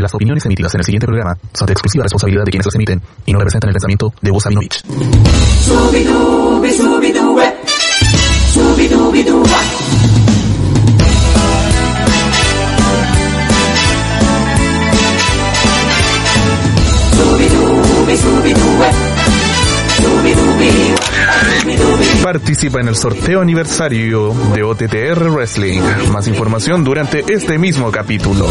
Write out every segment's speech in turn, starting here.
Las opiniones emitidas en el siguiente programa son de exclusiva responsabilidad de quienes las emiten y no representan el pensamiento de Voz Sabinovich. Participa en el sorteo aniversario de OTTR Wrestling. Más información durante este mismo capítulo.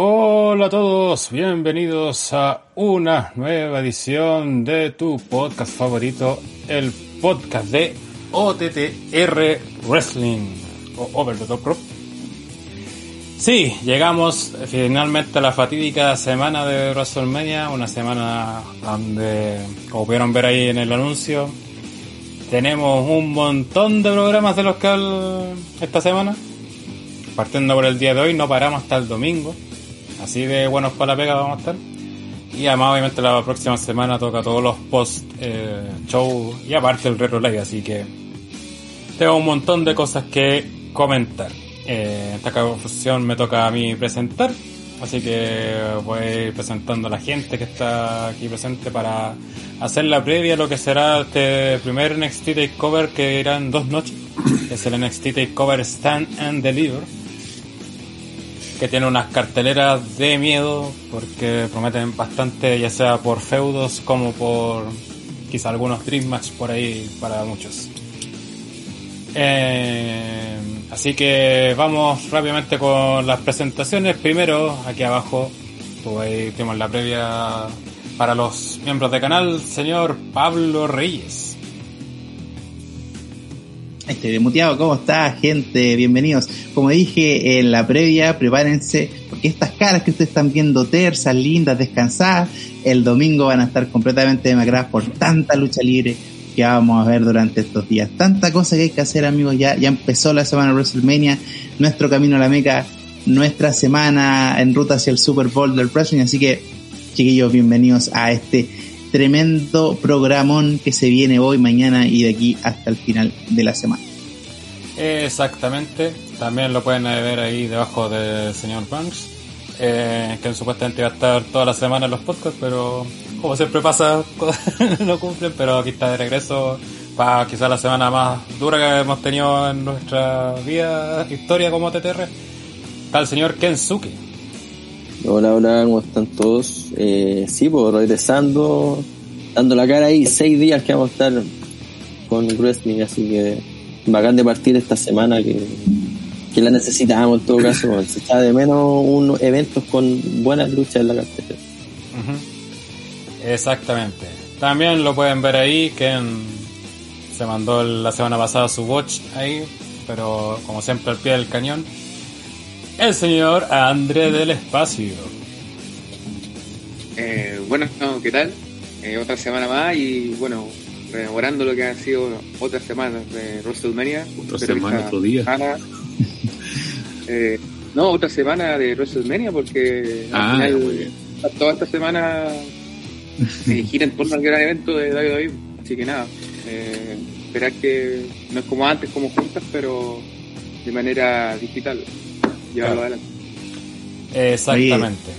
Hola a todos, bienvenidos a una nueva edición de tu podcast favorito, el podcast de OTTR Wrestling o Over the Top Rope. Sí, llegamos finalmente a la fatídica semana de WrestleMania, una semana donde, como pudieron ver ahí en el anuncio, tenemos un montón de programas de los que esta semana. Partiendo por el día de hoy, no paramos hasta el domingo. Así de buenos para la pega vamos a estar. Y además, obviamente, la próxima semana toca todos los post-show y aparte el Retro Live. Así que tengo un montón de cosas que comentar. Eh, esta confusión me toca a mí presentar. Así que voy a ir presentando a la gente que está aquí presente para hacer la previa lo que será este primer NXT Takeover que irá en dos noches. Es el NXT Takeover Stand and Deliver. Que tiene unas carteleras de miedo porque prometen bastante, ya sea por feudos como por quizá algunos Dream Match por ahí para muchos. Eh, así que vamos rápidamente con las presentaciones. Primero, aquí abajo, pues ahí tenemos la previa para los miembros del canal, señor Pablo Reyes. Este, demuteado, ¿cómo está, gente? Bienvenidos. Como dije en la previa, prepárense, porque estas caras que ustedes están viendo tersas, lindas, descansadas, el domingo van a estar completamente demacradas por tanta lucha libre que vamos a ver durante estos días. Tanta cosa que hay que hacer, amigos. Ya, ya empezó la semana de WrestleMania, nuestro camino a la Meca, nuestra semana en ruta hacia el Super Bowl del wrestling. Así que, chiquillos, bienvenidos a este tremendo programón que se viene hoy, mañana y de aquí hasta el final de la semana. Exactamente. También lo pueden ver ahí debajo del señor Banks. Eh, que supuestamente va a estar toda la semana en los podcasts, pero como siempre pasa, no cumplen, pero aquí está de regreso para quizás la semana más dura que hemos tenido en nuestra vida, historia como TTR. Está el señor Kensuke. Hola, hola, ¿cómo están todos? Eh, sí, pues regresando, dando la cara ahí, seis días que vamos a estar con wrestling, así que bacán de partir esta semana que, que la necesitamos en todo caso. Se echa de menos unos eventos con buenas luchas en la cartera. Exactamente. También lo pueden ver ahí, que se mandó la semana pasada su watch ahí, pero como siempre al pie del cañón. El señor André del Espacio. Eh, bueno, ¿qué tal? Eh, otra semana más y bueno, rememorando lo que han sido otras semanas de WrestleMania. Otra semana, otro día. Semana, eh, no, otra semana de WrestleMania porque Ah, al final toda esta semana eh, gira en torno al gran evento de WWE. Así que nada, eh, esperar que no es como antes, como juntas, pero de manera digital. Llevarlo Claro. adelante. Exactamente.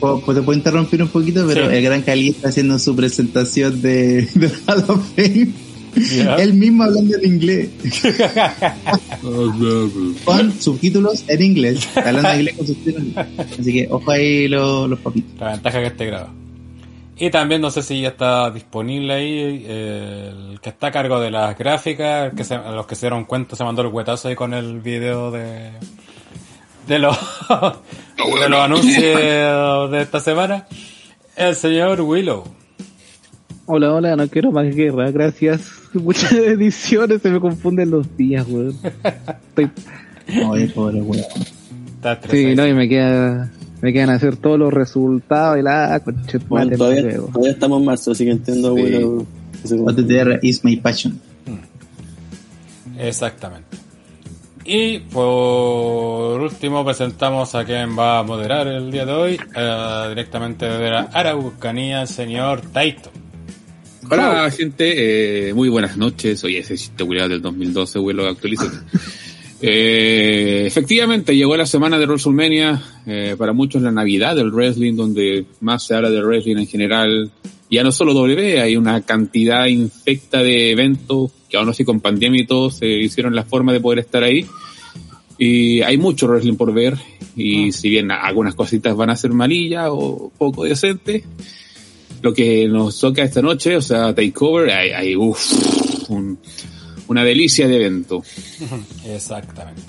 Po- Te puedo interrumpir un poquito, pero Sí. el Gran Cali está haciendo su presentación de, de Hall of Fame. Ya. Él mismo hablando en inglés, con subtítulos en inglés. Hablando en inglés con subtítulos. Así que ojo ahí los, los papitos. La ventaja que este graba. Y también no sé si ya está disponible ahí eh, el que está a cargo de las gráficas, el que se, a los que se dieron cuenta se mandó el huetazo ahí con el video de de los de los anuncios de esta semana. El señor Willow. Hola, hola, no quiero más guerra, gracias. Muchas ediciones, se me confunden los días, weón. Estoy- Oye, pobre weón. Está Sí, no, y me queda, me quedan a hacer todos los resultados y la conche tu Bueno, madre, todavía, me pego. todavía estamos en marzo, así que entiendo, Sí. como- OTTR is my passion. Exactamente. Y por último presentamos a quien va a moderar el día de hoy, eh, directamente de la Araucanía, señor Taito. Hola gente, eh, muy buenas noches. Oye, ese chiste del 2012, güey, lo actualizo. Eh, efectivamente, llegó la semana de WrestleMania, eh, para muchos la Navidad del wrestling, donde más se habla del wrestling en general. Ya no solo W, hay una cantidad infecta de eventos que aún así con pandemia y todo se hicieron la forma de poder estar ahí. Y hay mucho wrestling por ver, y si bien algunas cositas van a ser malillas o poco decentes, lo que nos toca esta noche, o sea, Takeover, hay, hay un, una delicia de evento. Exactamente.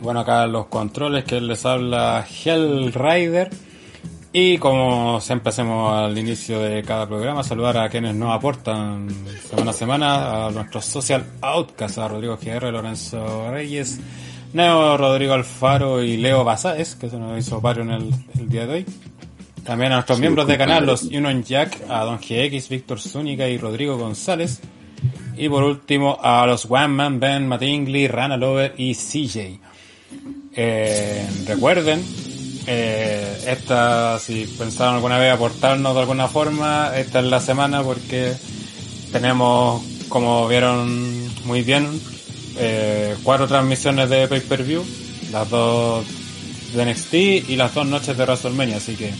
Bueno, acá los controles que les habla Hell Rider. Y como siempre hacemos al inicio de cada programa, saludar a quienes nos aportan semana a semana, a nuestros social outcasts, a Rodrigo GR, Lorenzo Reyes, Neo, Rodrigo Alfaro y Leo Basáez, que se nos hizo paro en el, el día de hoy. También a nuestros miembros de canal, los Union Jack, a Don GX, Víctor Zúñiga y Rodrigo González. Y por último a los One Man Ben, Mattingly, Rana Lover y CJ. Eh, recuerden, eh, esta, si pensaron alguna vez aportarnos de alguna forma, esta es la semana porque tenemos, como vieron muy bien, eh, cuatro transmisiones de pay-per-view, las dos de NXT y las dos noches de WrestleMania, así que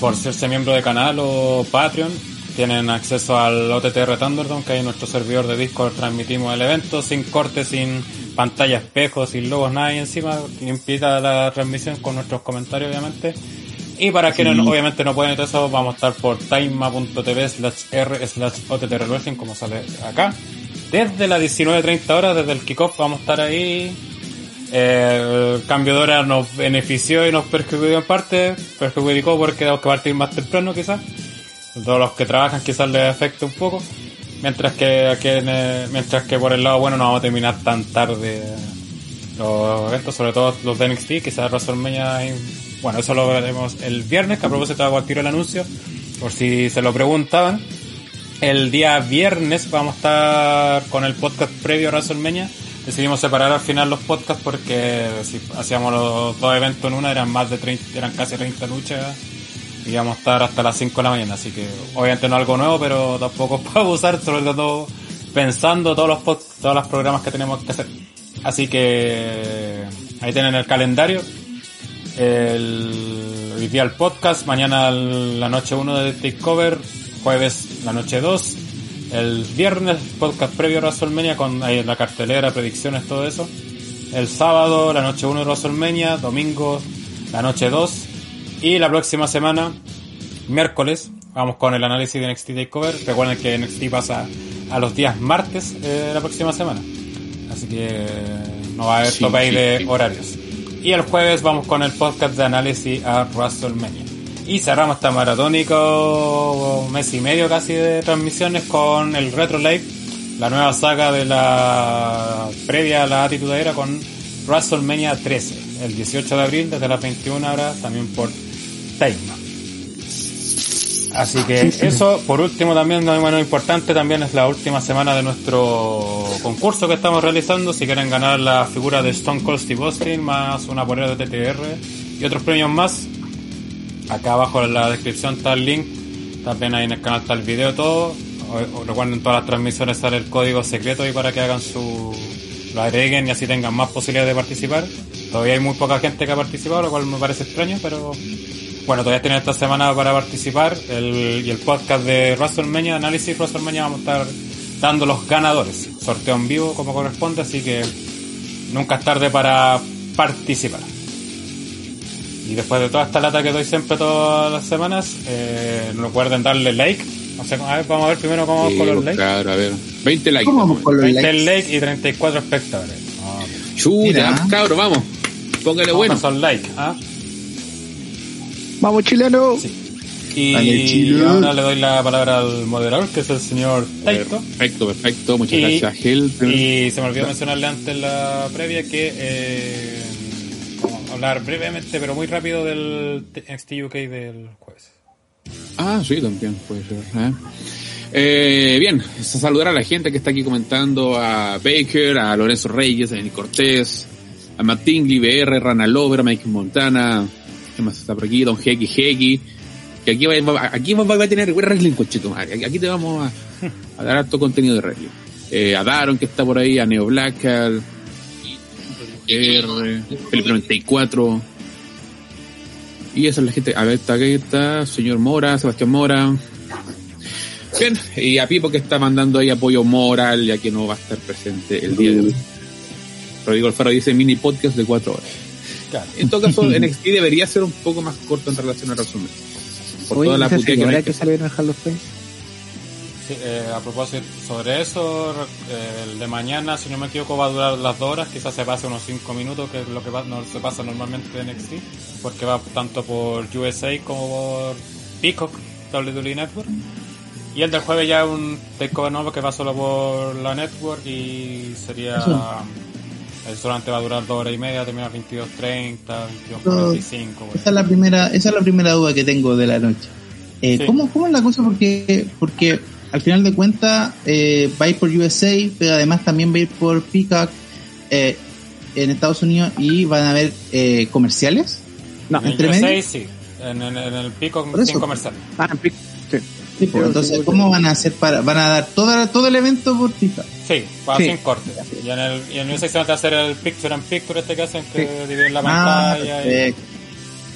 por serse miembro de canal o Patreon, tienen acceso al OTTR Thunderdome, que hay en nuestro servidor de Discord, transmitimos el evento sin corte, sin pantalla espejo, sin logos, nada ahí encima, limpita la transmisión con nuestros comentarios obviamente. Y para quienes no- obviamente no pueden eso, vamos a estar por time.tv slash r slash OTTR Wrestling, como sale acá. Desde las 19.30 horas, desde el kickoff, vamos a estar ahí. Eh, el cambio de hora nos benefició y nos perjudicó en parte, perjudicó porque tenemos que partir más temprano quizás. Todos los que trabajan quizás les afecte un poco. Mientras que, a quienes- mientras que por el lado bueno no vamos a terminar tan tarde los eventos, sobre todo los de NXT, quizás WrestleMania, y- bueno, eso lo veremos el viernes, que a propósito hago al tiro el anuncio, por si se lo preguntaban. El día viernes vamos a estar con el podcast previo a WrestleMania. Decidimos separar al final los podcasts porque si hacíamos los dos eventos en una eran más de 30, eran casi 30 luchas íbamos a estar hasta las 5 de la mañana. Así que obviamente no algo nuevo, pero tampoco para abusar, sobre todo pensando todos los todos los programas que tenemos que hacer. Así que ahí tienen el calendario. El, hoy día el podcast, mañana la noche 1 de Takeover, jueves la noche 2, el viernes podcast previo a WrestleMania con ahí la cartelera, predicciones, todo eso. El sábado la noche 1 de WrestleMania, domingo la noche 2 y la próxima semana, miércoles, vamos con el análisis de NXT Takeover. Recuerden que NXT pasa a los días martes eh, de la próxima semana. Así que no va a haber Sí, tope sí, de sí. horarios. Y el jueves vamos con el podcast de análisis a WrestleMania. Y cerramos este maratónico mes y medio casi de transmisiones con el Retro Live, la nueva saga de la previa a la Attitude Era con WrestleMania 13, el 18 de abril desde las 21 horas también por Time. Así que eso, por último también, no bueno, importante también es la última semana de nuestro concurso que estamos realizando. Si quieren ganar la figura de Stone Cold Steve Austin, más una polera de TTR y otros premios más, acá abajo en la descripción está el link. También ahí en el canal está el video todo. Recuerden, en todas las transmisiones sale el código secreto y para que hagan su... lo agreguen y así tengan más posibilidades de participar. Todavía hay muy poca gente que ha participado, lo cual me parece extraño, pero bueno, todavía tienen esta semana para participar el, y el podcast de WrestleMania, análisis WrestleMania, vamos a estar dando los ganadores. Sorteo en vivo como corresponde, así que nunca es tarde para participar. Y después de toda esta lata que doy siempre todas las semanas, eh, no recuerden darle like. O sea, a ver, vamos a ver primero cómo vamos Sí, con los pues, likes. claro, a ver. 20 likes. ¿Cómo vamos con los 20 likes? likes y 34 espectadores. Chuta, cabro, vamos. Póngale bueno. A like, ¿ah? Vamos, chileno. Y Dale, chilo. ahora le doy la palabra al moderador, que es el señor Taito. Perfecto, perfecto. Muchas Y- gracias, Gel. Y se me olvidó mencionarle antes en la previa que eh, vamos a hablar brevemente, pero muy rápido del NXT UK del jueves. Ah, sí, también puede ser. ¿eh? Eh, bien, saludar a la gente que está aquí comentando, a Baker, a Lorenzo Reyes, a Jenny Cortés, a Matt Tingley, BR, Rana Lover, Mike Montana, ¿qué más está por aquí? Don Jeki Jeki, que aquí va, aquí va, a tener wrestling, conchito. Aquí te vamos a, a dar harto contenido de wrestling. Eh, a Daron, que está por ahí, a Neo Black, al- R, Felipe 94. Y esa es la gente. A ver, está, aquí está, señor Mora, Sebastián Mora. Bien, y a Pipo que está mandando ahí apoyo moral, ya que no va a estar presente el día de hoy. Rodrigo Alfaro dice mini podcast de cuatro horas. Claro. En todo caso, NXT debería ser un poco más corto en relación a resumen. Por Oye, toda la puteada que, que que salió en el Hall of Fame. Sí, eh, a propósito sobre eso, eh, el de mañana, si no me equivoco, va a durar las dos horas, quizás se pase unos 5 minutos, que es lo que va- no se pasa normalmente en NXT, porque va tanto por USA como por Peacock, WWE Network. Y el del jueves ya es un takeover nuevo que va solo por la network y sería... El solamente va a durar dos horas y media, termina a 22.30, 22.45. por ahí. Esa es la primera, esa es la primera duda que tengo de la noche. Eh, Sí. ¿cómo, ¿Cómo es la cosa? Porque, porque al final de cuentas eh, va a ir por USA, pero además también va a ir por Peacock eh, en Estados Unidos y van a haber eh, comerciales. No, En el entre USA medio. sí, en, en- en el Peacock sin comercial. Ah, en Pic- sí. Sí, pues, entonces, sí, ¿cómo van a hacer para, van a dar toda, todo el evento por Peacock? Sí, va Sí. sin corte. Y en el, y en el USA se van a hacer el picture and picture este que hacen, que Sí. dividen la Ah, pantalla. y, perfecto.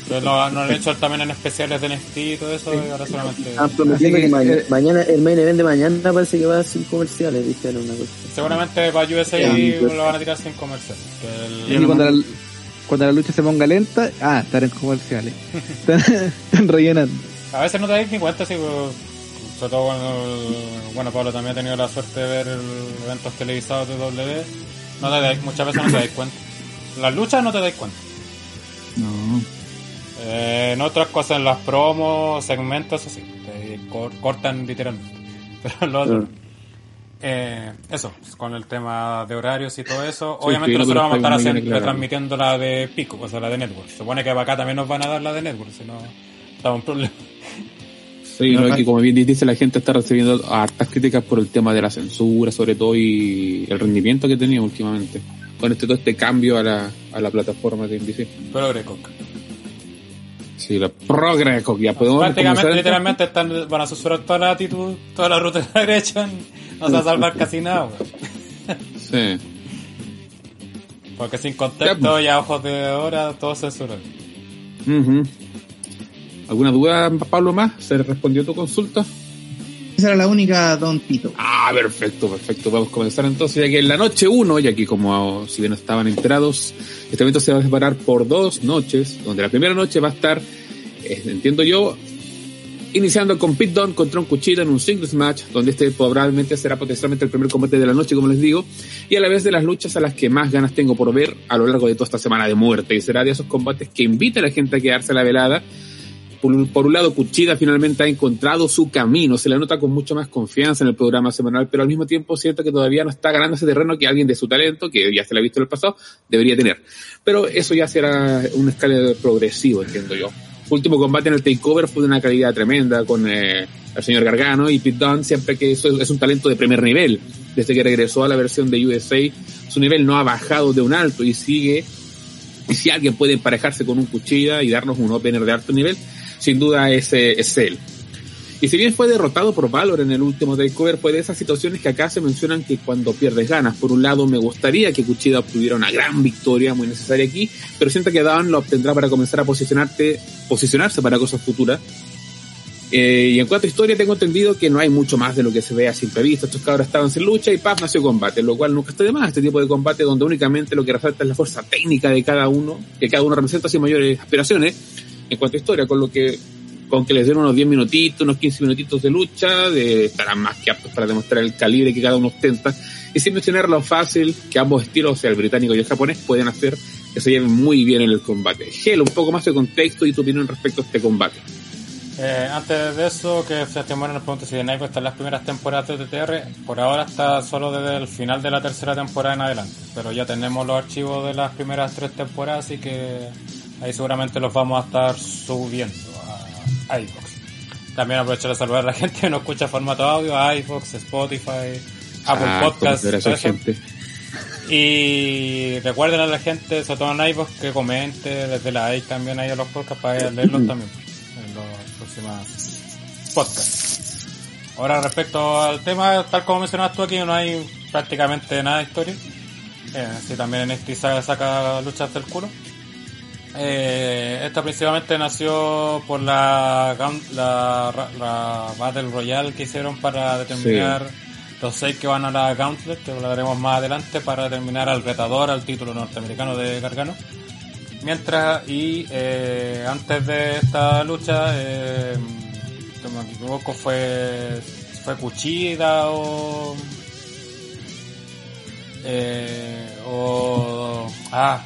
que lo, lo han hecho también en especiales de NXT y todo eso, y ahora solamente... Están prometiendo que, que, ma- eh, mañana, el main event de mañana parece que va sin comerciales, dijeron una cosa. Seguramente para USA y pues. lo van a tirar sin comercial. Que el- Y cuando la, cuando la lucha se ponga lenta, ah, estar en comerciales. están, están rellenando. A veces no te das ni cuenta, pues, sobre todo cuando, bueno, Pablo también ha tenido la suerte de ver eventos televisados de W. No te muchas veces no te das cuenta. Las luchas no te das cuenta. No. Eh, en otras cosas, en las promos, segmentos, eso sí, te cor- cortan literalmente. Pero lo otro, eh, eso, con el tema de horarios y todo eso. Sí, Obviamente nosotros vamos a está estar haciendo- retransmitiendo la de Pico, o sea, la de Network. Se supone que para acá también nos van a dar la de Network, si no, estamos en problema. Sí, no, que como bien dice, la gente está recibiendo hartas críticas por el tema de la censura, sobre todo, y el rendimiento que tenía últimamente. Con este todo este cambio a la, a la plataforma de NBC. Pero Greco. Sí, la Progreco, ya podemos Prácticamente, literalmente, están, van a susurrar toda la actitud, toda la ruta de la derecha, no se va a salvar casi nada. Sí. Porque sin Ya, contexto pues. y a ojos de hora, todo censurado. Ujú. ¿Alguna duda, Pablo, más? ¿Se respondió tu consulta? Esa era la única, Don Tito. Ah, perfecto, perfecto. Vamos a comenzar entonces, ya que en la noche 1, ya que como si bien no estaban enterados, este evento se va a separar por dos noches, donde la primera noche va a estar, eh, entiendo yo, iniciando con Pit Dunne contra un cuchillo en un singles match, donde este probablemente será potencialmente el primer combate de la noche, como les digo, y a la vez de las luchas a las que más ganas tengo por ver a lo largo de toda esta semana de muerte, y será de esos combates que invita a la gente a quedarse a la velada, por, un- lado, Cuchida finalmente ha encontrado su camino, se le nota con mucho más confianza en el programa semanal, pero al mismo tiempo siento que todavía no está ganando ese terreno que alguien de su talento, que ya se le ha visto en el pasado, debería tener. Pero eso ya será un escala progresivo, entiendo yo. Su último combate en el Takeover fue de una calidad tremenda con eh, el señor Gargano y Pete Dunne, siempre que eso es un talento de primer nivel. Desde que regresó a la versión de USA, su nivel no ha bajado de un alto y sigue y si alguien puede emparejarse con un cuchilla y darnos un opener de alto nivel, sin duda ese es él. Y si bien fue derrotado por Valor en el último takeover, fue de esas situaciones que acá se mencionan que cuando pierdes ganas. Por un lado, me gustaría que Cuchida obtuviera una gran victoria, muy necesaria aquí, pero siento que Dawn lo obtendrá para comenzar a posicionarte, posicionarse para cosas futuras. Eh, y en cuanto a historia, tengo entendido que no hay mucho más de lo que se ve a simple vista. Estos cabros estaban sin lucha y paz nació combate, lo cual nunca está de más. Este tipo de combate donde únicamente lo que resalta es la fuerza técnica de cada uno, que cada uno representa sin mayores aspiraciones en cuanto a historia, con lo que con que les den unos 10 minutitos, unos 15 minutitos de lucha, de, estarán más que aptos para demostrar el calibre que cada uno ostenta, y sin mencionar lo fácil que ambos estilos, sea, el británico y el japonés, pueden hacer que se lleven muy bien en el combate. Gel, un poco más de contexto y tu opinión respecto a este combate. Eh, antes de eso, que Sebastián Moreno nos pregunta si de Nike están las primeras temporadas de TTR. Por ahora está solo desde el final de la tercera temporada en adelante. Pero ya tenemos los archivos de las primeras tres temporadas, así que ahí seguramente los vamos a estar subiendo a iVoox. También aprovecho de saludar a la gente que nos escucha en formato audio, a iVoox, Spotify, Apple Ah, Podcasts. gracias, gente. Y recuerden a la gente, sobre todo en iVoox, que comente, desde la like también ahí a los podcasts para leerlos también en los próximos podcasts. Ahora respecto al tema, tal como mencionabas tú aquí, no hay prácticamente nada de historia. Eh, sí, también NXT saca, saca luchas del culo. Eh, esta principalmente nació por la, la, la Battle Royale que hicieron para determinar los seis que van a la Gauntlet, que hablaremos más adelante, para determinar al retador al título norteamericano de Gargano. Mientras, y eh, antes de esta lucha, eh, si me equivoco, fue, fue Kuchida o. Eh, o. Ah,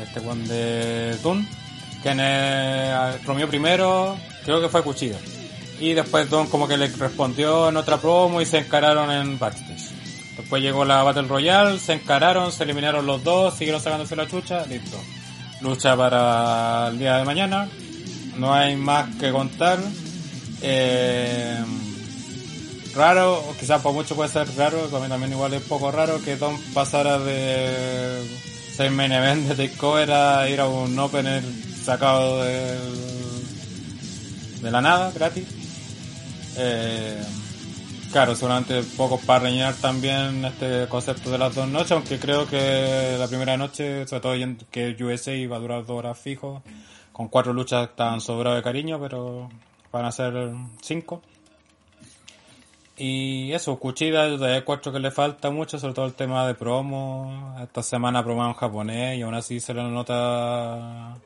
este one de Dun, quien eh, bromeó primero, creo que fue Kuchida. Y después Don como que le respondió en otra promo y se encararon en backstage. Después llegó la Battle Royale, se encararon, se eliminaron los dos, siguieron sacándose la chucha, listo. Lucha para el día de mañana. No hay más que contar. Eh, raro, quizás por mucho puede ser raro, para mí también igual es poco raro que Don pasara de ser main de Takeover a ir a un opener sacado del, de la nada, gratis. Eh, claro, seguramente poco para rellenar también este concepto de las dos noches, aunque creo que la primera noche, sobre todo que USA iba a durar dos horas fijo, con cuatro luchas estaban sobrados de cariño, pero van a ser cinco. Y eso, Cuchida, de cuatro que le falta mucho, sobre todo el tema de promo. Esta semana promo en japonés y aún así se le nota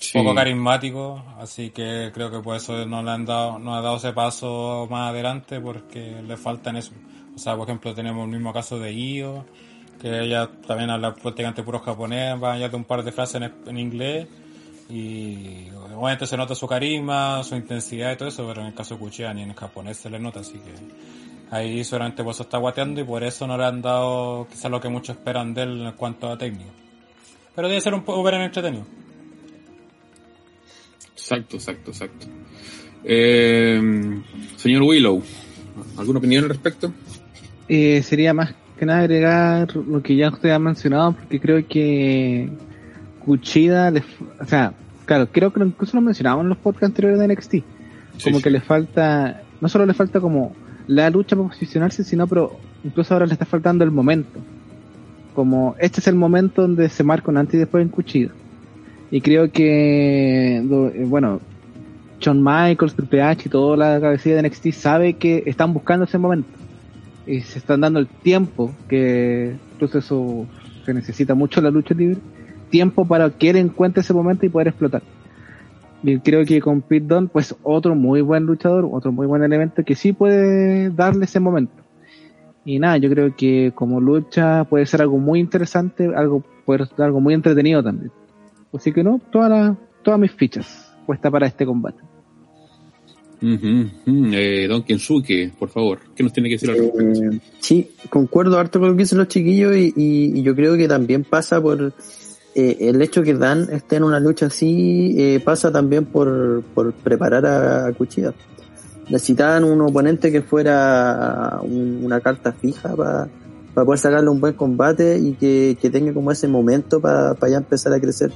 Sí. poco carismático, así que creo que por eso no le han dado, no ha dado ese paso más adelante porque le faltan eso. O sea, por ejemplo, tenemos el mismo caso de Io, que ella también habla prácticamente puro japonés, va ya de un par de frases en, en inglés y obviamente se nota su carisma, su intensidad y todo eso, pero en el caso de Kuchida ni en japonés se le nota, así que ahí seguramente por eso está guateando y por eso no le han dado quizás lo que muchos esperan de él en cuanto a técnico. Pero debe ser un poco entretenido. Exacto, exacto, exacto. Eh, señor Willow, ¿alguna opinión al respecto? Eh, sería más que nada agregar lo que ya usted ha mencionado, porque creo que Kuchida, le o sea, claro, creo que incluso lo mencionábamos en los podcasts anteriores de NXT, como Sí, que le falta, no solo le falta como la lucha para posicionarse, sino pero incluso ahora le está faltando el momento. Como este es el momento donde se marca un antes y después en Kuchida. Y creo que, eh, bueno, Shawn Michaels, Triple H y toda la cabecilla de NXT sabe que están buscando ese momento. Y se están dando el tiempo, que incluso eso se necesita mucho en la lucha libre, tiempo para que él encuentre ese momento y poder explotar. Y creo que con Pete Dunne, pues otro muy buen luchador, otro muy buen elemento que sí puede darle ese momento. Y nada, yo creo que como lucha puede ser algo muy interesante, algo puede ser algo muy entretenido también. Así que no, todas las- todas mis fichas puestas para este combate. Eh, don Kensuke, por favor, ¿qué nos tiene que decir al respecto? Eh, sí, concuerdo harto con lo que dicen los chiquillos y, y- y yo creo que también pasa por eh, el hecho que Dan esté en una lucha así, eh, pasa también por, por preparar a, a Cuchilla. Necesitaban un oponente que fuera un- una carta fija para poder sacarle un buen combate y que, que tenga como ese momento para ya empezar a crecer.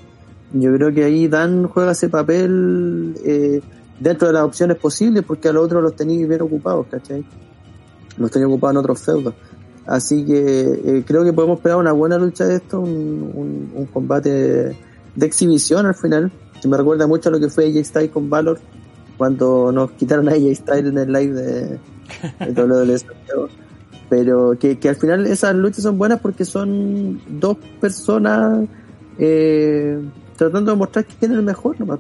Yo creo que ahí Dan juega ese papel eh, dentro de las opciones posibles porque a los otros los tenía bien ocupados, ¿cachai? Los tenía ocupados en otros feudos. Así que eh, creo que podemos esperar una buena lucha de esto, un, un, un combate de exhibición al final. Que me recuerda mucho a lo que fue AJ Styles con Valor cuando nos quitaron a AJ Styles en el live de, de WWE. Pero que, que al final esas luchas son buenas porque son dos personas eh, tratando de mostrar que tienen el mejor nomás.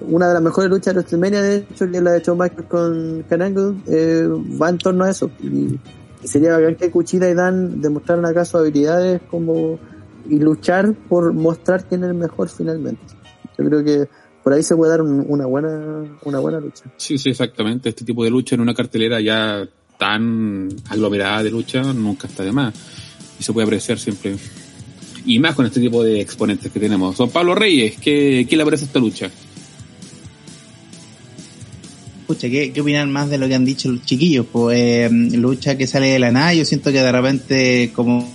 Una de las mejores luchas de WrestleMania, de hecho, que la de Shawn Michaels con Ken Angle, eh, va en torno a eso. Y sería bacán que Cuchida y Dan demostraran acá sus habilidades como y luchar por mostrar quién es el mejor finalmente. Yo creo que por ahí se puede dar un- una buena una buena lucha. Sí, sí, exactamente. Este tipo de lucha en una cartelera ya tan aglomerada de lucha nunca está de más. Y se puede apreciar siempre. Y más con este tipo de exponentes que tenemos. Don Pablo Reyes, ¿qué, qué le parece esta lucha? Pucha, ¿qué, ¿qué opinan más de lo que han dicho los chiquillos? Pues eh, lucha que sale de la nada, yo siento que de repente como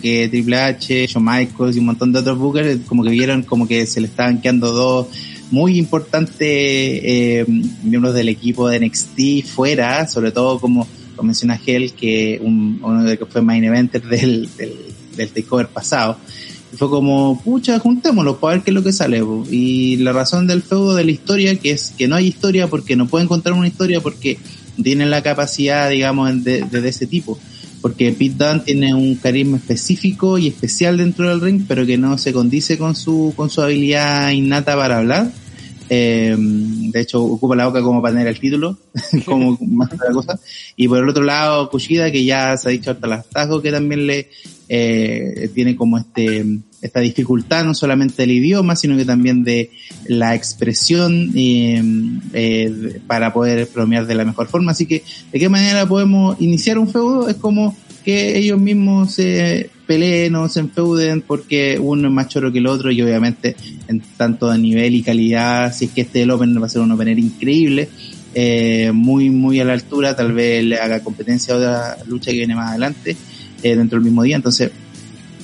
que Triple H, Shawn Michaels y un montón de otros bookers como que vieron como que se le estaban quedando dos muy importantes eh, miembros del equipo de NXT fuera, sobre todo como como menciona Gel, que un, uno de los que fue main eventer del, del, del takeover pasado. Fue como, pucha, juntémoslo para ver qué es lo que sale. po. Y la razón del feudo de la historia, que es que no hay historia porque no pueden contar una historia porque tienen la capacidad, digamos, de, de, de ese tipo. Porque Pete Dunne tiene un carisma específico y especial dentro del ring, pero que no se condice con su, con su habilidad innata para hablar. Eh, de hecho, ocupa la boca como para tener el título, como más otra cosa. Y por el otro lado, Kushida, que ya se ha dicho hasta las tajos, que también le eh, tiene como este esta dificultad, no solamente del idioma, sino que también de la expresión eh, para poder bromear de la mejor forma. Así que, ¿de qué manera podemos iniciar un feudo? Es como que ellos mismos se peleen o se enfeuden porque uno es más choro que el otro y obviamente en tanto de nivel y calidad, si es que este el Open va a ser un opener increíble, eh, muy muy a la altura, tal vez le haga competencia a otra lucha que viene más adelante eh, dentro del mismo día, entonces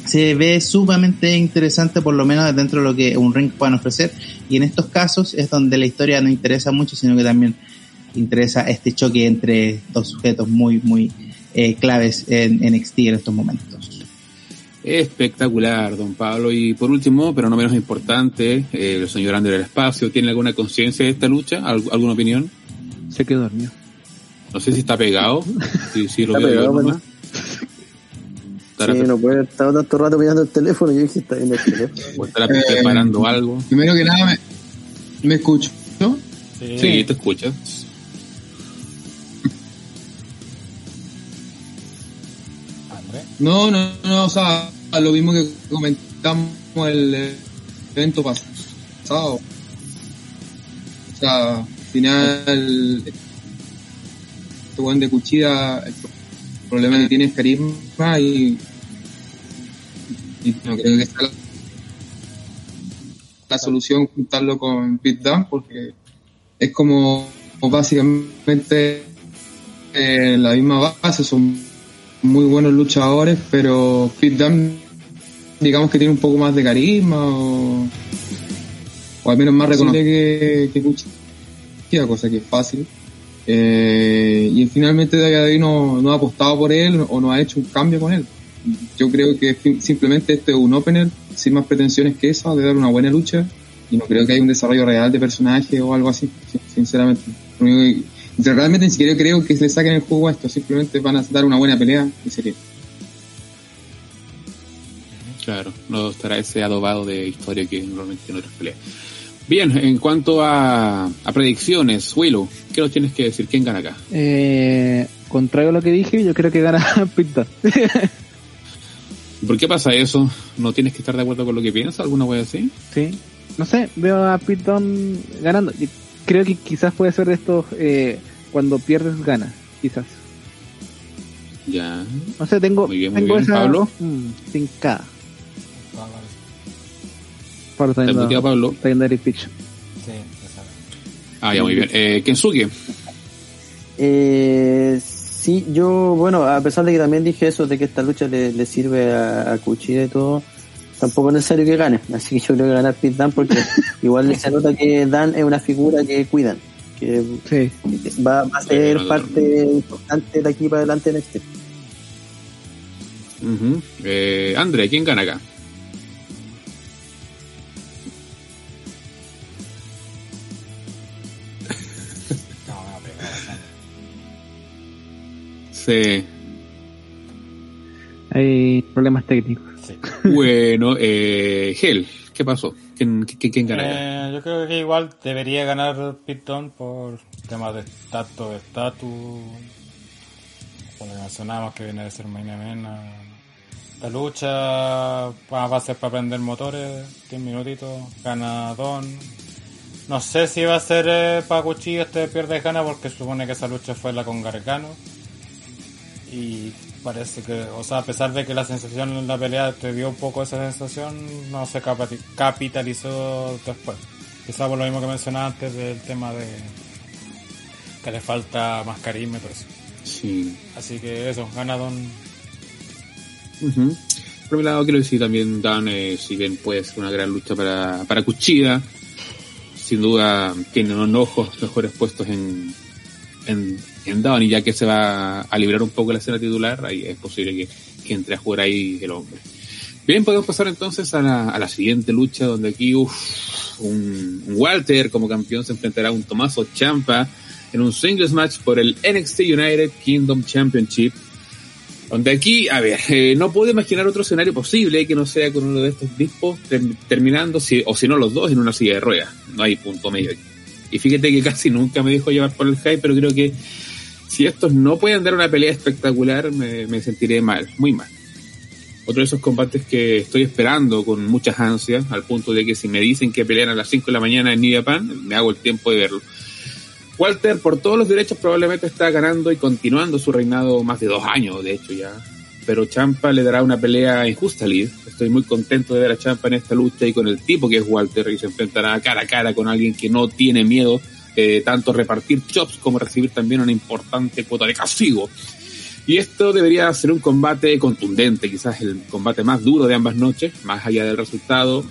se ve sumamente interesante por lo menos dentro de lo que un ring puedan ofrecer y en estos casos es donde la historia no interesa mucho sino que también interesa este choque entre dos sujetos muy muy eh, claves en, en NXT en estos momentos. Espectacular, don Pablo. Y por último, pero no menos importante, eh, el señor Ander del Espacio, ¿tiene alguna conciencia de esta lucha? ¿Al- ¿Alguna opinión? Se quedó dormido. No sé si está pegado. Sí, sí, lo Está pegado, Sí, no puede estar tanto rato mirando el teléfono. Yo dije, está viendo el teléfono. o estará preparando algo. Primero que nada, me, me escucho. ¿no? Sí, te escuchas. No, no, no, o sea, lo mismo que comentamos el evento pasado. O sea, al final, este buen de Cuchilla, el problema que tiene es carisma y no creo que sea la, la solución juntarlo con Pete Dunne porque es como, básicamente eh, la misma base, son muy buenos luchadores, pero Pete Dunne, digamos que tiene un poco más de carisma o, o al menos más reconocible que, que Kuchida, cosa que es fácil. Eh, y finalmente David no, no ha apostado por él o no ha hecho un cambio con él. Yo creo que fin- simplemente este es un opener sin más pretensiones que esa de dar una buena lucha y no creo que haya un desarrollo real de personaje o algo así, sin- sinceramente. Lo único que- yo realmente ni siquiera creo que le saquen el juego a esto, simplemente van a dar una buena pelea y sería. Claro, no estará ese adobado de historia que normalmente en otras peleas. Bien, en cuanto a, a predicciones, Willow, ¿qué nos tienes que decir? ¿Quién gana acá? Eh, contrario a lo que dije, yo creo que gana Pita. ¿Por qué pasa eso? ¿No tienes que estar de acuerdo con lo que piensa? ¿Alguna wea así? sí. No sé, veo a Piton ganando. Y creo que quizás puede ser de estos eh, cuando pierdes ganas, quizás. Ya. No sé, tengo, Muy bien, muy tengo bien. esa ¿Pablo? Mm, fincada. Pablo está ¿Te viendo, muteado, Pablo? está Eric Pitch. Sí, esa. Ah, ya, muy bien. Eh, Kensuke. Eh, sí, yo, bueno, a pesar de que también dije eso, de que esta lucha le, le sirve a, a Kuchida y todo, tampoco es necesario que gane. Así que yo creo que ganar Pete Dan porque igual se nota que Dan es una figura que cuidan, que Sí. va, va a ser parte importante de aquí para adelante en este. Ujú. eh, André, ¿quién gana acá? Sí. Hay problemas técnicos. Sí. Bueno, eh, Gel, ¿qué pasó? ¿Quién, quién, quién gana? Eh, yo creo que igual debería ganar Pitón por temas de estatus, de estatus. Como mencionamos que viene de ser main event. La lucha va va a ser para prender motores, 10 minutitos, gana Don. No sé si va a ser eh, para Cuchillo este pierde gana porque supone que esa lucha fue la con Gargano. Y parece que, o sea, a pesar de que la sensación en la pelea te dio un poco esa sensación, no se capitalizó después. Quizá por lo mismo que mencionaba antes del tema de que le falta más carisma y todo eso. Sí. Así que eso, gana Don. Ujú. Por mi lado, quiero decir también, Dan, eh, si bien puede ser una gran lucha para, para Cuchida, sin duda tiene unos ojos mejores puestos en, en, en Down y ya que se va a liberar un poco la escena titular, ahí es posible que, entre a jugar ahí el hombre. Bien, podemos pasar entonces a la, a la siguiente lucha donde aquí uf, un, Walter como campeón se enfrentará a un Tomaso Champa en un singles match por el NXT United Kingdom Championship. Donde aquí, a ver, eh, no puedo imaginar otro escenario posible que no sea con uno de estos dispos ter- terminando, si, o si no los dos, en una silla de ruedas. No hay punto medio aquí. Y fíjate que casi nunca me dejo llevar por el hype, pero creo que si estos no pueden dar una pelea espectacular, me, sentiré mal, muy mal. Otro de esos combates que estoy esperando con muchas ansias, al punto de que si me dicen que pelean a las 5 de la mañana en New Japan, me hago el tiempo de verlo. Walter, por todos los derechos, probablemente está ganando y continuando su reinado más de dos años, de hecho ya. Pero Champa le dará una pelea injusta a Liz. Estoy muy contento de ver a Champa en esta lucha y con el tipo que es Walter y se enfrentará cara a cara con alguien que no tiene miedo tanto repartir chops como recibir también una importante cuota de castigo. Y esto debería ser un combate contundente, quizás el combate más duro de ambas noches, más allá del resultado.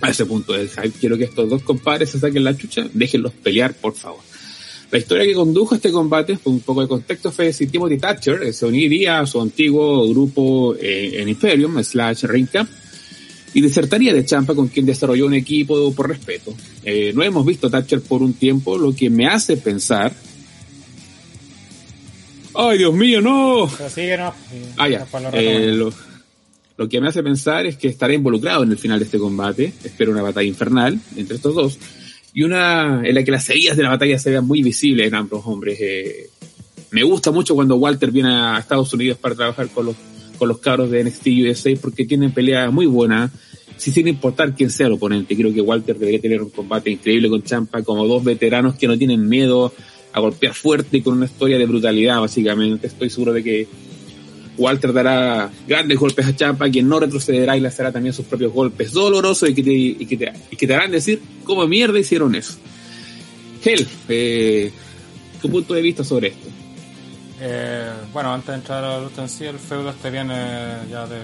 A ese punto del hype, quiero que estos dos compadres se saquen la chucha, déjenlos pelear, por favor. La historia que condujo este combate, por un poco de contexto, fue si Timothy Thatcher se uniría a su antiguo grupo eh, en Imperium, slash Ring Camp, y desertaría de Champa con quien desarrolló un equipo por respeto. Eh, no hemos visto a Thatcher por un tiempo, lo que me hace pensar... ¡Ay, Dios mío, no! Pero y Ah, ya. Eh, lo, lo que me hace pensar es que estaré involucrado en el final de este combate. Espero una batalla infernal entre estos dos. Y una en la que las heridas de la batalla se vean muy visibles en ambos hombres. Eh, me gusta mucho cuando Walter viene a Estados Unidos para trabajar con los, con los cabros de NXT USA porque tienen peleas muy buenas. Si sin importar quién sea el oponente, creo que Walter debería tener un combate increíble con Champa como dos veteranos que no tienen miedo a golpear fuerte y con una historia de brutalidad, básicamente. Estoy seguro de que Walter dará grandes golpes a Champa, quien no retrocederá y le hará también sus propios golpes dolorosos y que te, y que te, y que te harán decir cómo mierda hicieron eso. Hel, eh, tu punto de vista sobre esto. Eh, bueno, antes de entrar a la lucha en sí, el feudo este viene ya de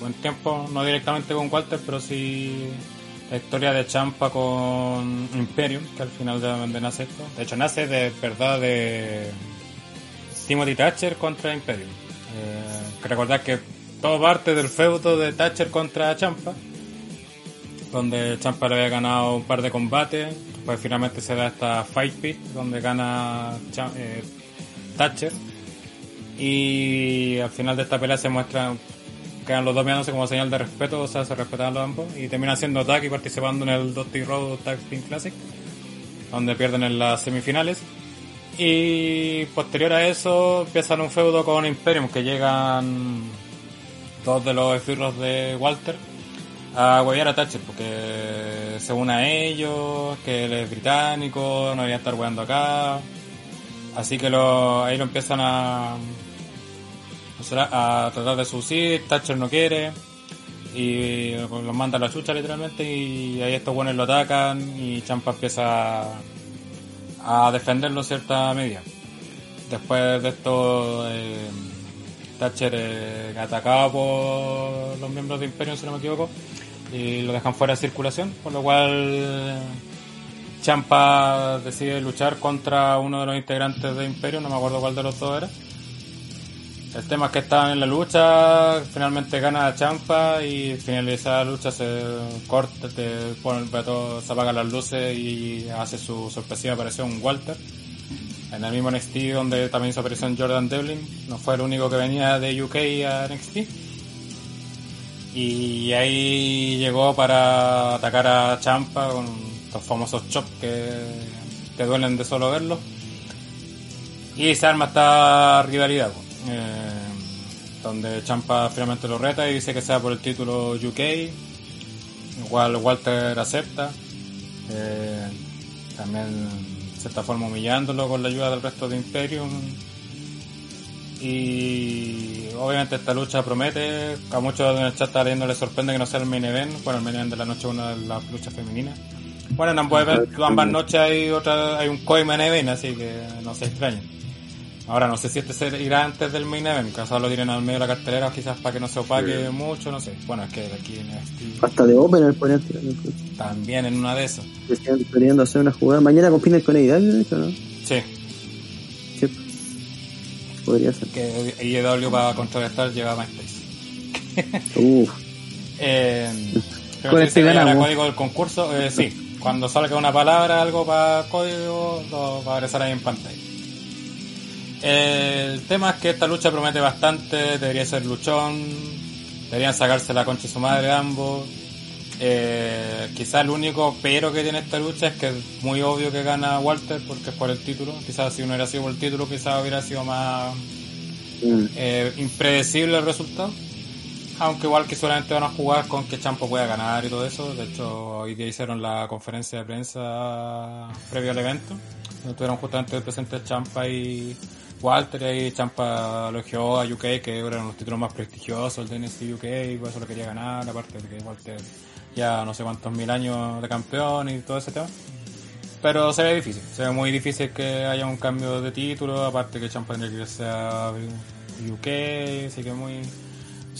buen tiempo, no directamente con Walter, pero sí la historia de Champa con Imperium, que al final de donde nace esto. De hecho, nace de verdad de Timothy Thatcher contra Imperium. Eh, que que todo parte del feudo de Thatcher contra Champa, donde Champa le había ganado un par de combates, pues finalmente se da esta Fight Pit, donde gana eh, Thatcher. Y al final de esta pelea se muestran, quedan los dos mirándose como señal de respeto, o sea, se respetaban los ambos. Y terminan siendo tag y participando en el Dusty Road Tag Team Classic, donde pierden en las semifinales. Y posterior a eso empiezan un feudo con Imperium, que llegan dos de los esbirros de Walter a huevear a Thatcher, porque se une a ellos, que él es británico, no debería estar hueando acá. Así que ahí lo empiezan a, a tratar de subsistir, Thatcher no quiere y los manda a la chucha literalmente y ahí estos buenos lo atacan y Champa empieza a defenderlo en cierta medida. Después de esto, eh, Thatcher eh, atacado por los miembros de Imperium, si no me equivoco, y lo dejan fuera de circulación, por lo cual Champa decide luchar contra uno de los integrantes de Imperio, no me acuerdo cuál de los dos era. El tema es que están en la lucha, finalmente gana Champa y finalizada la lucha se corta, te pone, se apagan las luces y hace su sorpresiva aparición Walter. En el mismo NXT donde también hizo aparición Jordan Devlin, no fue el único que venía de UK a NXT. Y ahí llegó para atacar a Champa con los famosos chops que te duelen de solo verlos. Y se arma esta rivalidad. Eh, donde Champa finalmente lo reta y dice que sea por el título UK. Igual Walter acepta. Eh, también de cierta forma humillándolo con la ayuda del resto de Imperium. Y obviamente esta lucha promete, a muchos en el chat está leyendo les sorprende que no sea el main event, bueno el main event de la noche una de las luchas femeninas. Bueno, en ambos event- ambas noches hay otra, hay un co main event, así que no se extrañen. Ahora no sé si este se irá antes del main event, quizás lo tienen al medio de la cartelera, quizás para que no se opaque mucho, no sé. Bueno, es que aquí en NXT Hasta de opener poner también en una de esas. Decían queriendo hacer una jugada. Mañana compiten con AEW, de hecho, ¿no? Sí. podría ser. Que IEW para contrarrestar lleva MySpace. Uf, Eh, Con este ganamos. el código del concurso, eh, sí. Cuando salga una palabra, algo para código, lo va a aparecer ahí en pantalla. El tema es que esta lucha promete bastante, debería ser luchón, deberían sacarse la concha de su madre ambos. Eh, quizás el único pero que tiene esta lucha es que es muy obvio que gana Walter porque es por el título. Quizás si no hubiera sido por el título, quizás hubiera sido más mm, eh, impredecible el resultado. Aunque igual que solamente van a jugar con que Champo pueda ganar y todo eso. De hecho, hoy día hicieron la conferencia de prensa previo al evento. Donde tuvieron justamente presente Champa y Walter. Y Champa elogió a UK, que eran los títulos más prestigiosos del NXT UK. Y por eso lo quería ganar. Aparte de que Walter ya no sé cuántos mil años de campeón y todo ese tema. Pero se ve difícil, se ve muy difícil que haya un cambio de título, aparte que Champa tendría que irse a UK, así que muy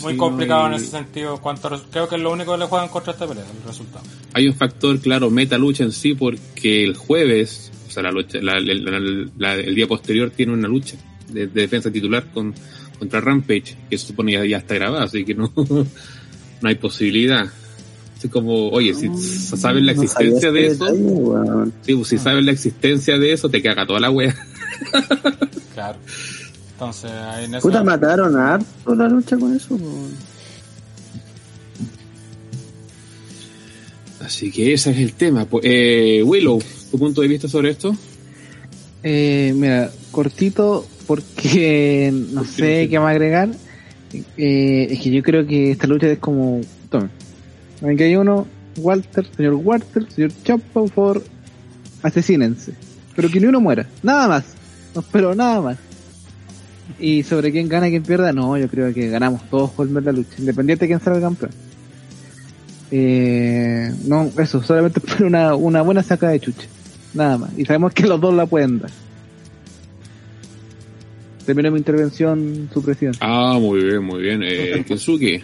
muy Sí, complicado no, en ese sentido. Cuanto, a creo que es lo único que le juegan contra esta pelea, el resultado. Hay un factor, claro, meta lucha en sí, porque el jueves, o sea, la lucha, la- la- la- la- el día posterior tiene una lucha de, de defensa titular con, contra Rampage, que se supone ya, ya está grabada, así que no, no hay posibilidad. Así como, oye, si s- sabes la existencia de ese eso, detalle, weón. sí, pues, si sabes la existencia de eso, te caga toda la wea. Claro. Entonces, ahí en eso. Puta, mataron a harto la lucha con eso. Así que ese es el tema. Pues, eh, Willow, ¿tu punto de vista sobre esto? Eh, mira, cortito, porque no Cortito, sé qué más agregar. Eh, es que yo creo que esta lucha es como. Tomen. Ven que hay uno, Walter, señor Walter, señor Chapa, por favor, asesínense. Pero que ni uno muera, nada más. No espero nada más. Y sobre quién gana y quién pierda, no, yo creo que ganamos todos con la lucha, independiente de quién salga campeón. Eh, no, eso, solamente espero una, una buena saca de chucha. Nada más. Y sabemos que los dos la pueden dar. Termino mi intervención, su presidente. Ah, muy bien, muy bien. Eh, Kensuke.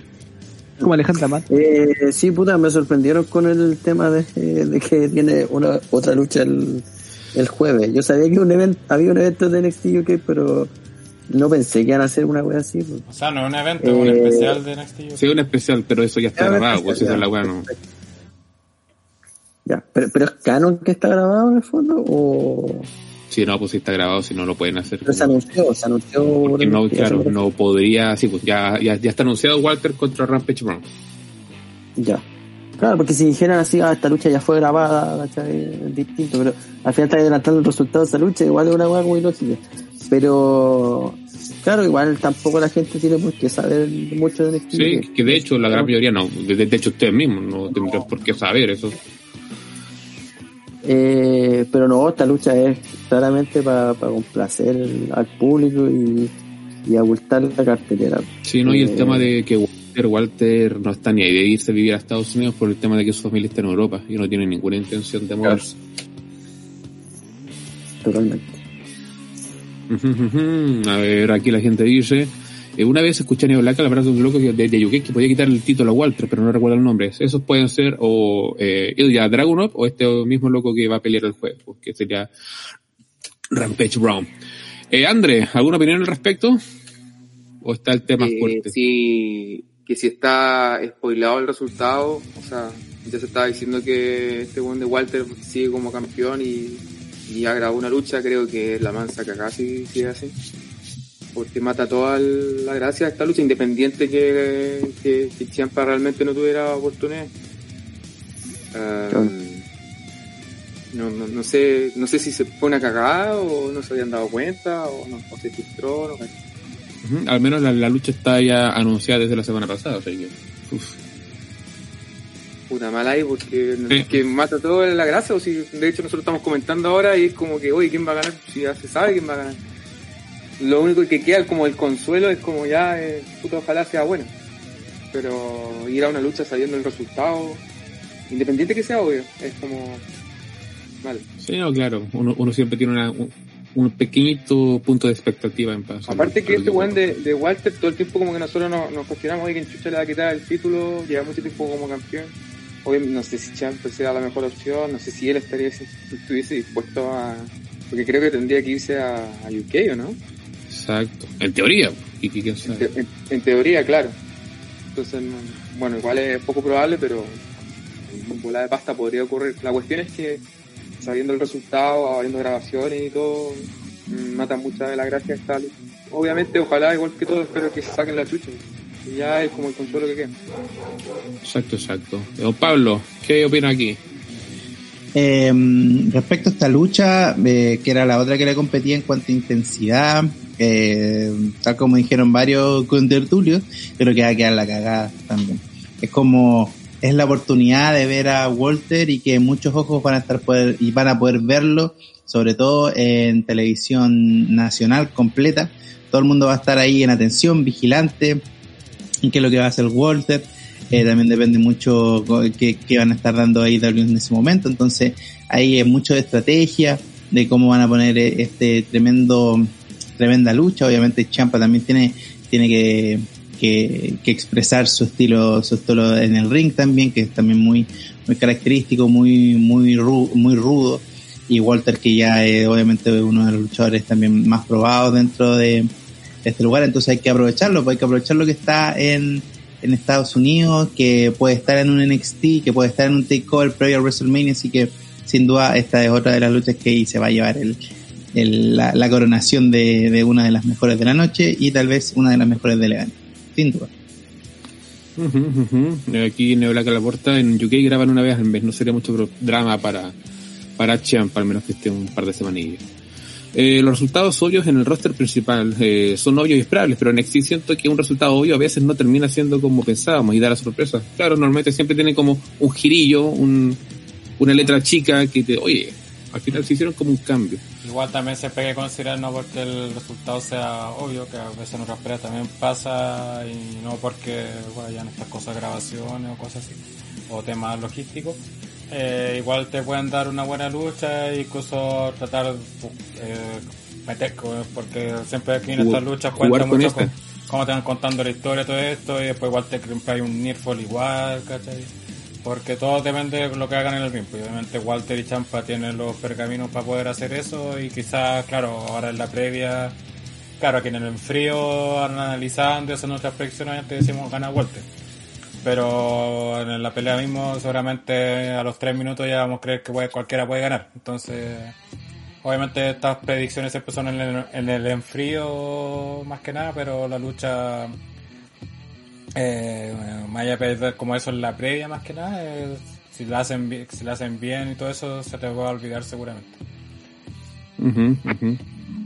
Como Alejandra. Eh, sí, puta, me sorprendieron con el tema de, de que tiene una otra lucha el, el jueves. Yo sabía que un evento, había un evento de NXT UK, pero no pensé que iban a hacer una wea así. pues. O sea, no es un evento, es un Eh, especial de. UK. Sí, un especial, pero eso ya está Ya, grabado, ya, pues ya. esa es la wea, no. Ya, pero, pero es canon que está grabado en el fondo o Si no, pues si está grabado, si no lo pueden hacer. pero se anunció, se anunció. Porque no, ya claro, se- no podría, sí, pues ya, ya, ya está anunciado Walter contra Rampage Brown. Ya. Claro, porque si dijeran así, ah, esta lucha ya fue grabada, ¿cachai? Es distinto, pero al final está adelantando el resultado de esa lucha, igual es una hueá muy lógica. Pero, claro, igual tampoco la gente tiene por qué saber mucho de NXT. Sí, que de hecho la gran mayoría no, de, de hecho ustedes mismos no tendrían por qué saber eso. Eh, pero no, esta lucha es claramente para complacer al público y, y abultar la cartelera. Sí, ¿no? Y el Eh, tema de que Walter, Walter no está ni ahí de irse a vivir a Estados Unidos por el tema de que su familia está en Europa y no tiene ninguna intención de moverse. Totalmente. A ver, aquí la gente dice. eh, una vez escuché a Neo Black hablar de un loco que- de, de UK que podía quitar el título a Walter, pero no recuerdo el nombre. Esos pueden ser o eh, Ilya Dragunov o este mismo loco que va a pelear el jueves, pues, que sería Rampage Brown. Eh, André, ¿alguna opinión al respecto? ¿O está el tema Eh, fuerte? sí, que si está spoilado el resultado, o sea, ya se estaba diciendo que este buen de Walter sigue como campeón y, y ya grabó una lucha, creo que es la mansa cagada si sigue así. Porque mata toda la gracia de esta lucha, independiente que, que, que Ciampa realmente no tuviera oportunidad. Ah, no, no, no sé no sé si se fue una cagada o no se habían dado cuenta o, no, o se filtró, no sé. Ujú, Al menos la, la lucha está ya anunciada desde la semana pasada, o sea que. uf. Puta mal ahí porque Sí. que mata todo la gracia o si de hecho nosotros estamos comentando ahora y es como que oye quién va a ganar si ya se sabe quién va a ganar lo único que queda como el consuelo es como ya eh, puta ojalá sea bueno pero ir a una lucha sabiendo el resultado independiente que sea obvio es como mal Sí, no, claro. Uno, uno siempre tiene una, un, un pequeñito punto de expectativa en paz. aparte que este weón de, de Walter todo el tiempo como que nosotros nos, nos cuestionamos oye quién chucha le va a quitar el título lleva mucho tiempo como campeón Obviamente no sé si Champ sea la mejor opción, no sé si él estaría estuviese dispuesto a porque creo que tendría que irse a, a UK o no. Exacto. En teoría. ¿Y qué- quién En, sabe? te- en- en teoría, claro. Entonces, no- bueno, igual es poco probable, pero en bola de pasta podría ocurrir. La cuestión es que, sabiendo el resultado, habiendo grabaciones y todo, mata mucha de la gracia esta lucha. Obviamente, ojalá, igual que todo, espero que se saquen la chucha. Y ya es como el consuelo que queda. Exacto, exacto. Don Pablo, ¿qué opina aquí? Eh, respecto a esta lucha, eh, que era la otra que le competía en cuanto a intensidad, eh, tal como dijeron varios contertulios, creo que va a quedar la cagada también. Es como, es la oportunidad de ver a Walter y que muchos ojos van a estar poder, y van a poder verlo, sobre todo en televisión nacional completa. Todo el mundo va a estar ahí en atención, vigilante, qué es lo que va a hacer Walter. Eh, también depende mucho qué, qué van a estar dando ahí W en ese momento. Entonces, ahí es mucho de estrategia, de cómo van a poner eh, este tremendo, tremenda lucha. Obviamente Champa también tiene, tiene que, que, expresar su estilo, su estilo en el ring también, que es también muy, muy característico, muy, muy, muy rudo. Y Walter, que ya es obviamente uno de los luchadores también más probados dentro de, de este lugar, entonces hay que aprovecharlo, pues hay que aprovechar lo que está en, en Estados Unidos, que puede estar en un NXT, que puede estar en un takeover previo a WrestleMania, así que sin duda esta es otra de las luchas que se va a llevar el, la, coronación de, una de las mejores de la noche y tal vez una de las mejores del evento, sin duda. Aquí en Neoblaca la Porta, en UK graban una vez al mes, no sería mucho drama para, para al menos que esté un par de semanillas. Eh, los resultados obvios en el roster principal eh, son obvios y esperables, pero en NXT siento que un resultado obvio a veces no termina siendo como pensábamos y da la sorpresa. Claro, normalmente siempre tiene como un girillo, un, una letra chica que te, oye, al final se hicieron como un cambio. Igual también hay que considerar no porque el resultado sea obvio, que a veces otras peleas también pasa y no porque bueno, hayan estas cosas, grabaciones o cosas así, o temas logísticos. Eh, igual te pueden dar una buena lucha e incluso tratar eh, meter, porque siempre aquí en estas luchas con mucho esta. con- cómo te van contando la historia todo esto y después igual te hay un Nearfall igual, ¿cachai? Porque todo depende de lo que hagan en el ring. obviamente Walter y Champa tienen los pergaminos para poder hacer eso y quizás, claro, ahora en la previa, claro, aquí en el frío analizando y haciendo nuestras predicciones antes decimos gana Walter. Pero en la pelea mismo seguramente a los tres minutos ya vamos a creer que puede- cualquiera puede ganar. Entonces, obviamente estas predicciones siempre son en el, en el enfrío más que nada, pero la lucha eh, más allá de ver como eso en la previa más que nada, eh, si la hacen bi- si la hacen bien y todo eso se te va a olvidar seguramente.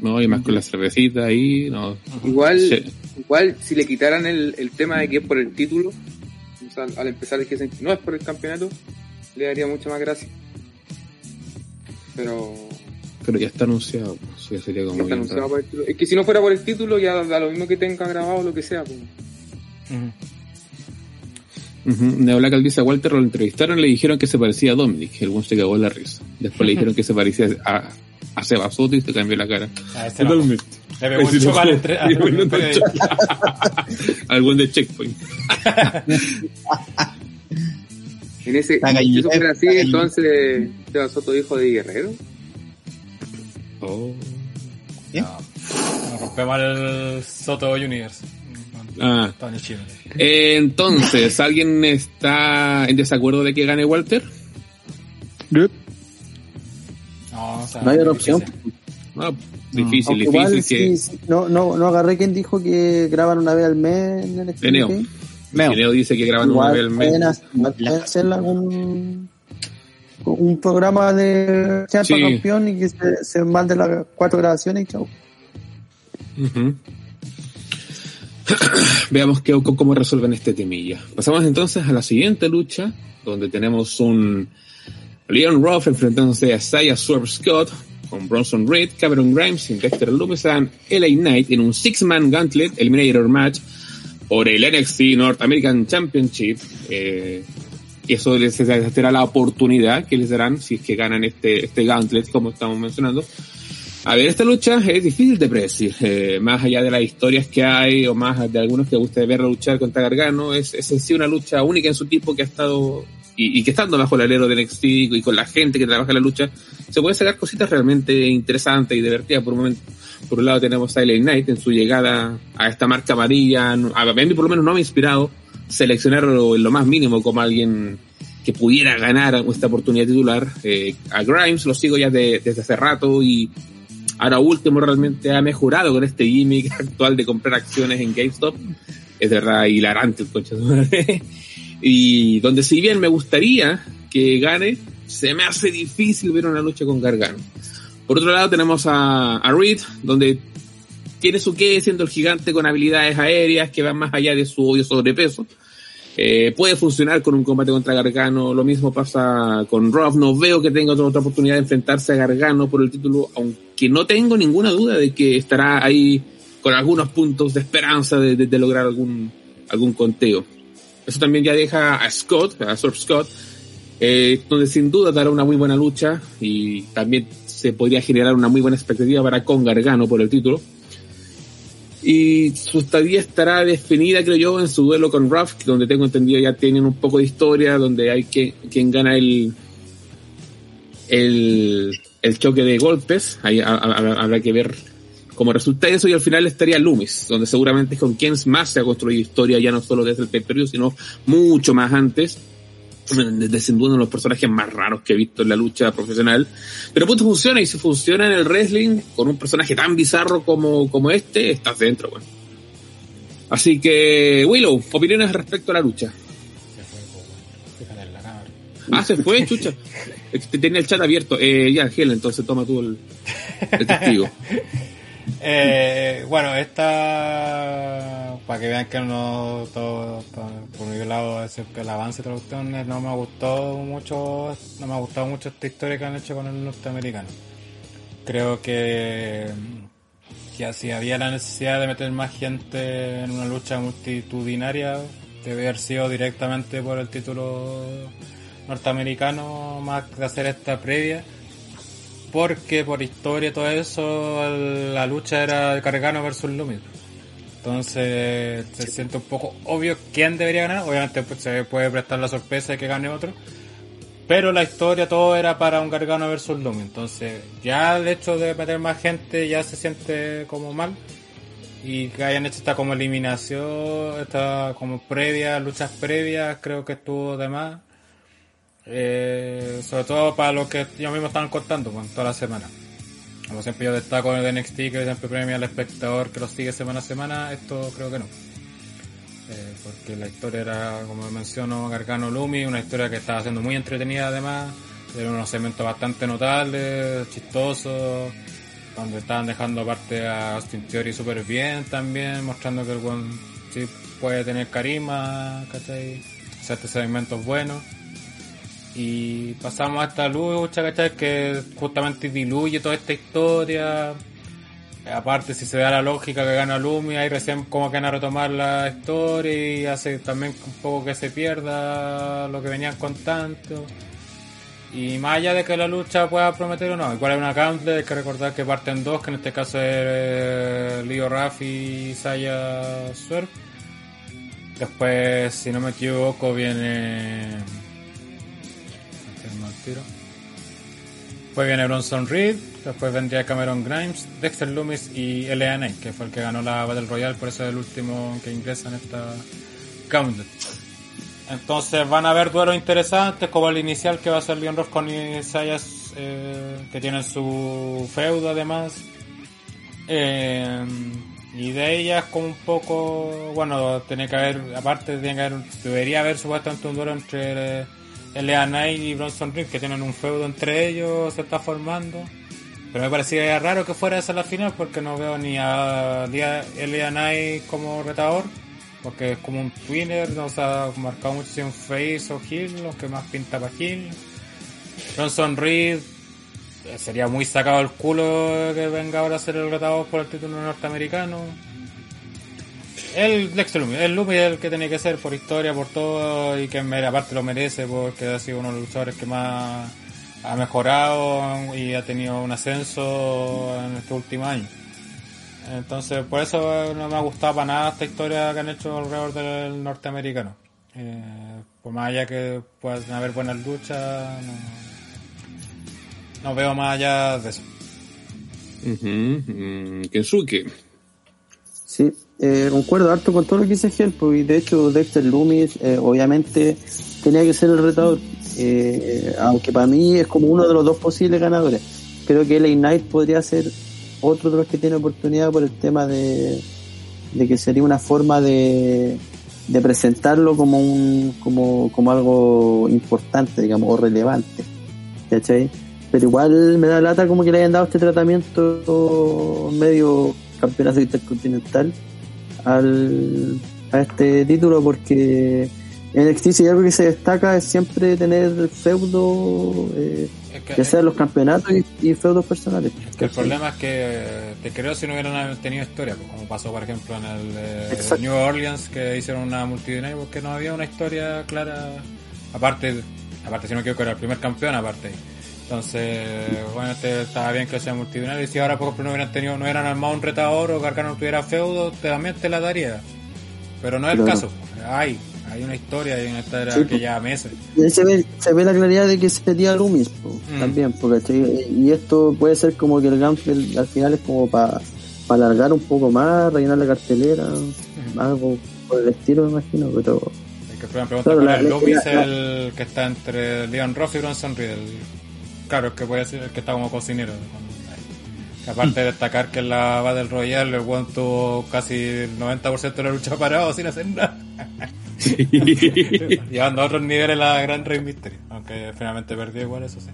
No, y más con la cervecita ahí, no. Igual, Sí. igual si le quitaran el, el tema de que es por el título, al empezar dijesen que no es por el campeonato, le daría mucha más gracia. Pero Pero ya está anunciado, pues, sería como no está anunciado por el título. Es que si no fuera por el título, ya da lo mismo que tenga grabado lo que sea. pues. Ujú. Neoblacal dice a Walter lo entrevistaron le dijeron que se parecía a Dominic. El buen se cagó en la risa. Después le dijeron que se parecía a, a Seba Soto y se cambió la cara. A ese no. Totalmente. Le pegó un sí entre- sí, de Checkpoint. En ese, si eso fuera así, entonces Seba Soto hijo de Guerrero. Oh. Nos rompemos el Soto Universe. Ah. Eh, Entonces, ¿alguien está en desacuerdo de que gane Walter? No, o sea, No hay otra opción. Ah, difícil, Aunque igual, difícil que... sí, sí, no, no, no agarré quien dijo que graban una vez al mes en el Neo. Dice que graban una vez al mes. pueden hacer- igual pueden hacer algún un programa de champa Sí. campeón y que se, se manden las cuatro grabaciones y chau. Ujú. Veamos qué, cómo resuelven este temilla. Pasamos entonces a la siguiente lucha, donde tenemos un Leon Ruff enfrentándose a Isaiah Swerve Scott con Bronson Reed, Cameron Grimes y Dexter Loomis LA Knight en un six-man gauntlet eliminator match por el NXT North American Championship. Eh, eso les será la oportunidad que les darán si es que ganan este, este gauntlet, como estamos mencionando. A ver, esta lucha es difícil de predecir. eh, más allá de las historias que hay o más de algunos que gusta ver luchar contra Gargano, es, es en sí una lucha única en su tipo que ha estado y, y que estando bajo el alero del NXT y con la gente que trabaja en la lucha, se puede sacar cositas realmente interesantes y divertidas. Por un momento, por un lado tenemos a Knight en su llegada a esta marca amarilla, a mí por lo menos no me ha inspirado seleccionarlo en lo más mínimo como alguien que pudiera ganar esta oportunidad titular. Eh, a Grimes lo sigo ya desde hace rato y ahora último realmente ha mejorado con este gimmick actual de comprar acciones en GameStop. Es de verdad hilarante el coche. Y donde si bien me gustaría que gane, se me hace difícil ver una lucha con Gargano. Por otro lado tenemos a, Reed, donde tiene su qué siendo el gigante con habilidades aéreas que van más allá de su odio sobrepeso. Eh, puede funcionar con un combate contra Gargano, lo mismo pasa con Rob, no veo que tenga otra, oportunidad de enfrentarse a Gargano por el título, aunque no tengo ninguna duda de que estará ahí con algunos puntos de esperanza de, de, lograr algún, algún conteo. Eso también ya deja a Scott, a Surf Scott, eh, donde sin duda dará una muy buena lucha y también se podría generar una muy buena expectativa para con Gargano por el título. Y su estadía estará definida, creo yo, en su duelo con Ruff, donde tengo entendido ya tienen un poco de historia, donde hay que, quien gana el, el, el choque de golpes, ahí habrá que ver cómo resulta eso, y al final estaría Loomis, donde seguramente es con quien más se ha construido historia, ya no solo desde el pay sino mucho más antes desde sin duda uno de los personajes más raros que he visto en la lucha profesional. Pero punto funciona y si funciona en el wrestling con un personaje tan bizarro como, como este, estás dentro, bueno. Así que, Willow, opiniones respecto a la lucha. Ah, se fue, chucha. Tenía el chat abierto. Eh, ya, Gel, entonces toma tú el, el testigo. Eh, bueno, esta, para que vean que no todo, por mi lado, el avance de traducción no me ha gustado mucho, no me ha gustado mucho esta historia que han hecho con el norteamericano. Creo que, que si había la necesidad de meter más gente en una lucha multitudinaria, debe haber sido directamente por el título norteamericano, más que hacer esta previa porque por historia y todo eso, la lucha era Cargano versus Loomis. Entonces se siente un poco obvio quién debería ganar. Obviamente pues, se puede prestar la sorpresa de que gane otro. Pero la historia todo era para un Gargano versus Loomis. Entonces ya el hecho de meter más gente ya se siente como mal. Y que hayan hecho esta como eliminación, esta como previa, luchas previas, creo que estuvo de más. Eh, sobre todo para lo que ellos mismos estaban contando pues, toda la semana. Como siempre yo destaco en el NXT que siempre premia al espectador que lo sigue semana a semana, esto creo que no. Eh, porque la historia era, como menciono, Gargano Lumi, una historia que estaba siendo muy entretenida además, era unos segmentos bastante notables, chistosos, donde estaban dejando aparte a Austin Theory súper bien también, mostrando que el buen sí puede tener carisma, ¿cachai? Hacerte segmentos buenos. Y pasamos a esta lucha, ¿cachai? Que justamente diluye toda esta historia. Aparte, si se da la lógica que gana Lumi, ahí recién como que van a retomar la historia y hace también un poco que se pierda lo que venían contando. Y más allá de que la lucha pueda prometer o no, igual hay una counter, hay que recordar que parten dos, que en este caso es eh, Leo Rafi y Saya Surf. Después, si no me equivoco, viene Después viene Bronson Reed, después vendría Cameron Grimes, Dexter Loomis y L.A. que fue el que ganó la Battle Royale, por eso es el último que ingresa en esta Gauntlet. Entonces van a haber duelos interesantes, como el inicial que va a ser Leon Ross con Isaias, eh, que tienen su feudo además. Eh, y de ellas como un poco, bueno, tiene que haber, aparte tiene que haber, debería haber supuestamente un duelo entre L.A. Knight y Bronson Reed que tienen un feudo entre ellos, se está formando. Pero me parecía raro que fuera esa la final porque no veo ni a L.A. Knight como retador. Porque es como un twinner, no se ha marcado mucho si un face o heel, lo que más pinta para heel. Bronson Reed sería muy sacado el culo que venga ahora a ser el retador por el título norteamericano. El Lex Lumis, el Lumis es el que tenía que ser por historia, por todo, y que aparte lo merece porque ha sido uno de los luchadores que más ha mejorado y ha tenido un ascenso en este último año. Entonces, por eso no me ha gustado para nada esta historia que han hecho alrededor del norteamericano. Eh, por más allá que puedan haber buenas luchas, no, no veo más allá de eso. Ujú, mm, Kensuke. Sí, eh, concuerdo harto con todo lo que dice Helpo y de hecho Dexter Loomis eh, obviamente tenía que ser el retador, eh, aunque para mí es como uno de los dos posibles ganadores. Creo que LA Knight podría ser otro de los que tiene oportunidad por el tema de, de que sería una forma de, de presentarlo como un como, como algo importante, digamos, o relevante. ¿Cachai? Pero igual me da lata como que le hayan dado este tratamiento medio campeonato intercontinental al, a este título porque en NXT si algo que se destaca es siempre tener feudo eh, Es que, ya sea los campeonatos y, y feudos personales. es que el problema es que eh, te creo si no hubieran tenido historia, pues, como pasó por ejemplo en el eh. New Orleans que hicieron una multitudinaria porque no había una historia clara, aparte, aparte si no me equivoco era el primer campeón aparte. Entonces, bueno, este estaba bien que sea multitudinario y si ahora por ejemplo no hubieran tenido, no hubieran armado un retador o Gargano no tuviera feudo, te- también te la daría. Pero no es el caso. Hay, hay una historia, hay una historia Sí, que pues. lleva meses. Y ahí se ve, se ve la claridad de que sería Loomis po, Mm. también, porque y esto puede ser como que el Ganfield al final es como para alargar un poco más, rellenar la cartelera, algo por el estilo me imagino, pero El que me pregunta Claro, la- es Loomis, la- el que está entre Leon Ruff y Bronson Reed. Claro, el que puede ser que está como cocinero. que aparte de destacar que en la Battle Royale el weón tuvo casi el 90% de la lucha parado sin hacer nada. Llevando a otros niveles la gran Rey Mysterio. Aunque finalmente perdió igual, eso sí.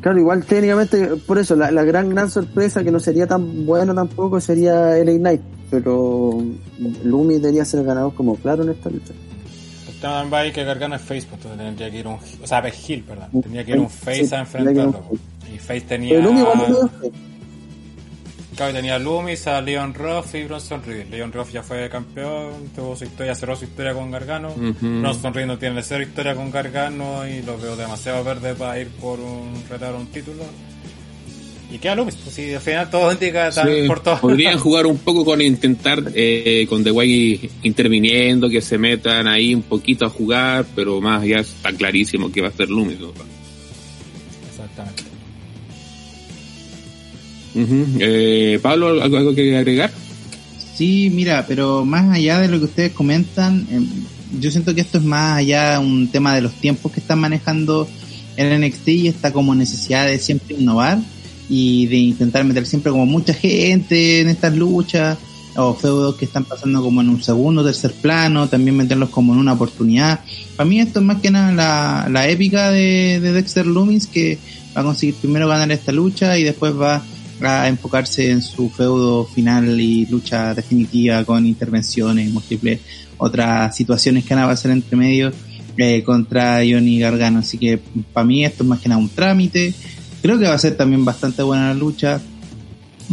claro, igual técnicamente, por eso, la, la gran gran sorpresa que no sería tan bueno tampoco sería LA Knight, pero Loomis debería ser el ganador como claro en esta lucha. Ahí que Gargano es face, pues entonces tendría que ir un. O sea, Hill, perdón. Tendría que ir un face Sí, a enfrentarlo. Y face tenía. Claro, tenía a Loomis, a Leon Ruff y Bronson Reed. Leon Ruff ya fue campeón, tuvo su historia, cerró su historia con Gargano. Ujú. Bronson Reed no tiene cero historia con Gargano y lo veo demasiado verde para ir por un retar un título. Y queda Loomis, pues si al final todo indica Sí, por todo. podrían jugar un poco con intentar eh, con The Way interviniendo, que se metan ahí un poquito a jugar, pero más ya está clarísimo que va a ser Loomis. ¿no? Exactamente. Eh, Pablo, ¿algo, algo que agregar? Sí, mira, pero más allá de lo que ustedes comentan, eh, yo siento que esto es más allá un tema de los tiempos que están manejando el NXT y esta como necesidad de siempre innovar y de intentar meter siempre como mucha gente en estas luchas o feudos que están pasando como en un segundo, tercer plano, también meterlos como en una oportunidad. Para mí esto es más que nada la, la épica de, de Dexter Loomis que va a conseguir primero ganar esta lucha y después va a enfocarse en su feudo final y lucha definitiva con intervenciones y múltiples otras situaciones que van a pasar entre medio eh, contra Johnny Gargano. Así que para mí esto es más que nada un trámite. Creo que va a ser también bastante buena la lucha.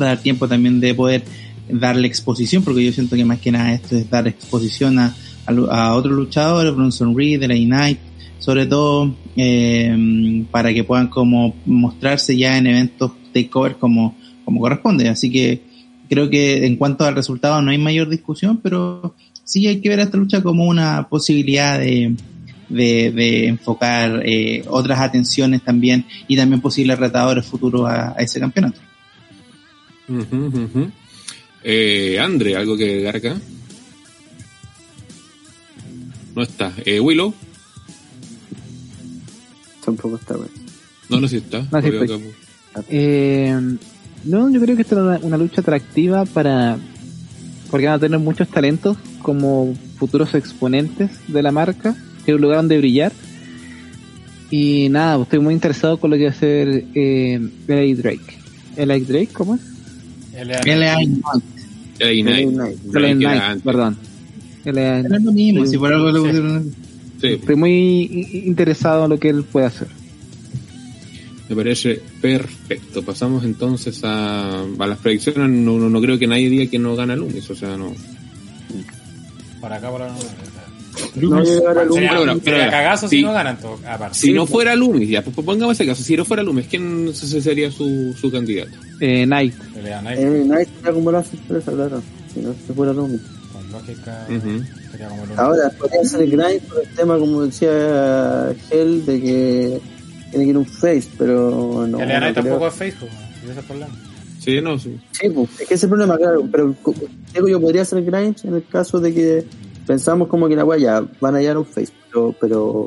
Va a dar tiempo también de poder darle exposición, porque yo siento que más que nada esto es dar exposición a, a, otros luchadores, Bronson Reed, LA Knight, sobre todo eh, para que puedan como mostrarse ya en eventos takeover como, como corresponde. Así que creo que en cuanto al resultado no hay mayor discusión, pero sí hay que ver a esta lucha como una posibilidad de, de, de enfocar eh, otras atenciones también y también posibles retadores futuros a, a ese campeonato. Ujú. Eh, Andre, ¿algo que agregar acá? No está. Eh, Willow, Tampoco está bueno. no, no sí está. No, sí estoy. Eh, no, yo creo que esta es una, una lucha atractiva para. Porque van a tener muchos talentos como futuros exponentes de la marca, es un lugar donde brillar. Y nada, estoy muy interesado con lo que va a hacer eh, L.A. Drake. L.A. Drake, ¿cómo es? LA LA Knight. LA L.A. perdón. L.A. Lo mismo, si por algo Estoy muy interesado en lo que él puede hacer. me parece perfecto. Pasamos entonces a, a las predicciones. No, no, no creo que nadie diga que no gana Loomis. O sea, no. Por acá, por acá. No llegar al Sería, Pero, cagazo si sí. no ganan todo. Si no fuera Loomis, ya, pues pongamos ese caso. Si no fuera Loomis, ¿quién sería su, su candidato? Eh, Knight. Knight Eh, Knight sería como la sorpresa, claro. Si no se fuera Loomis. con lógica sería como Ahora, podría ser grind por el tema, como decía Hell, de que tiene que ir un face, pero no. le no creo. tampoco es Facebook, ese es el problema. Sí, no, sí. Sí, pues, es que ese es el problema, claro, pero digo yo podría ser grind en el caso de que pensamos como que la guaya van a a un face, pero, pero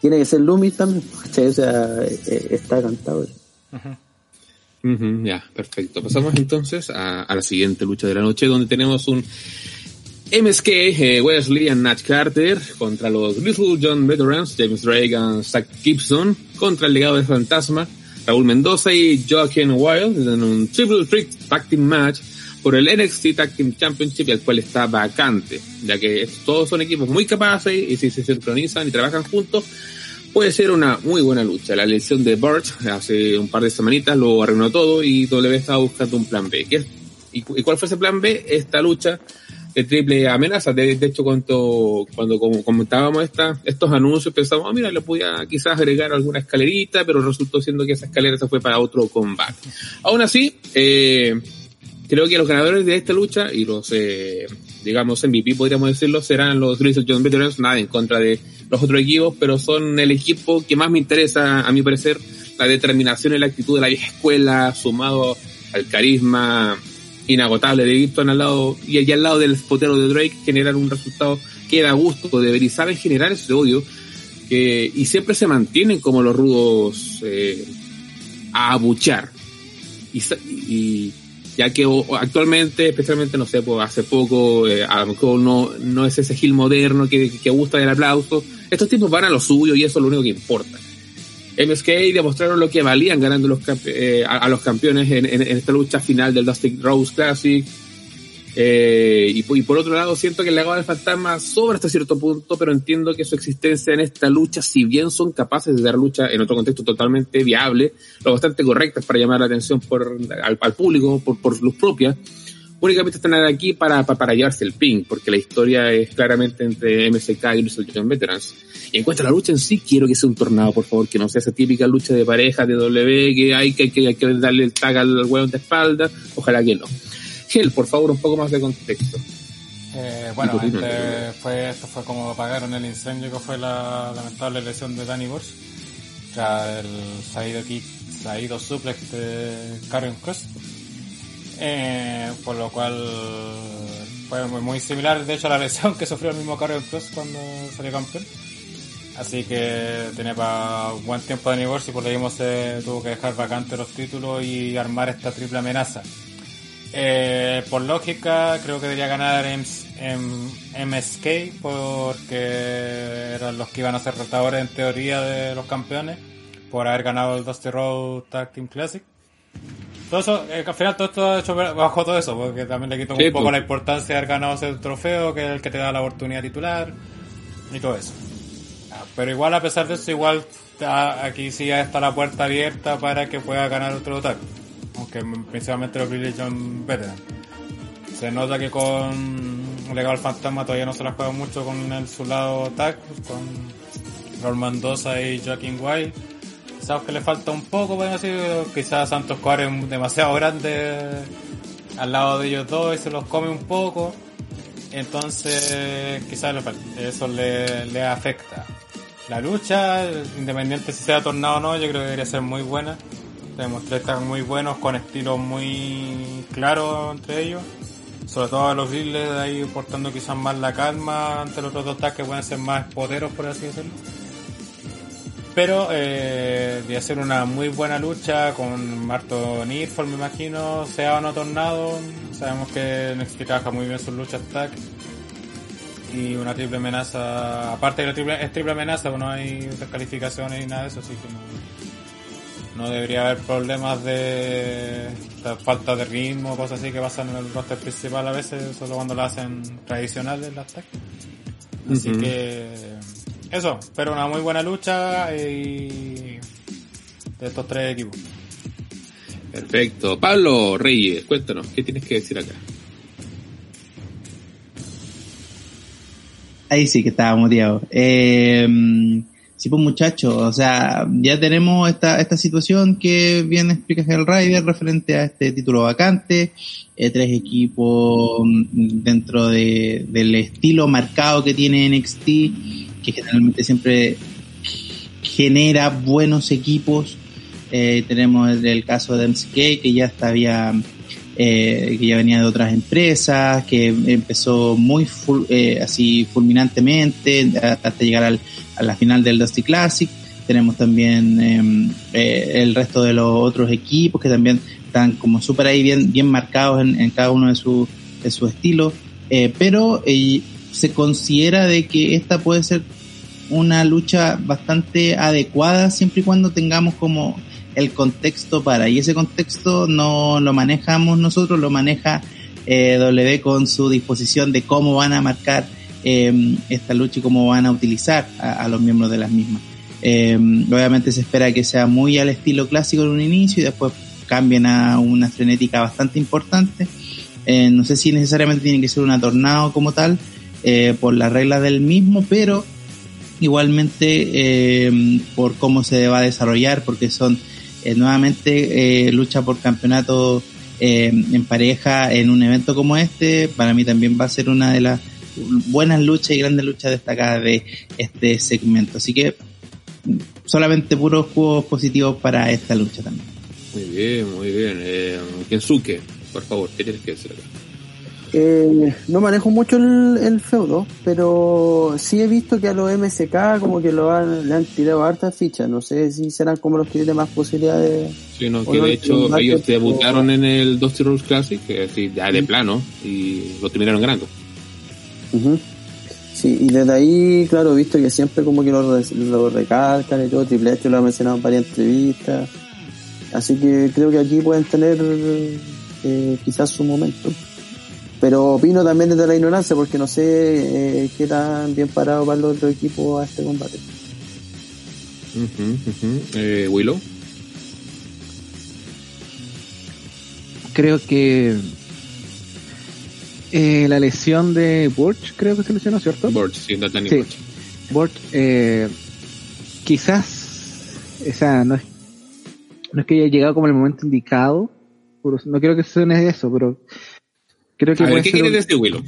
tiene que ser Loomis también. O sea, eh, está cantado. Ya, perfecto. Pasamos entonces a, la siguiente lucha de la noche, donde tenemos un MSK, eh, Wesley y Natch Carter contra los Little John Veterans, James y Zach Gibson, contra el legado de Fantasma, Raúl Mendoza y Joaquin Wild en un Triple Threat Tag Team Match por el NXT Tag Team Championship, el cual está vacante, ya que todos son equipos muy capaces y si se sincronizan y trabajan juntos, puede ser una muy buena lucha. La elección de Burt hace un par de semanitas lo arruinó todo y W estaba buscando un plan B. ¿Qué es- y, cu- y cuál fue ese plan B? Esta lucha de triple amenaza. De, hecho, cuando, cuando comentábamos esta, estos anuncios, pensamos, "Ah, mira, le podía quizás agregar alguna escalerita, pero resultó siendo que esa escalera se fue para otro combate. Aún así, eh, creo que los ganadores de esta lucha y los, eh, digamos, MVP, podríamos decirlo, serán los Grizzly John Veterans, nada en contra de los otros equipos, pero son el equipo que más me interesa, a mi parecer, la determinación y la actitud de la vieja escuela, sumado al carisma inagotable de Gibson al lado, y allá al lado del potero de Drake, generar un resultado que da gusto de ver y saben generar ese odio, que, y siempre se mantienen como los rudos eh, a abuchar. Y ya que actualmente, especialmente, no sé, pues hace poco, eh, a lo mejor no, no es ese Gil moderno que, que gusta del aplauso. Estos tipos van a lo suyo y eso es lo único que importa. MSK demostraron lo que valían ganando los eh, a, los campeones en esta lucha final del Dusty Rose Classic. Eh, y, po- y por otro lado, siento que el legado del fantasma sobra hasta cierto punto, pero entiendo que su existencia en esta lucha, si bien son capaces de dar lucha en otro contexto totalmente viable, lo bastante correctas para llamar la atención por, al, al público, por, por luz propia, únicamente están aquí para, para, llevarse el ping, porque la historia es claramente entre MSK y los John Veterans. Y en cuanto a la lucha en sí, quiero que sea un tornado, por favor, que no sea esa típica lucha de pareja de W, que hay que, que, hay que darle el tag al hueón de espalda, ojalá que no. Gel, por favor, un poco más de contexto. Eh, bueno, este fue, esto fue como apagaron el incendio que fue la lamentable lesión de Danny Burch. Tras el saído kick, saído suplex de Karen Cross. Eh, por lo cual fue muy, similar, de hecho, a la lesión que sufrió el mismo Karen Cross cuando salió campeón. Así que tenía para buen tiempo Danny Burch y por lo mismo se tuvo que dejar vacante los títulos y armar esta triple amenaza. Eh, por lógica, creo que debería ganar MS, M- MSK porque eran los que iban a ser retadores en teoría de los campeones por haber ganado el Dusty Road Tag Team Classic. Todo eso, eh, al final todo esto ha hecho bajo todo eso, porque también le quitó Sí, un poco pues. la importancia de haber ganado ese trofeo, que es el que te da la oportunidad titular y todo eso. Ah, Pero igual a pesar de eso, igual aquí sí ya está la puerta abierta para que pueda ganar otro tag. Aunque principalmente los Billy John Veteran. Se nota que con Legal Fantasma todavía no se la juega mucho con el, su lado tag, con Raúl Mendoza y Joaquín White. Quizás que le falta un poco, podemos decir, quizás Santos Coare es demasiado grande al lado de ellos dos y se los come un poco. Entonces, quizás eso le, le afecta. La lucha, independiente si sea tornado o no, yo creo que debería ser muy buena. Demostré estar muy buenos, con estilos muy claros entre ellos. Sobre todo a los Riddles ahí portando quizás más la calma ante los otros dos tags que pueden ser más poderos, por así decirlo. Pero eh, de hacer una muy buena lucha con Marto Nirfol, me imagino, sea o no tornado. Sabemos que NXT trabaja muy bien sus luchas tag. Y una triple amenaza, aparte de la triple, es triple amenaza, pues no hay descalificaciones ni nada de eso, así que no, no debería haber problemas de, de falta de ritmo, cosas así que pasan en el roster principal a veces, solo cuando lo hacen tradicionales las tag. Así que eso, pero una muy buena lucha y de estos tres equipos. Perfecto. Pablo Reyes, cuéntanos, ¿qué tienes que decir acá? Ahí sí que estaba muteado. Eh, Sí, pues muchachos, o sea, ya tenemos esta, esta situación que bien explica el Rider referente a este título vacante, eh, tres equipos mm, dentro de, del estilo marcado que tiene NXT, que generalmente siempre genera buenos equipos. Eh, tenemos el, el caso de MCK, que ya estaba eh, que ya venía de otras empresas, que empezó muy eh, así fulminantemente hasta llegar al, a la final del Dusty Classic. Tenemos también eh, eh, el resto de los otros equipos que también están como súper ahí bien, bien marcados en, en cada uno de su, de su estilo. Eh, pero se considera de que esta puede ser una lucha bastante adecuada siempre y cuando tengamos como el contexto para y ese contexto no lo manejamos nosotros lo maneja eh, W con su disposición de cómo van a marcar eh, esta lucha y cómo van a utilizar a, los miembros de las mismas. Eh, obviamente se espera que sea muy al estilo clásico en un inicio y después cambien a una frenética bastante importante. Eh, no sé si necesariamente tiene que ser una tornado como tal eh, por las reglas del mismo pero igualmente eh, por cómo se va a desarrollar, porque son eh, nuevamente eh, lucha por campeonato eh, en pareja en un evento como este, para mí también va a ser una de las buenas luchas y grandes luchas destacadas de este segmento. Así que solamente puros juegos positivos para esta lucha también. Muy bien, muy bien. Kensuke, por favor, ¿qué tienes que decir acá? Eh, no manejo mucho el, el feudo, pero sí he visto que a los MSK como que lo han, le han tirado hartas fichas. No sé si serán como los que tienen más posibilidades. Sí, no, que no, de hecho el ellos o- debutaron en el Dusty Rose Classic, decir, ya de plano, y lo terminaron ganando. Sí, y desde ahí, claro, he visto que siempre como que lo, lo recalcan y todo. Triple H lo ha mencionado en varias entrevistas. Así que creo que aquí pueden tener eh, quizás su momento. Pero opino también desde la ignorancia porque no sé eh, qué tan bien parado van los otros equipos a este combate. Ujú, ujú. Eh, Willow. Creo que eh, la lesión de Burch, creo que se lesionó, ¿cierto? Borch, sí, Nathaniel Sí. Borch. Eh, quizás, o sea, no es, no es que haya llegado como el momento indicado, no creo que suene eso, pero creo que A ver, puede ¿qué ser quieres un- decir, Willow?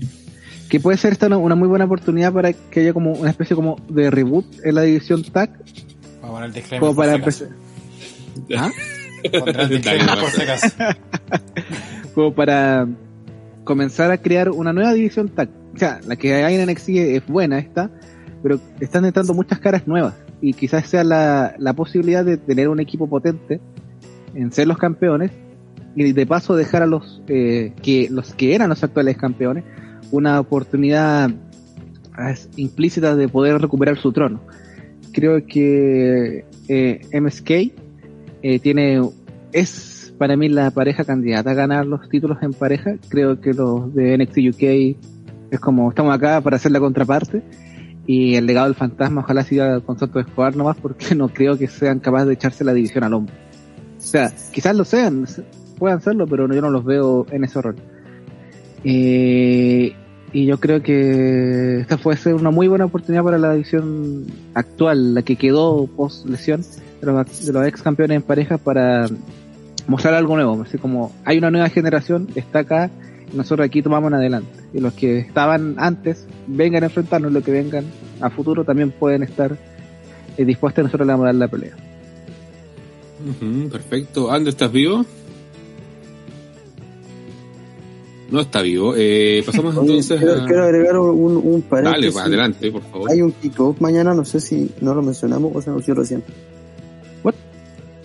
que puede ser esta una, una muy buena oportunidad para que haya como una especie como de reboot en la división TAC, Vamos a poner el disclaimer como por para si acaso. empezar, ¿Ah? Como para comenzar a crear una nueva división TAC. O sea, la que hay en NXT es buena esta, pero están entrando muchas caras nuevas y quizás sea la, la posibilidad de tener un equipo potente en ser los campeones y de paso dejar a los eh, que los que eran los actuales campeones una oportunidad ah, implícita de poder recuperar su trono. Creo que eh, MSK eh, tiene es para mí la pareja candidata a ganar los títulos en pareja. Creo que los de NXT UK es como estamos acá para hacer la contraparte y el legado del fantasma ojalá siga con Santo Escobar nomás porque no creo que sean capaces de echarse la división al hombro. O sea, quizás lo sean, puedan serlo, pero yo no los veo en ese rol. Eh, y yo creo que esta puede ser una muy buena oportunidad para la división actual, la que quedó post lesión de los, de los ex campeones en pareja para mostrar algo nuevo. Así como hay una nueva generación, está acá, y nosotros aquí tomamos en adelante. Y los que estaban antes, vengan a enfrentarnos, los que vengan a futuro también pueden estar eh, dispuestos a nosotros a dar la pelea. Ujú, perfecto. Ando, ¿estás vivo? No está vivo. Eh, pasamos Oye, entonces quiero, a... quiero agregar un, un Dale, paréntesis. va, adelante, por favor. Hay un kickoff mañana, no sé si no lo mencionamos o se anunció recién.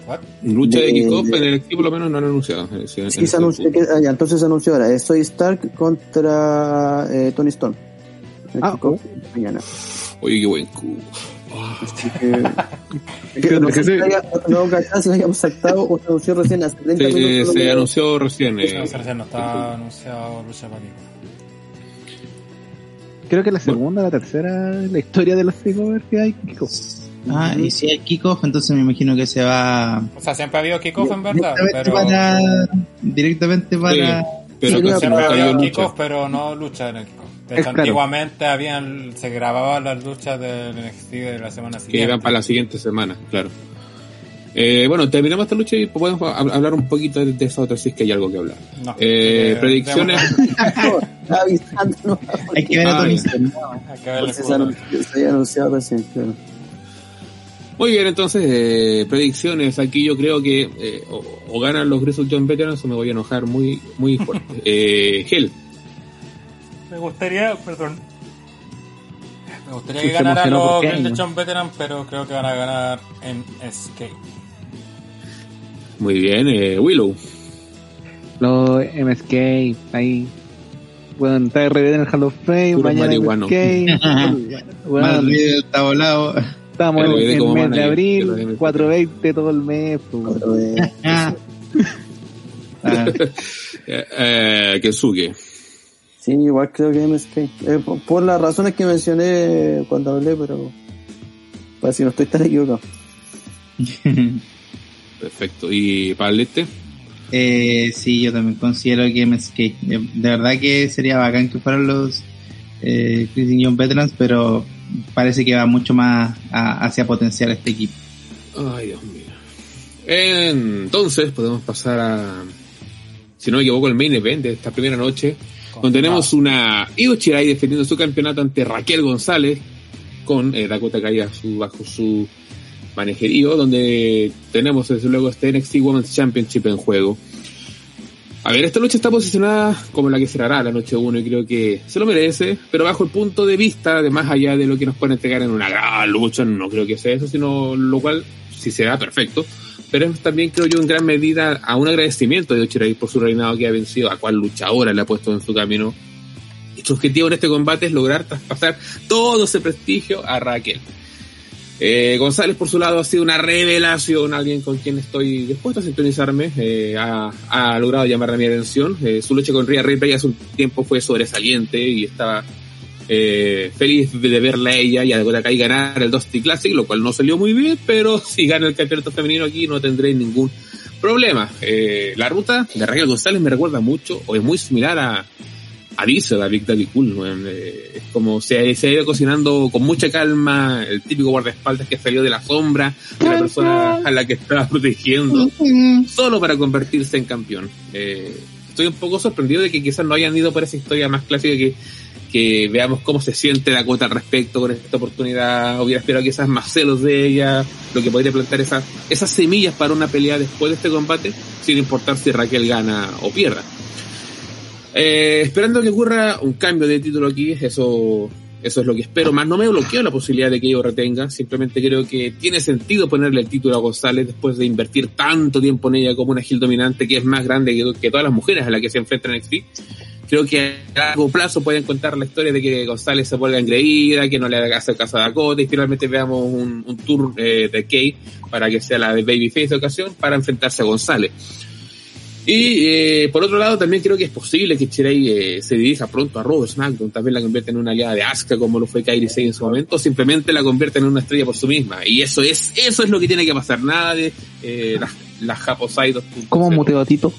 What? Lucha de de- kickoff de- en el equipo, por lo menos no lo han anunciado. Eh, sí, en se anunció, que, ah, ya, entonces se anunció ahora. Soy Stark contra eh, Tony Storm. El Ah, kickoff mañana. Oye, qué buen cu. Así que, que no sé si haya- no cachaba si lo hayamos saltado o se anunció recién hace 30 se, minutos. se lo- anunció recién. eh, No, Sergio, no está anunciado lucha para Creo que la segunda, la tercera, la historia de los takeovers que hay. Kiko. Ah, y si hay kickoff, entonces me imagino que se va O sea, siempre ha habido kickoff en verdad, directamente pero... para, directamente para pero Sí, casi Siempre ha ha habido kickoff, pero no lucha en el kickoff. De hecho, claro. antiguamente habían, se grababan las luchas del NXT de la semana que siguiente. iban para la siguiente semana, claro. Eh, bueno, terminamos esta lucha y podemos hab- hablar un poquito de, de esa otra si es que hay algo que hablar. No. Eh, Eh, predicciones. Hay que ver a Ah, Tony que se, se había anunciado recién, claro. Muy bien, entonces, eh, predicciones. Aquí yo creo que eh, o, o ganan los Grizzly John Veterans o me voy a enojar muy muy fuerte. eh, Gel, Me gustaría, perdón. Me gustaría que ganaran los. John Veteran, pero creo que van a ganar en Escape. muy bien. Eh, Willow, Los MSK, ahí. Bueno, está RBD en el Hall of Fame, Puro mañana marihuano. MSK. Más bueno, está volado. estamos en, el mes de abril, RBD. 420 todo el mes. pues. Ah. Ah, eh, eh, Kensuke, Sí, igual creo que MSK. Eh, por, por las razones que mencioné cuando hablé, pero parece que no estoy tan equivocado. perfecto. Y Palete, eh, sí, yo también considero que MSK. eh, De verdad que sería bacán que fueran los eh, Chris Young Veterans, pero parece que va mucho más a- hacia potenciar este equipo. Ay, Dios mío. Entonces, podemos pasar a, si no me equivoco, el main event de esta primera noche, donde tenemos una Io Shirai defendiendo su campeonato ante Raquel González con eh, Dakota Kai su- bajo su manejerío, donde tenemos desde luego este NXT Women's Championship en juego. A ver, esta lucha está posicionada como la que cerrará la noche 1 y creo que se lo merece, pero bajo el punto de vista de más allá de lo que nos pueden entregar en una gran lucha, no creo que sea eso, sino lo cual, si se da, perfecto. Pero es también, creo yo, en gran medida a un agradecimiento de Ochirai por su reinado que ha vencido, a cual luchadora le ha puesto en su camino. Y su objetivo en este combate es lograr traspasar todo ese prestigio a Raquel. Eh, González, por su lado, ha sido una revelación, alguien con quien estoy dispuesto a sintonizarme. eh, ha, logrado llamar a mi atención. Eh, su lucha con Rhea Ripley hace un tiempo fue sobresaliente y estaba eh, feliz de, verla a ella y a Dakota Kai ganar el Dusty Classic, lo cual no salió muy bien, pero si gana el campeonato femenino aquí no tendré ningún problema. Eh, la ruta de Raquel González me recuerda mucho, o es muy similar a, a Diesel, a Big Daddy Cool. Eh, es como se, se ha ido cocinando con mucha calma, el típico guardaespaldas que salió de la sombra de la persona a la que estaba protegiendo, solo para convertirse en campeón. Eh, estoy un poco sorprendido de que quizás no hayan ido por esa historia más clásica que, que veamos cómo se siente Dakota al respecto con esta oportunidad. Hubiera esperado quizás más celos de ella, lo que podría plantar esas, esas semillas para una pelea después de este combate, sin importar si Raquel gana o pierda. Eh, esperando que ocurra un cambio de título aquí, eso, eso es lo que espero. Más no me bloqueo la posibilidad de que ello retenga. Simplemente creo que tiene sentido ponerle el título a González después de invertir tanto tiempo en ella como una Gil dominante que es más grande que, que todas las mujeres a las que se enfrenta en NXT. Creo que a largo plazo pueden contar la historia de que González se vuelva engreída, que no le haga hacer caso a Dakota y finalmente veamos un, un tour eh, de Kate para que sea la de Babyface de ocasión para enfrentarse a González. Y eh, por otro lado, también creo que es posible que Chirai eh, se dirija pronto a Raw SmackDown, también la convierta en una aliada de Asuka como lo fue Kairi Sane en su momento, o simplemente la convierta en una estrella por su misma. Y eso es eso es lo que tiene que pasar, nada de eh, las, las Japosai 2.0. ¿Cómo muteo a Tito?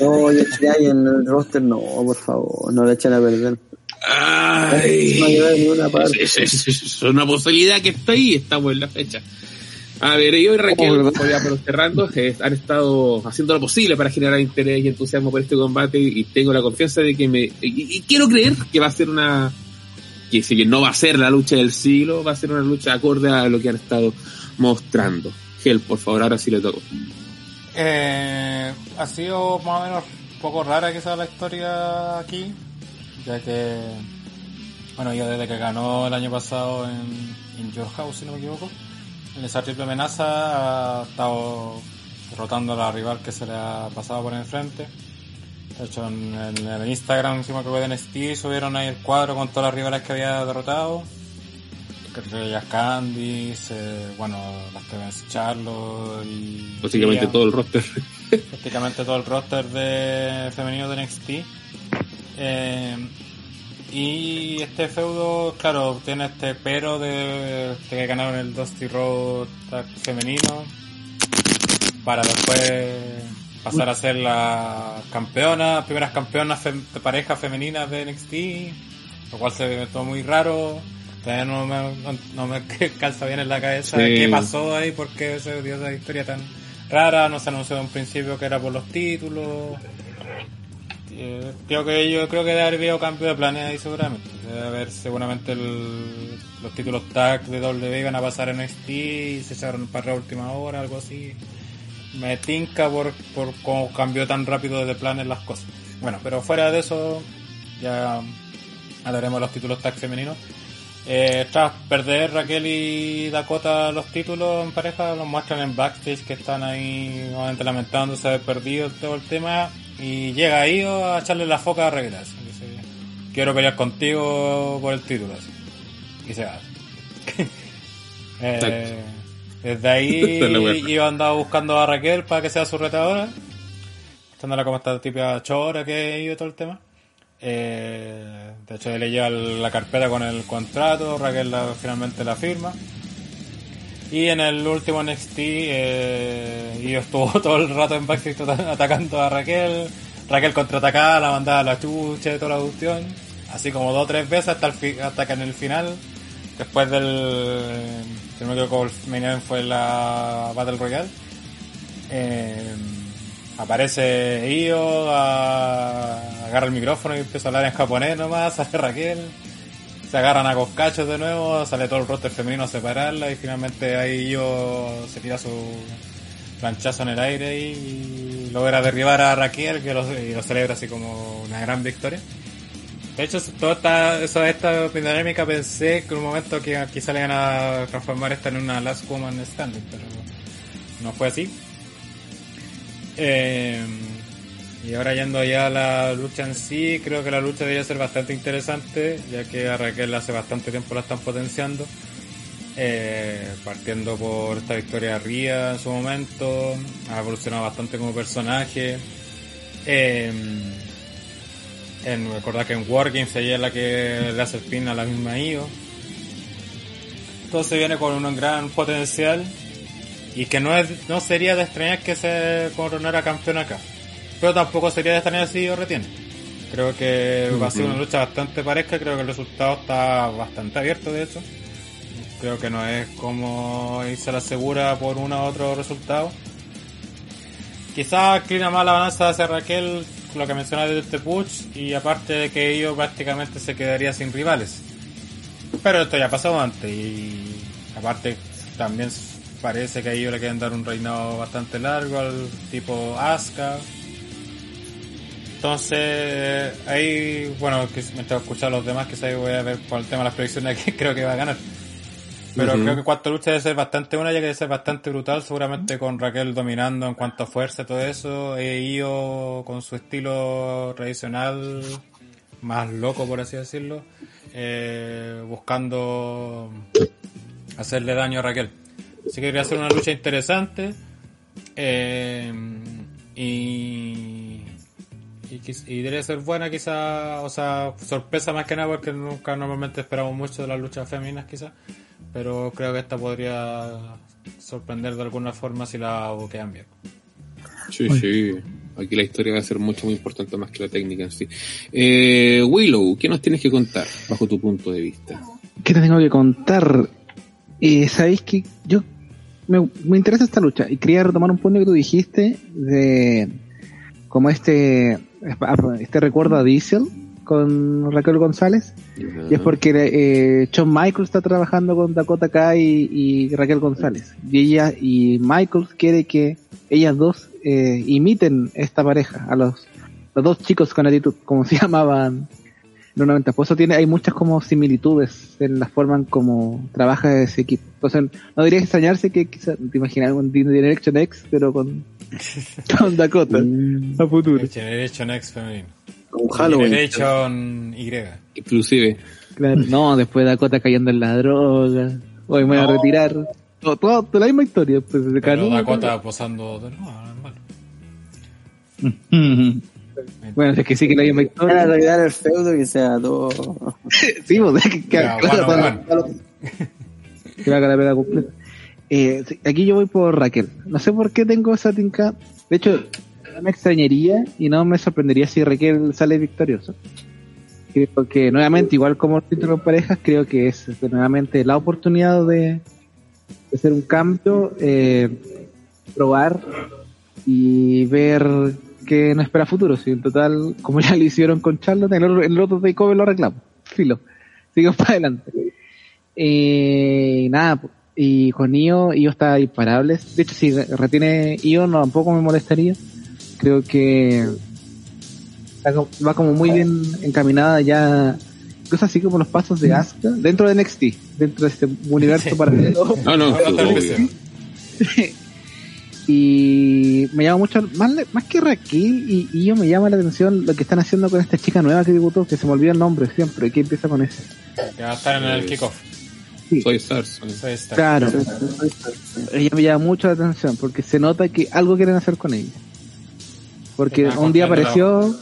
No, yo estoy ahí en el roster, no, por favor, no le echen a perder. Ay, No parte. es, es- es- es una posibilidad que está ahí, estamos en la fecha. A ver, yo y Raquel, Oh, ya por cerrando, eh, han estado haciendo lo posible para generar interés y entusiasmo por este combate y tengo la confianza de que me... Y, y quiero creer que va a ser una... Que si bien no va a ser la lucha del siglo, va a ser una lucha acorde a lo que han estado mostrando. Gel, por favor, ahora sí le toco. Eh, ha sido más o menos un poco rara quizás la historia aquí, ya que, bueno, yo desde que ganó el año pasado en, en Your House, si no me equivoco, en esa triple amenaza ha estado derrotando a la rival que se le ha pasado por enfrente. De hecho, en, el Instagram encima que fue de NXT subieron ahí el cuadro con todas las rivales que había derrotado. Entre ellas Candice, eh, bueno, las que ven Charlo y... Básicamente todo el roster. prácticamente todo el roster de femenino de NXT. Eh, y este feudo, claro, tiene este pero de, de que ganaron el Dusty Road Tag femenino para después pasar a ser la campeona, primeras campeonas fem- de parejas femeninas de NXT, lo cual se ve todo muy raro. Todavía no me, no, me calza bien en la cabeza Sí. qué pasó ahí, por qué se dio esa historia tan rara, no se anunció de un principio que era por los títulos. Eh, creo que yo creo que debe haber habido cambio de planes ahí seguramente. Debe haber seguramente el- los títulos tag de W iban a pasar en NXT y se echaron para la última hora, algo así. Me tinca por, por cómo cambió tan rápido de planes las cosas. Bueno, pero fuera de eso, ya hablaremos de los títulos tag femeninos. Eh, tras perder Raquel y Dakota los títulos en pareja, los muestran en backstage que están ahí nuevamente lamentándose haber perdido todo el tema. Y llega Io a echarle la foca a Raquel. así, dice, Quiero pelear contigo por el título. así. Y se va. Eh, desde ahí. Io andaba buscando a Raquel para que sea su retadora. Estándola como esta típica chora que Io todo el tema. Eh, de hecho, le lleva la carpeta con el contrato, Raquel finalmente la firma. Y en el último NXT, eh, estuvo todo el rato en backstage ata- atacando a Raquel. Raquel contraatacaba, la mandaba a la chucha y toda la cuestión. Así como dos o tres veces hasta, el hasta que en el final, después del. Si no me equivoco, el fue la Battle Royale. Eh, aparece Io, agarra el micrófono y empieza a hablar en japonés nomás, sale Raquel, se agarran a coscachos de nuevo, sale todo el roster femenino a separarla y finalmente ahí Io se tira su planchazo en el aire y logra derribar a Raquel y lo celebra así como una gran victoria. De hecho, toda esta, eso- esta dinámica pensé que en un momento que quizá le iban a transformar esta en una Last Woman Standing, pero no fue así. Eh, y ahora yendo ya a la lucha en sí, creo que la lucha debería ser bastante interesante, ya que a Raquel hace bastante tiempo la están potenciando. Eh, partiendo por esta victoria Ría en su momento, ha evolucionado bastante como personaje. Eh, recordad que en Wargames ella es la que le hace el pin a la misma IO. Entonces viene con un gran potencial y que no es no sería de extrañar que se coronara campeón acá. Pero tampoco sería de extrañar si IO retiene. Creo que va a ser una lucha bastante pareja, creo que el resultado está bastante abierto de hecho. Creo que no es como irse la segura por uno u otro resultado. Quizás inclina más la balanza hacia Raquel, lo que mencionaba de este push, y aparte de que ellos prácticamente se quedaría sin rivales. Pero esto ya ha pasado antes, y aparte también parece que a ellos le quieren dar un reinado bastante largo al tipo Asuka. Entonces, ahí, bueno, que mientras escuchar a los demás, quizás voy a ver por el tema de las predicciones que creo que va a ganar. Pero Ujú. creo que cuarto lucha debe ser bastante buena, ya que debe ser bastante brutal, seguramente con Raquel dominando en cuanto a fuerza y todo eso, e Io con su estilo tradicional, más loco por así decirlo, eh, buscando hacerle daño a Raquel. Así que debería ser una lucha interesante. eh, y, y, y debería ser buena quizá, o sea, sorpresa más que nada porque nunca normalmente esperamos mucho de las luchas femeninas quizá, pero creo que esta podría sorprender de alguna forma si la buquean bien. Sí, sí. Aquí la historia va a ser mucho muy importante más que la técnica en sí. Eh, Willow, ¿qué nos tienes que contar bajo tu punto de vista? ¿Qué te tengo que contar? Eh, Sabéis que yo me, me interesa esta lucha y quería retomar un punto que tú dijiste de como este este recuerdo a Diesel con Raquel González y es porque eh, Shawn Michaels está trabajando con Dakota Kai y, y Raquel González. Y ella y Michaels quiere que ellas dos eh, imiten esta pareja a los los dos chicos con actitud como se llamaban normalmente por eso tiene hay muchas como similitudes en la forma en cómo trabaja ese equipo entonces no debería extrañarse que quizás te imaginas un Direction X pero con con Dakota a futuro Generation X femenino. Un Halloween. Generation Y. Inclusive, Claro. No, después Dakota cayendo en la droga. Hoy me voy a No. retirar. Todo, todo- toda la misma historia. Pues, de Pero. Dakota posando de nuevo, normal. Bueno, es que sí que la misma Van a historia. arreglar el feudo que sea todo. Sí, pues, es que, que- Ya, claro, bueno, para- para- que la haga la pega completa. Eh, aquí yo voy por Raquel. No sé por qué tengo esa tinca. De hecho, no me extrañaría y no me sorprendería si Raquel sale victorioso. Creo que nuevamente, igual como el título de parejas, creo que es este, nuevamente la oportunidad de, de hacer un cambio, eh, probar y ver nos espera futuro. Si en total, como ya lo hicieron con Charlotte, en el el otro takeover lo arreglamos. Filo. Sigamos para adelante. Eh, nada, y con Io, Io está imparable. De hecho, si retiene Io, no, tampoco me molestaría. Creo que va como muy bien encaminada ya. Incluso así como los pasos de Asuka dentro de NXT, dentro de este universo Sí. paralelo. No, no, No, no olvides. Y me llama mucho, más, más que Raquel y, y yo me llama la atención lo que están haciendo con esta chica nueva que debutó, que se me olvida el nombre siempre, que empieza con ese. Que va a estar en el kickoff. Soy Stars. Soy Star. Claro, ella me llama mucho la atención porque se nota que algo quieren hacer con ella. Porque Está un día apareció,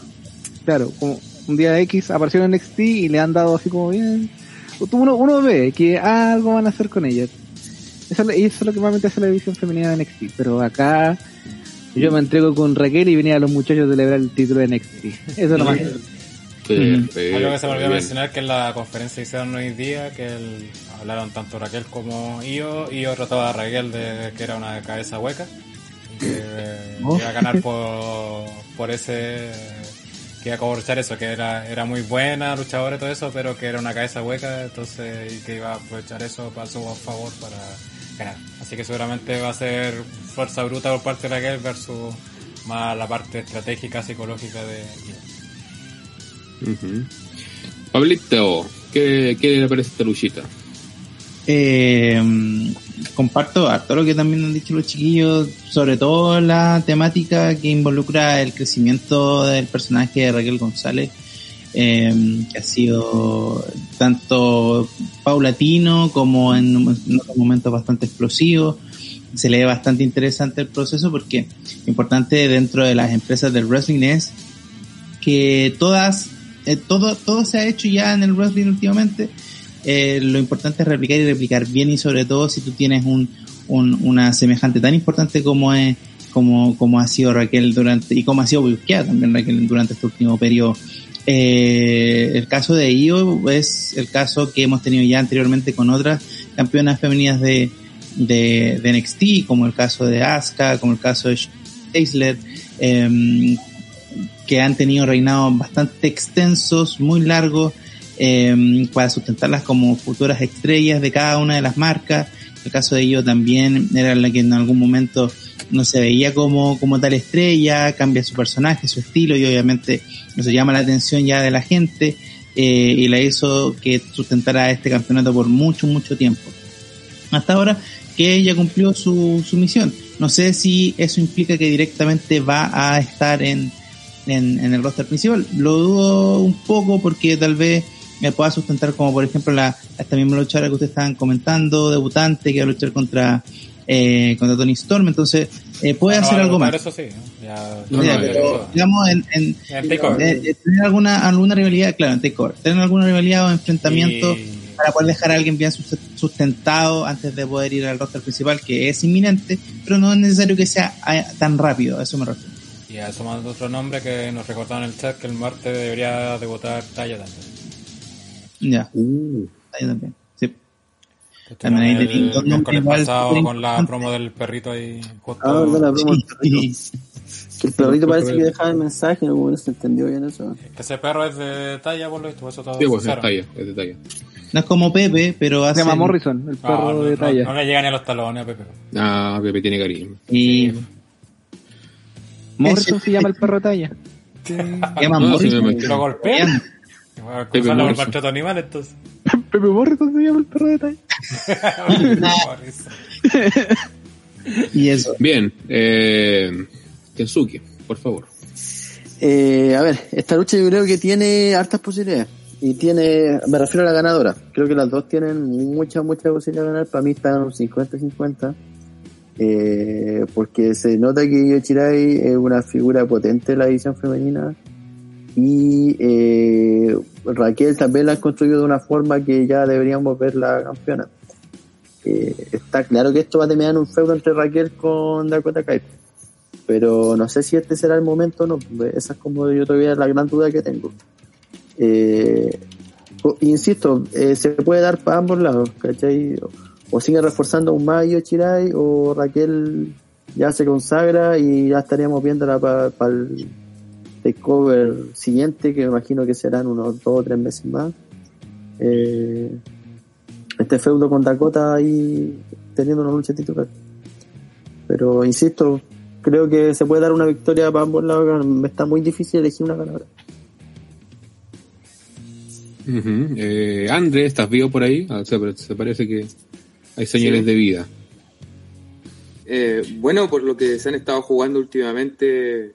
claro, como un día X apareció en NXT y le han dado así como bien. Uno, uno ve que algo van a hacer con ella. Eso, es lo- y eso es lo que más me interesa la división femenina de NXT. Pero acá yo me entrego con Raquel y venía a los muchachos a celebrar el título de NXT. Eso es lo más. Perfecto. Algo que se me olvidó mencionar que en la conferencia que hicieron hoy día, que el- hablaron tanto Raquel como Io, Io trataba a Raquel de que era una cabeza hueca, y que Oh. iba a ganar por, por ese, que iba a aprovechar eso, que era, era muy buena luchadora y todo eso, pero que era una cabeza hueca, entonces, y que iba a aprovechar eso para su favor para ganar. Así que seguramente va a ser fuerza bruta por parte de Raquel versus más la parte estratégica, psicológica de Io. Ujú. Pablito, ¿qué, ¿qué le parece esta luchita? Eh, comparto harto lo que también han dicho los chiquillos, sobre todo la temática que involucra el crecimiento del personaje de Raquel González, eh, que ha sido tanto paulatino como en, en otros momentos bastante explosivo. Se le ve bastante interesante el proceso porque importante dentro de las empresas del wrestling es que todas, eh, todo, todo se ha hecho ya en el wrestling últimamente. Eh, lo importante es replicar y replicar bien y sobre todo si tú tienes un, un- una semejante tan importante como es como, ha sido Raquel durante y como ha sido buscada también Raquel durante este último periodo. Eh, el caso de Io es el caso que hemos tenido ya anteriormente con otras campeonas femeninas de, de, NXT, como el caso de Asuka, como el caso de Eisler, eh, que han tenido reinados bastante extensos, muy largos, eh, para sustentarlas como futuras estrellas de cada una de las marcas. El caso de ello también era la que en algún momento no se veía como, como tal estrella, cambia su personaje, su estilo y obviamente eso llama la atención ya de la gente eh, y la hizo que sustentara este campeonato por mucho, mucho tiempo. Hasta ahora que ella cumplió su, su misión. No sé si eso implica que directamente va a estar en, en, en el roster principal. Lo dudo un poco porque tal vez me pueda sustentar como por ejemplo la esta misma luchadora que ustedes estaban comentando, debutante que va a luchar contra eh, contra Tony Storm, entonces eh, puede No, hacer algo más. Eso sí, ¿no? ya, No, Ya, no, pero, digamos en, en En eh, eh, tener alguna alguna rivalidad, claro, en takeover, tener alguna rivalidad o enfrentamiento Y- para poder dejar a alguien bien sus- sustentado antes de poder ir al roster principal, que es inminente, pero no es necesario que sea ah, tan rápido, a eso me refiero. Y a eso más otro nombre que nos recordaron en el chat que el martes debería debutar Talla también. Ya, Uh, ahí también. Sí. Estuvieron ahí el tenéis dos miércoles nombres igual pasado con la promo del perrito ahí justo. Ah, verdad, la broma del perrito. Sí. Que el perrito parece que dejaba el mensaje, no, no se entendió bien eso. Que ese perro es de talla, por lo visto, por eso todo sí, pues es cero. talla, es de talla. No es como Pepe, pero Se hace... llama Morrison, el No, perro no, de no, talla. no le llega ni a los talones a Pepe. Ah, Pepe tiene carisma. Y... Morrison se llama el perro de talla. Se llama No, sí me Morrison. Lo golpea. Pepe Morrison. maltrato animal, entonces. Pepe Morrison se llama el perro de talla. Y eso. Bien, eh, Kensuke, por favor. Eh, a ver, esta lucha yo creo que tiene hartas posibilidades. Y tiene, me refiero a la ganadora. Creo que las dos tienen mucha, mucha posibilidad de ganar. Para mí están un 50-50. Eh, porque se nota que Io Shirai es una figura potente en la división femenina. Y eh, Raquel también la han construido de una forma que ya deberíamos verla campeona. Eh, está claro que esto va a terminar un feudo entre Raquel con Dakota Kai. pero no sé si este será el momento o no. Esa es como yo todavía la gran duda que tengo. Eh, insisto, eh, se puede dar para ambos lados, ¿cachai? O, sigue reforzando más Io Chirai o Raquel ya se consagra y ya estaríamos viéndola para el takeover siguiente, que me imagino que serán unos dos o tres meses más. Eh, este feudo con Dakota ahí teniendo una lucha titular. Pero insisto, creo que se puede dar una victoria para ambos lados. Me está muy difícil elegir una ganadora. Ujú. Eh, André, ¿estás vivo por ahí? Ah, se, se parece que hay señales Sí. de vida. Eh, bueno, por lo que se han estado jugando últimamente,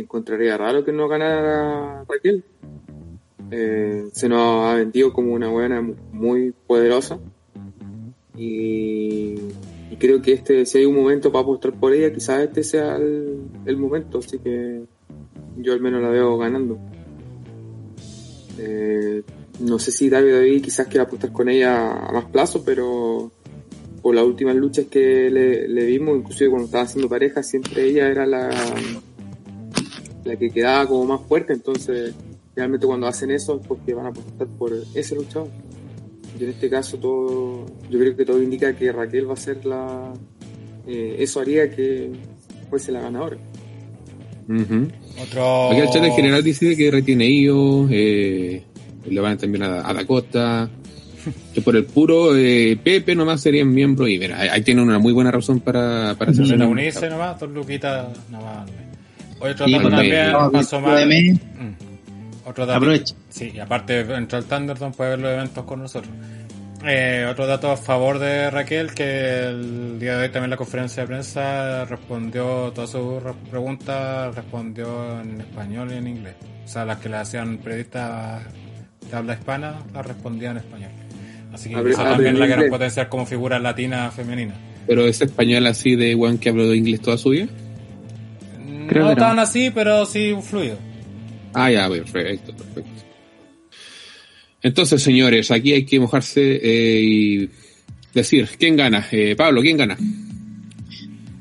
encontraría raro que no ganara Raquel. Eh, se nos ha vendido como una buena muy poderosa. Y, y creo que este, si hay un momento para apostar por ella, quizás este sea el, el momento. Así que yo al menos la veo ganando. Eh, no sé si David David quizás quiera apostar con ella a más plazo, pero por las últimas luchas que le, le vimos, inclusive cuando estaba haciendo pareja, siempre ella era la, la que quedaba como más fuerte, entonces realmente cuando hacen eso es porque van a apostar por ese luchador. Y en este caso todo, yo creo que todo indica que Raquel va a ser la, eh, eso haría que fuese la ganadora. Ujú. Otro. Aquí el chat en general dice que retiene Io, eh, le van también a, a Dakota, que por el puro eh, Pepe nomás serían miembros y mira, ahí, ahí tienen una muy buena razón para, para unirse nomás, dos luquitas nomás. Otro Sí, dato también. DM, Mm. Otro dato. Aprovecha. Sí, y aparte entró al Thunderdome puede ver los eventos con nosotros. Eh, otro dato a favor de Raquel, que el día de hoy también en la conferencia de prensa respondió todas sus re- preguntas, respondió en español y en inglés. O sea, las que le hacían periodistas de habla hispana, las respondía en español. Así que Abre- también la quieren potenciar como figura latina femenina. Pero es español así de weón que habló inglés toda su vida. Creo no que no. tan así, pero sí fluido. Ah, ya, perfecto, perfecto. Entonces, señores, aquí hay que mojarse eh, y decir, ¿quién gana? Eh, Pablo, ¿quién gana?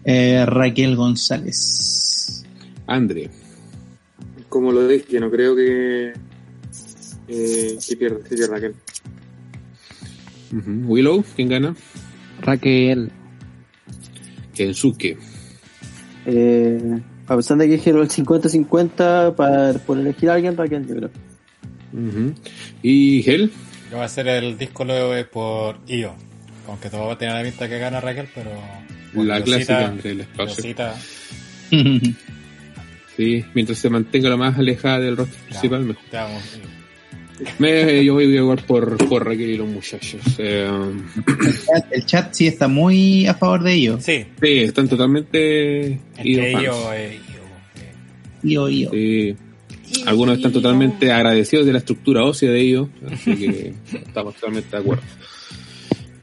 eh, Raquel González. André. Como lo dije, no creo que, eh, que pierda, que pierda Raquel. Willow, ¿quién gana? Raquel. Kensuke. Eh, a pesar de que dijeron el 50-50 para por elegir a alguien, Raquel, yo creo. Ujú. ¿Y Hel? Yo voy a hacer el disco luego por IO. Aunque todo va a tener la pinta que gana Raquel, pero. La clásica entre el espacio. Sí, mientras se mantenga lo más alejada del rostro principal, mejor. te amo. Me, yo voy a jugar por, por Raquel y los muchachos. Eh, El chat, el chat sí está muy a favor de ellos. Sí, sí, están totalmente e IO. Io, io. Sí. Algunos están totalmente agradecidos de la estructura ósea de ellos, así que estamos totalmente de acuerdo.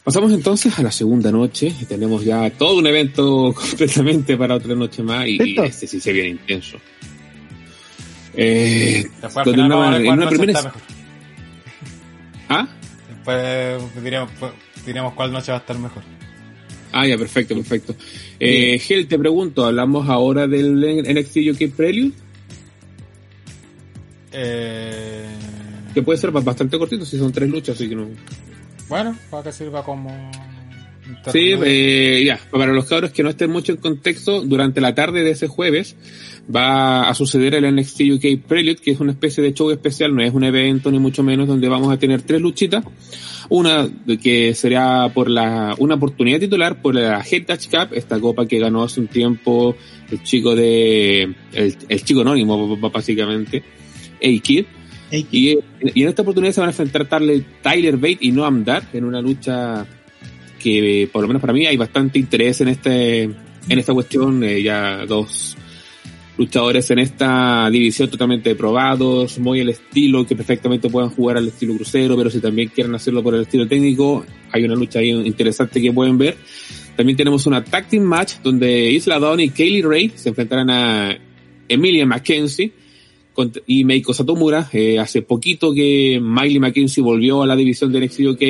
Pasamos entonces a la segunda noche tenemos ya todo un evento completamente para otra noche más y, este sí se viene intenso. Eh, Después al final una- en una noche primera- está mejor. ¿Ah? Después pues, diremos cuál noche va a estar mejor. Ah, ya, perfecto, perfecto. Eh, Gel, te pregunto, ¿hablamos ahora del NXT UK Prelude? Eh, Que puede ser bastante cortito si son tres luchas, así que no... bueno, para que sirva como. Sí, eh, ya, para los cabros que no estén mucho en contexto, durante la tarde de ese jueves va a suceder el NXT UK Prelude, que es una especie de show especial, no es un evento ni mucho menos, donde vamos a tener tres luchitas. Una que será por la, una oportunidad titular por la Heritage Cup, esta copa que ganó hace un tiempo el chico de, el, el chico anónimo, básicamente, A-Kid. Y, y en esta oportunidad se van a enfrentar Tyler Bate y Noam Dar en una lucha que por lo menos para mí hay bastante interés en este en esta cuestión eh, ya dos luchadores en esta división totalmente probados muy el estilo que perfectamente puedan jugar al estilo crucero pero si también quieren hacerlo por el estilo técnico hay una lucha ahí interesante que pueden ver también tenemos una tag match donde Isla Dawn y Kaylee Ray se enfrentarán a Emilia McKenzie cont- y Meiko Satomura. Eh, hace poquito que Miley McKenzie volvió a la división de NXT UK,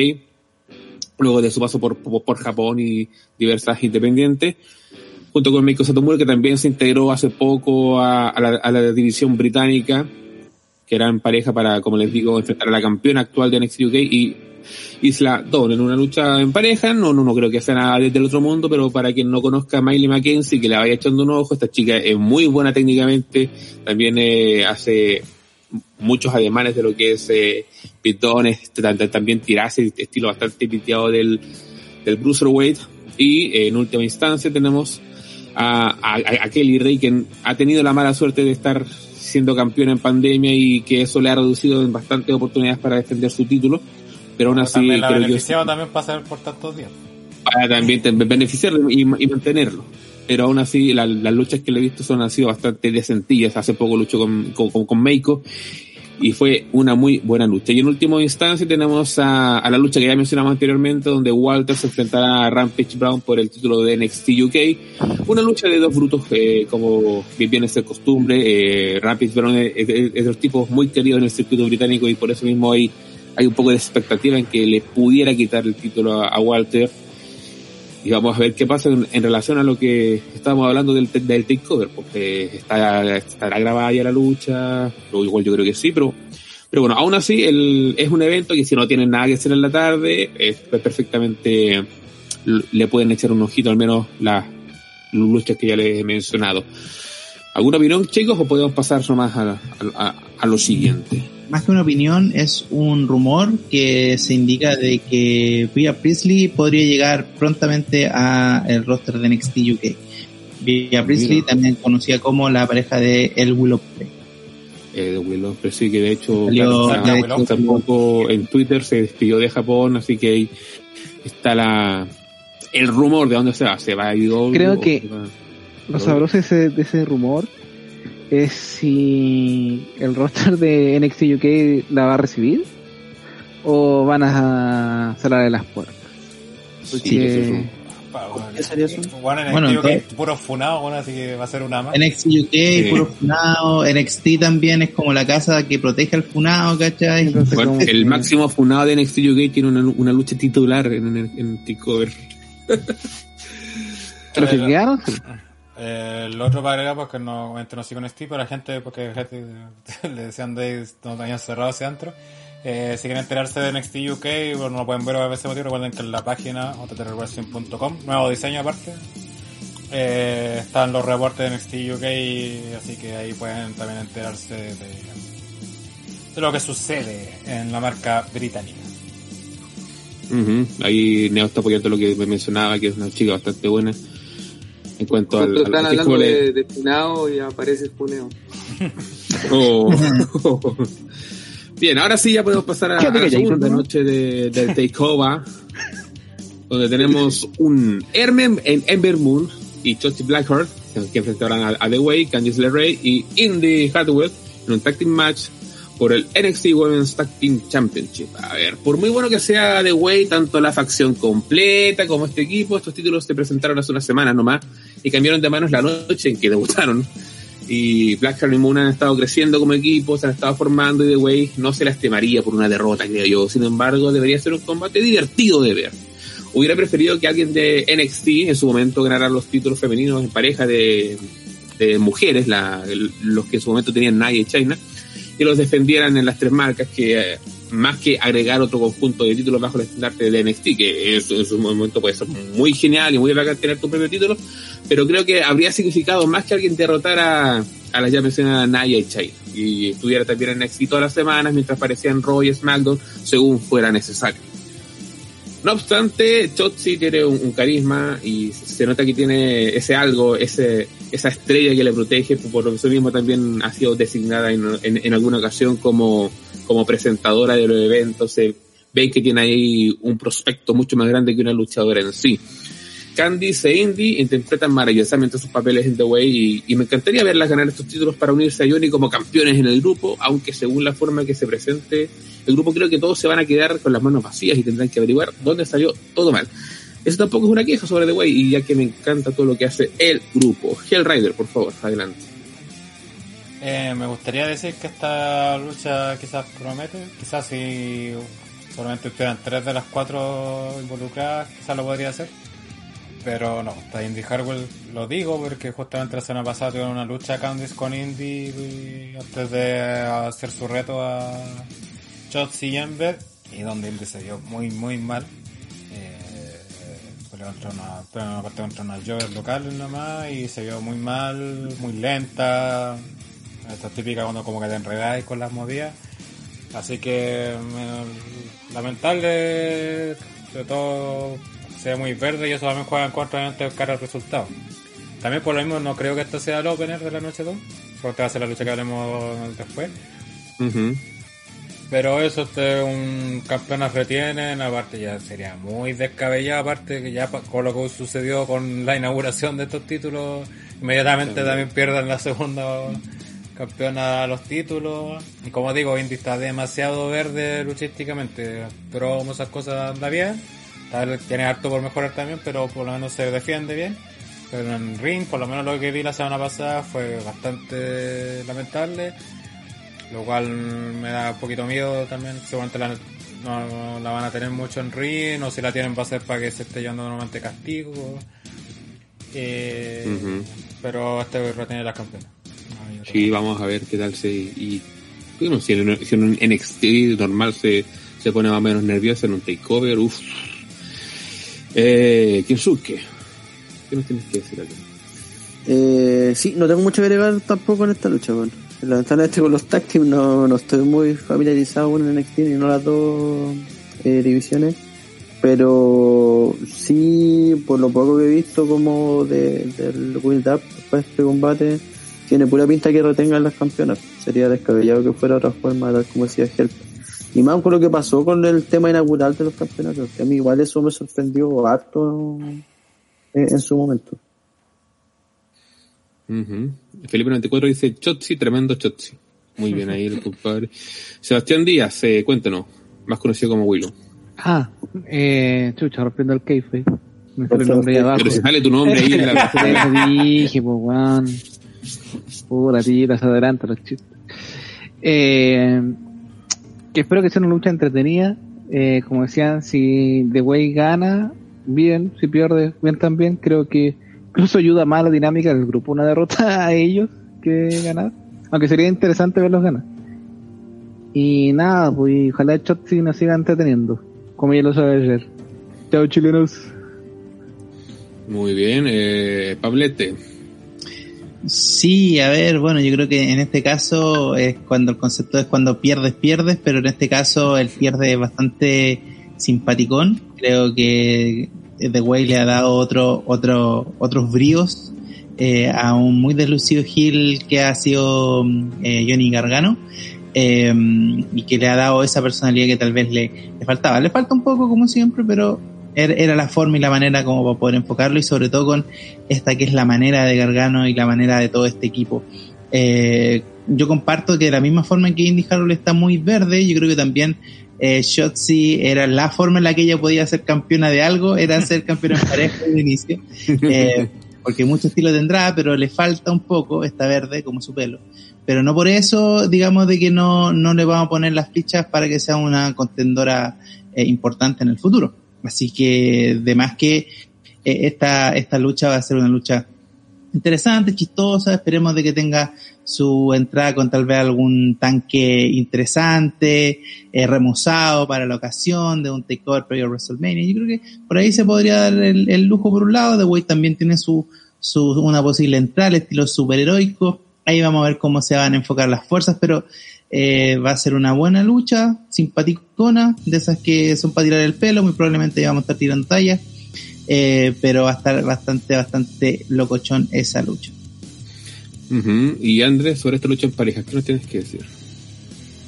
luego de su paso por, por, Japón y diversas independientes. junto con Meiko Satomura, que también se integró hace poco a, a, la, la división británica, que eran pareja para, como les digo, enfrentar a la campeona actual de NXT UK y Isla Dawn en una lucha en pareja, no, no, no creo que sea nada desde el otro mundo, pero para quien no conozca a Miley McKenzie, que le vaya echando un ojo, esta chica es muy buena técnicamente, también eh, hace muchos ademanes de lo que es eh, pitones, también tirase, estilo bastante piteado del, del Bruiserweight, y eh, en última instancia tenemos a, a, a Kelly Ray, quien ha tenido la mala suerte de estar siendo campeona en pandemia y que eso le ha reducido en bastantes oportunidades para defender su título pero aún así también la creo yo beneficiaba también para ser por tantos días. para también beneficiarlo y, y mantenerlo. Pero aún así, la- las luchas que le he visto son, han sido bastante decentillas. Hace poco luchó con, con, con, con Meiko y fue una muy buena lucha. Y en última instancia tenemos a, la lucha que ya mencionamos anteriormente, donde Walter se enfrentará a Rampage Brown por el título de NXT UK. Una lucha de dos brutos, eh, como bien viene a ser costumbre. Eh, Rampage Brown es, es- es tipos muy queridos en el circuito británico y por eso mismo hay, hay un poco de expectativa en que le pudiera quitar el título a Walter. Y vamos a ver qué pasa en, en relación a lo que estábamos hablando del, del takeover, porque está, estará grabada ya la lucha, o igual yo creo que sí, pero, pero bueno, aún así el, es un evento que si no tienen nada que hacer en la tarde, es perfectamente, le pueden echar un ojito al menos las luchas que ya les he mencionado. ¿Alguna opinión, chicos, o podemos pasar nomás a, a, a lo siguiente? Más que una opinión, es un rumor que se indica de que Rhea Priestley podría llegar prontamente a el roster de NXT UK. Rhea Priestley, Mira. también conocida como la pareja de El Willow. Eh, de Willow, sí que de hecho, Salió- claro, de hace hecho- poco en Twitter se despidió de Japón, así que ahí está la el rumor de dónde se va, se va a IW Creo o que- Lo sabroso de ese, de ese rumor es si el roster de NXT UK la va a recibir o van a cerrar de las puertas. Sí, Porque- es bueno, ¿Qué sería eso? Bueno, en Bueno, el tío que entonces- puro funado, bueno, así que va a ser una más. NXT UK, Sí. puro funado, NXT también es como la casa que protege al funado, ¿cachai? Entonces, Bueno, como el máximo funado de NXT UK tiene una, una lucha titular en, en, en Takeover. Los que quedaron, Eh, lo otro para agregar, porque no, obviamente no sigo Steve, pero la gente, porque gente le decían de no habían cerrado ese antro. Eh, si quieren enterarse de NXT UK, bueno, lo pueden ver a ese motivo. Recuerden que en la página ottrwrestling.com, nuevo diseño aparte, eh, están los reportes de NXT UK, así que ahí pueden también enterarse de, lo que sucede en la marca británica. Ahí Neo está apoyando lo que me mencionaba, que es una chica bastante buena. En cuanto al, al- están hablando de, de funao y aparece funeo. Oh. Bien, ahora sí ya podemos pasar a, la segunda noche de, del Takeover, donde tenemos un Hermen en Ember Moon y Chotzi Blackheart, que enfrentarán a, a The Way, Candice LeRae y Indy Hartwell en un tag team match por el NXT Women's Tag Team Championship. A ver, por muy bueno que sea The Way, tanto la facción completa como este equipo, estos títulos se presentaron hace unas semanas nomás y cambiaron de manos la noche en que debutaron y Blackheart y Moon han estado creciendo como equipo, se han estado formando y The Way no se lastimaría por una derrota, creo yo. Sin embargo, debería ser un combate divertido de ver. Hubiera preferido que alguien de NXT en su momento ganara los títulos femeninos en pareja de, mujeres, la, los que en su momento tenían Nia y China, y los defendieran en las tres marcas que eh, más que agregar otro conjunto de títulos bajo el estandarte de NXT, que en su, en su momento puede ser muy genial y muy bacán tener tu propio título, pero creo que habría significado más que alguien derrotara a las ya mencionadas Naya y China y estuviera también en NXT todas las semanas mientras aparecían Raw y SmackDown según fuera necesario. No obstante, Chotzi tiene un carisma y se nota que tiene ese algo, ese, esa estrella que le protege, por eso mismo también ha sido designada en, en- alguna ocasión como, como presentadora de los eventos. Se ven que tiene ahí un prospecto mucho más grande que una luchadora en sí. Candice e Indy interpretan maravillosamente sus papeles en The Way y, y me encantaría verlas ganar estos títulos para unirse a Johnny como campeones en el grupo, aunque según la forma que se presente el grupo creo que todos se van a quedar con las manos vacías y tendrán que averiguar dónde salió todo mal. Eso tampoco es una queja sobre The Way y ya que me encanta todo lo que hace el grupo. Hell Rider, por favor, adelante. Eh, me gustaría decir que esta lucha quizás promete, quizás si solamente estuvieran tres de las cuatro involucradas, quizás lo podría hacer. Pero no, está Indy Harwell lo digo porque justamente la semana pasada tuvieron una lucha Candice con Indy antes de hacer su reto a Shotzi y Ember y donde Indy se vio muy muy mal. Contra una, parte contra unas locales nomás y se vio muy mal, muy lenta. Esta es típica cuando como que te enredáis con las movidas. Así que me- lamentable, sobre todo se muy verde y eso también juega en contra de cara al resultado. También por lo mismo no creo que esto sea el opener de la noche 2, porque va a ser la lucha que haremos después. Pero eso este, un campeonas retienen, aparte ya sería muy descabellado, aparte que ya con lo que sucedió con la inauguración de estos títulos, inmediatamente también pierdan la segunda campeona los títulos. Y como digo, Indy está demasiado verde luchísticamente, pero como esas cosas anda bien, tiene harto por mejorar también, pero por lo menos se defiende bien. Pero en ring, por lo menos lo que vi la semana pasada fue bastante lamentable lo cual me da un poquito miedo también. Seguramente la, no, no la van a tener mucho en ring, o si la tienen va a ser para que se esté llevando normalmente castigo. Eh. Pero este retiene las campeonas. No. Sí, vamos a ver qué tal se... Y, bueno, si en, si en un NXT normal se, se pone más o menos nerviosa en un takeover, uff. Eh, Kensuke, ¿qué nos tienes que decir aquí? Eh, sí, no tengo mucho que agregar tampoco en esta lucha, bueno. Lamentablemente con los tag no, no estoy muy familiarizado con el NXT ni no las dos eh, divisiones. Pero sí, por lo poco que he visto como de, del Build Up para este combate, tiene pura pinta que retengan las campeonas. Sería descabellado que fuera otra forma, tal como decía Help. Y más con lo que pasó con el tema inaugural de los campeonatos, que a mí igual eso me sorprendió harto en su momento. Ujú. Felipe 94 dice Chotzi, tremendo Chotzi. Muy bien ahí el compadre. Sebastián Díaz, eh, cuéntanos, más conocido como Willow. Ah, eh, chucha, rompiendo el keife. Me sale el nombre ahí abajo. Pero si sale tu nombre ahí en la Eso dije, pues, weón. Pura tira, se adelanta los chistes. Eh, que espero que sea una lucha entretenida. Eh, como decían, si The Way gana, bien. Si pierde, bien también. Creo que incluso ayuda más a la dinámica del grupo una derrota a ellos que ganar. Aunque sería interesante verlos ganar. Y nada, pues ojalá Chotzi nos siga entreteniendo. Como ya lo sabe ayer. Chao chilenos. Muy bien, eh, Pablete. Sí, a ver, bueno, yo creo que en este caso es cuando el concepto es cuando pierdes, pierdes, pero en este caso el pierde es bastante simpaticón. Creo que The Way le ha dado otro, otro, otros bríos eh, a un muy deslucido heel que ha sido eh, Johnny Gargano. eh, y que le ha dado esa personalidad que tal vez le, le faltaba. Le falta un poco como siempre, pero era, era la forma y la manera como para poder enfocarlo y sobre todo con esta que es la manera de Gargano y la manera de todo este equipo. Eh, yo comparto que de la misma forma en que Indy Harrell está muy verde, yo creo que también eh, Shotzi era la forma en la que ella podía ser campeona de algo, era ser campeona en pareja de inicio. Eh, porque mucho estilo tendrá, pero le falta un poco, está verde como su pelo. Pero no por eso, digamos, de que no, no le vamos a poner las fichas para que sea una contendora eh, importante en el futuro. Así que, de más que eh, esta, esta lucha va a ser una lucha interesante, chistosa, esperemos de que tenga su entrada con tal vez algún tanque interesante, eh, remozado para la ocasión, de un takeover previo a WrestleMania. Yo creo que por ahí se podría dar el, lujo por un lado, The Way también tiene su, su, una posible entrada, estilo superheroico, ahí vamos a ver cómo se van a enfocar las fuerzas, pero eh, va a ser una buena lucha, simpaticona, de esas que son para tirar el pelo, muy probablemente vamos a estar tirando tallas, eh, pero va a estar bastante, bastante locochón esa lucha. Y Andrés, sobre esta lucha en pareja, ¿qué nos tienes que decir?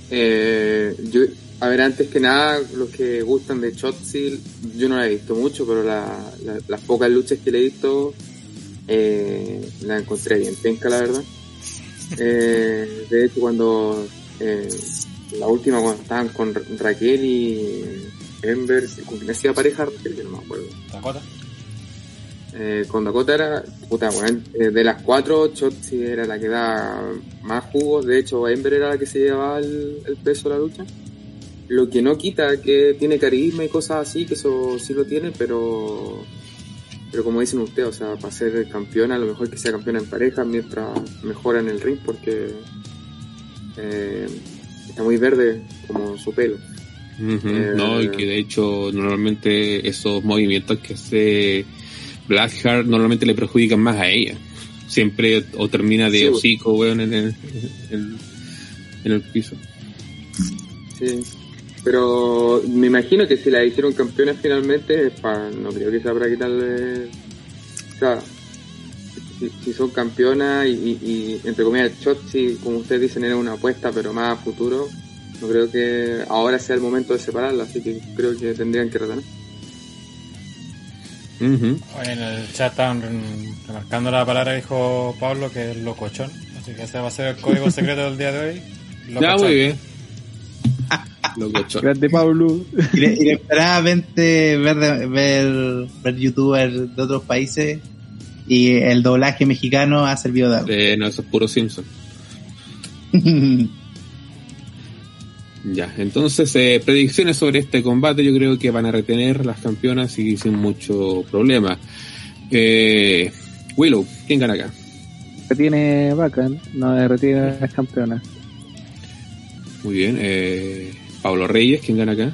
Eh, yo, a ver, antes que nada, los que gustan de Shotzi, yo no la he visto mucho, pero la- la- las pocas luchas que le he visto, eh, la encontré bien penca, la verdad. Eh, de hecho, cuando eh, la última, cuando estaban con Ra- Raquel y Ember, con hacía pareja que no me acuerdo. Dakota. Eh, con Dakota era, puta, weón, eh, de las cuatro, Shotzi era la que da más jugos. De hecho, Ember era la que se llevaba el, el peso de la lucha. Lo que no quita que tiene carisma y cosas así, que eso sí lo tiene, pero pero como dicen ustedes, o sea, para ser campeona, a lo mejor que sea campeona en pareja mientras mejora en el ring, porque eh, está muy verde como su pelo. Eh, no, y que de hecho normalmente esos movimientos que hace Blackheart normalmente le perjudican más a ella. Siempre o termina de Sí, hocico, weón, en el, en, en el piso. Sí. Pero me imagino que si la hicieron campeona finalmente, pa- no creo que sea para quitarle. O sea, si, si son campeonas y, y, y, entre comillas, Chotzi, como ustedes dicen, era una apuesta, pero más a futuro, no creo que ahora sea el momento de separarla, así que creo que tendrían que retener. Hoy en el chat estaban remarcando la palabra que dijo Pablo, que es locochón. Así que ese va a ser el código secreto del día de hoy. Ya, Locochón. muy bien. Locochón. Grande Pablo. Ine- Inesperadamente ver, ver, ver youtubers de otros países y el doblaje mexicano ha servido de algo. Eh, no, eso es puro Simpson. Ya, entonces, eh, predicciones sobre este combate, yo creo que van a retener las campeonas y sin mucho problema. Eh, Willow, ¿quién gana acá? Retiene Bacán, no retiene las campeonas. Muy bien. Eh, Pablo Reyes, ¿quién gana acá?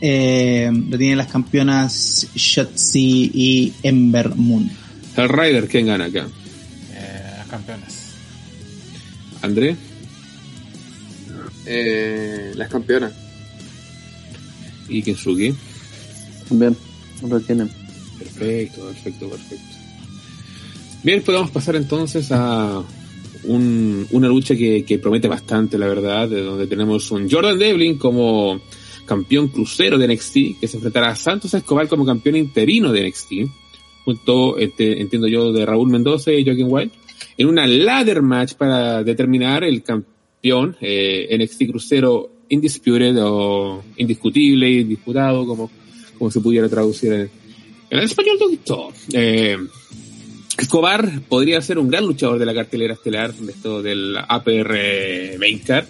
eh, lo tienen las campeonas Shotzi y Ember Moon. Hell Rider, ¿quién gana acá? Eh, las campeonas. André, Eh, las campeonas. y Kensuke. Bien, lo tienen. Perfecto, perfecto, perfecto. Bien, podemos pasar entonces a un- una lucha que, que promete bastante, la verdad, de donde tenemos un Jordan Devlin como campeón crucero de NXT, que se enfrentará a Santos Escobar como campeón interino de NXT, junto, este, entiendo yo, de Raúl Mendoza y Joaquín White, en una ladder match para determinar el campeón eh, NXT crucero indisputed o indiscutible, indisputado, como, como se pudiera traducir en, en el español doctor. Eh, Escobar podría ser un gran luchador de la cartelera estelar de esto del APR Main Card.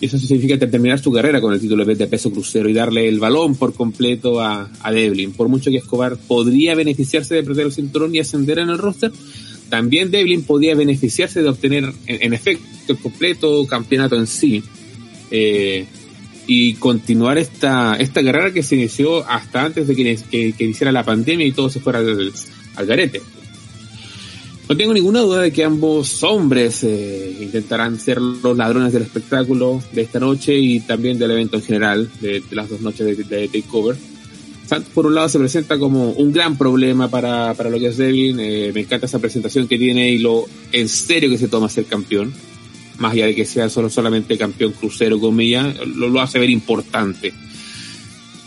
Y eso significa terminar su carrera con el título de peso crucero y darle el balón por completo a, a Devlin. Por mucho que Escobar podría beneficiarse de perder el cinturón y ascender en el roster, también Devlin podía beneficiarse de obtener en, efecto el completo campeonato en sí. Eh, y continuar esta, esta carrera que se inició hasta antes de que, que, iniciara la pandemia y todo se fuera al, garete. No tengo ninguna duda de que ambos hombres eh, intentarán ser los ladrones del espectáculo de esta noche y también del evento en general, de, de las dos noches de, de Takeover. Por un lado, se presenta como un gran problema para, para lo que es Devin. Eh, me encanta esa presentación que tiene y lo en serio que se toma ser campeón. Más allá de que sea solo solamente campeón crucero, comillas, lo, lo hace ver importante.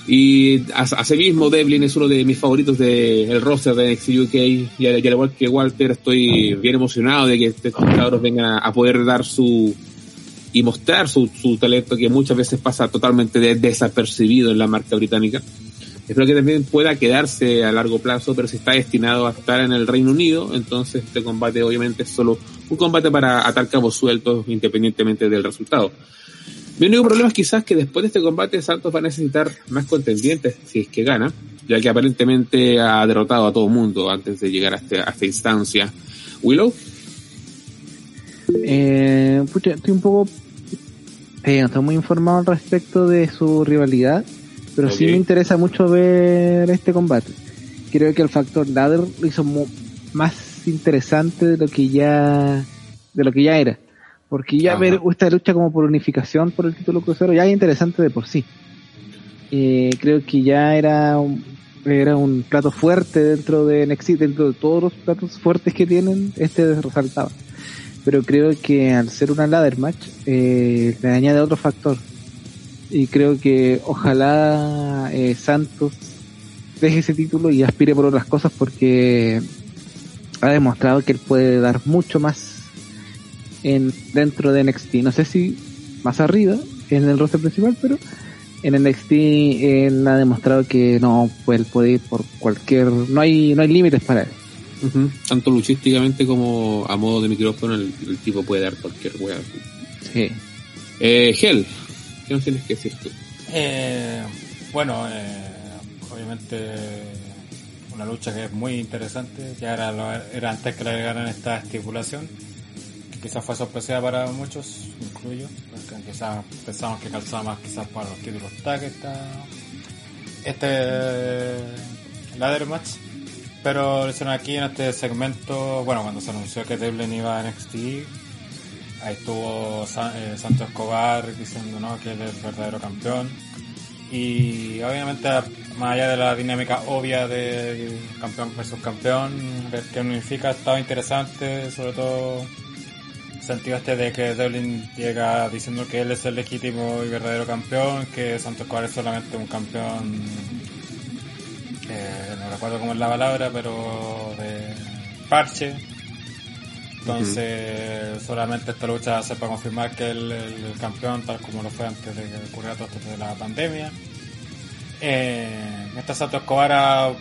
Y as- asimismo, Devlin es uno de mis favoritos del roster de NXT UK. Y al, igual que Walter, estoy bien emocionado de que estos cabros vengan a, a poder dar su y mostrar su, su talento que muchas veces pasa totalmente de- desapercibido en la marca británica. Espero que también pueda quedarse a largo plazo, pero si está destinado a estar en el Reino Unido, entonces este combate obviamente es solo un combate para atar cabos sueltos independientemente del resultado. Mi único problema es quizás que después de este combate Santos va a necesitar más contendientes si es que gana, ya que aparentemente ha derrotado a todo mundo antes de llegar a, este- a esta instancia. Willow, Eh, estoy un poco. Eh, estoy muy informado al respecto de su rivalidad, pero sí me interesa mucho ver este combate. Creo que el factor ladder lo hizo más interesante de lo que ya de lo que ya era. Porque ya Ajá. ver esta lucha como por unificación por el título crucero ya es interesante de por sí. Eh, creo que ya era un, era un plato fuerte dentro de NXT, dentro de todos los platos fuertes que tienen, este resaltaba pero creo que al ser una ladder match eh, le añade otro factor y creo que ojalá eh, Santos deje ese título y aspire por otras cosas porque ha demostrado que él puede dar mucho más en dentro de NXT no sé si más arriba en el roster principal pero en NXT él ha demostrado que no pues él puede ir por cualquier no hay no hay límites para él Ujú. tanto luchísticamente como a modo de micrófono, el, el tipo puede dar cualquier wea. sí Eh, Hell, ¿qué tienes que decir tú? Eh, bueno, eh, obviamente una lucha que es muy interesante, ya era, lo- antes que le agregaran esta estipulación, que quizás fue sorpresiva para muchos, incluyo, porque quizás pensamos que calzaba más quizás para los títulos tag esta, este ladder match, pero aquí en este segmento, bueno, cuando se anunció que Devlin iba a NXT, ahí estuvo Sa- eh, Santos Escobar diciendo ¿no? que él es el verdadero campeón. Y obviamente, más allá de la dinámica obvia de campeón versus campeón, ver qué unifica estaba interesante, sobre todo sentido este de que Devlin llega diciendo que él es el legítimo y verdadero campeón, que Santos Escobar es solamente un campeón, eh, no recuerdo cómo es la palabra, pero de parche. Entonces, solamente esta lucha hace para confirmar que es el, campeón, tal como lo fue antes de que ocurriera de la pandemia. Eh, esta Escobar ha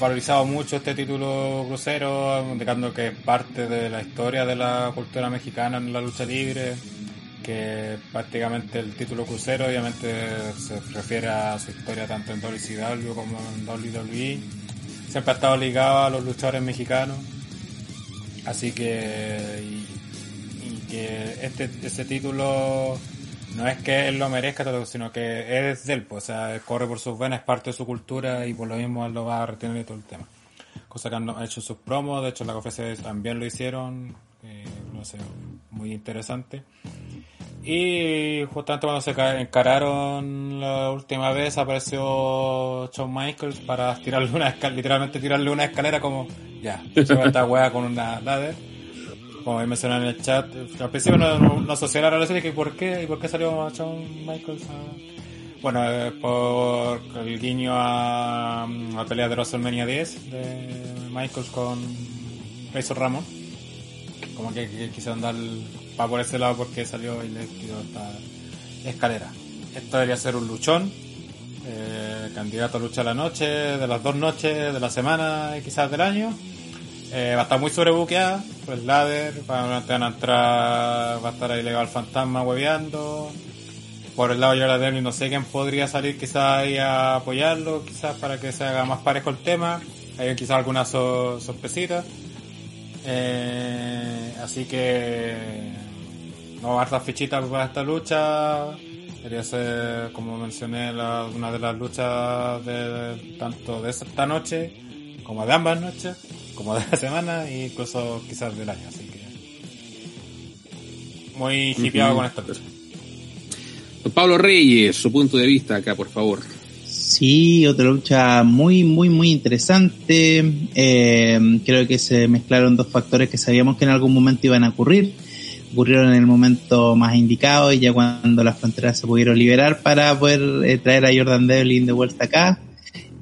valorizado mucho este título crucero, indicando que es parte de la historia de la cultura mexicana en la lucha libre, que prácticamente el título crucero obviamente se refiere a su historia tanto en WCW como en WWE. Siempre ha estado ligado a los luchadores mexicanos. Así que y, que este este título no es que él lo merezca, sino que es de él, pues, o sea, corre por sus venas, es parte de su cultura y por lo mismo él lo va a retener de todo el tema. Cosa que han hecho sus promos, de hecho la conferencia también lo hicieron, eh, no sé, muy interesante. Y justamente cuando se ca- encararon la última vez apareció Shawn Michaels para tirarle una escalera, literalmente tirarle una escalera como, ya, sube esta wea con una ladder. Como mencionaron en el chat, al principio no, no, no asocié la relación que por qué, y por qué salió Shawn Michaels Bueno, eh, por el guiño a, la pelea de WrestleMania 10 de Michaels con Razor Ramón. Como que, que quisieron dar para por ese lado porque salió tiró esta escalera. Esto debería ser un luchón, eh, candidato a lucha de la noche, de las dos noches, de la semana y quizás del año. Eh, va a estar muy sobrebuqueada, pues ladder, van a entrar, va a estar ahí legal fantasma hueveando. Por el lado de Yara Devlin no sé quién podría salir quizás ahí a apoyarlo, quizás para que se haga más parejo el tema. Hay quizás alguna so-. Eh, así que no hartas fichitas para esta lucha. Quería ser, como mencioné, la- una de las luchas de tanto de esta noche como de ambas noches, como de la semana e incluso quizás del año. Así que muy hipeado con esta lucha. Don Pablo Reyes, su punto de vista acá, por favor. Sí, otra lucha muy, muy, muy interesante. Eh, creo que se mezclaron dos factores que sabíamos que en algún momento iban a ocurrir. Ocurrieron en el momento más indicado y ya cuando las fronteras se pudieron liberar para poder eh, traer a Jordan Devlin de vuelta acá.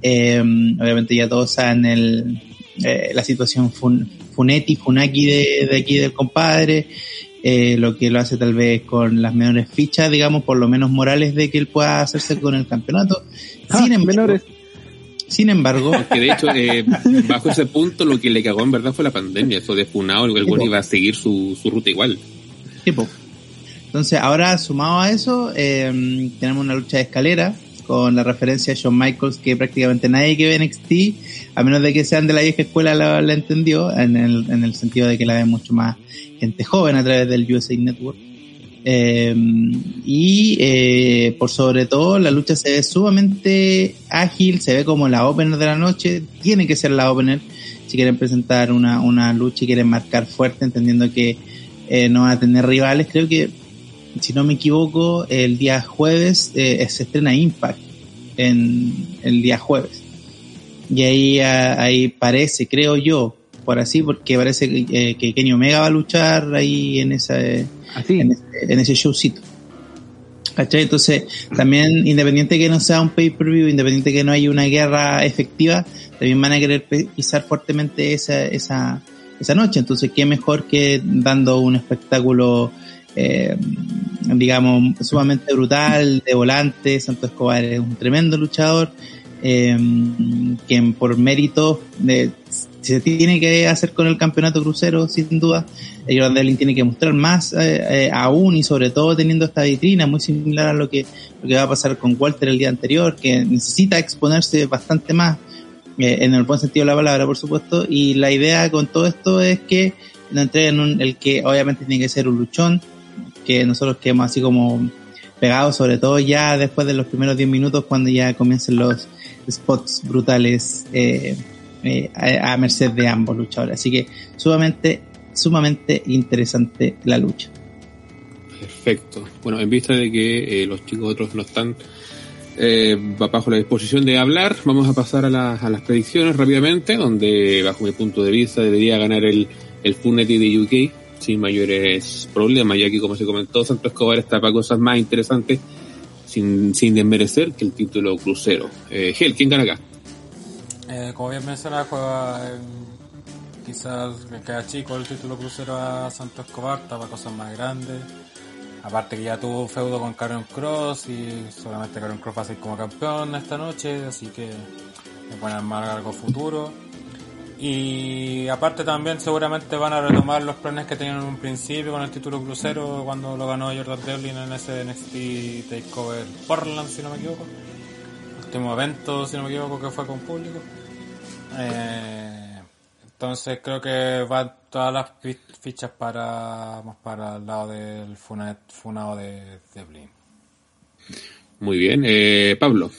Eh, obviamente ya todos saben el, eh, la situación fun, Funetti, Funaki de, de aquí del compadre. eh, lo que lo hace tal vez con las menores fichas, digamos, por lo menos morales de que él pueda hacerse con el campeonato. Ah, Sin embargo, menores. sin embargo, Que de hecho, eh, bajo ese punto, lo que le cagó en verdad fue la pandemia. Eso de funado, el güey iba a seguir su, su ruta igual. Tipo. Entonces, ahora sumado a eso, eh, tenemos una lucha de escalera con la referencia a Shawn Michaels que prácticamente nadie que ve NXT, a menos de que sean de la vieja escuela, la, entendió, en el, en el sentido de que la ve mucho más gente joven a través del USA Network. Eh, y eh, por sobre todo la lucha se ve sumamente ágil, se ve como la opener de la noche, tiene que ser la opener si quieren presentar una, una lucha y quieren marcar fuerte, entendiendo que eh, no va a tener rivales. Creo que, si no me equivoco, el día jueves eh, se estrena Impact en el día jueves. Y ahí, ah, ahí parece, creo yo, por así, porque parece que, eh, que Kenny Omega va a luchar ahí en esa, Así. en ese, en ese showcito. ¿Cachai? Entonces, también, independiente que no sea un pay-per-view, independiente que no haya una guerra efectiva, también van a querer pisar fuertemente esa, esa, esa noche. Entonces, qué mejor que dando un espectáculo, eh, digamos, sumamente brutal, de volante. Santo Escobar es un tremendo luchador, eh, quien por mérito de, se tiene que hacer con el campeonato crucero, sin duda. Eh, Jordan tiene que mostrar más eh, eh, aún y sobre todo teniendo esta vitrina muy similar a lo que, lo que va a pasar con Walter el día anterior, que necesita exponerse bastante más eh, en el buen sentido de la palabra, por supuesto, y la idea con todo esto es que nos entreguen un, el que obviamente tiene que ser un luchón, que nosotros quedemos así como pegados, sobre todo ya después de los primeros 10 minutos, cuando ya comiencen los spots brutales eh, eh, a, merced de ambos luchadores. Así que sumamente, sumamente interesante la lucha. Perfecto. Bueno, en vista de que los chicos otros no están eh, bajo la disposición de hablar, vamos a pasar a, la- a las predicciones rápidamente, donde bajo mi punto de vista debería ganar el, el Funety de UK sin mayores problemas, ya que como se comentó, Santo Escobar está para cosas más interesantes sin, sin desmerecer que el título crucero. Eh, Gel, ¿quién gana acá? Eh, como bien mencionaba, juega eh, quizás queda chico el título crucero a Santo Escobar, estaba cosas más grandes. Aparte que ya tuvo un feudo con Karen Cross y solamente Karen Cross va a ser como campeón esta noche, así que le pueden armar algo futuro. Y aparte también seguramente van a retomar los planes que tenían en un principio con el título crucero cuando lo ganó Jordan Devlin en ese NXT Takeover Portland, si no me equivoco. Último evento, si no me equivoco, que fue con público. Eh, entonces creo que van todas las fi- fichas para más para el lado del funa- funado de Devlin. Muy bien. Eh, Pablo.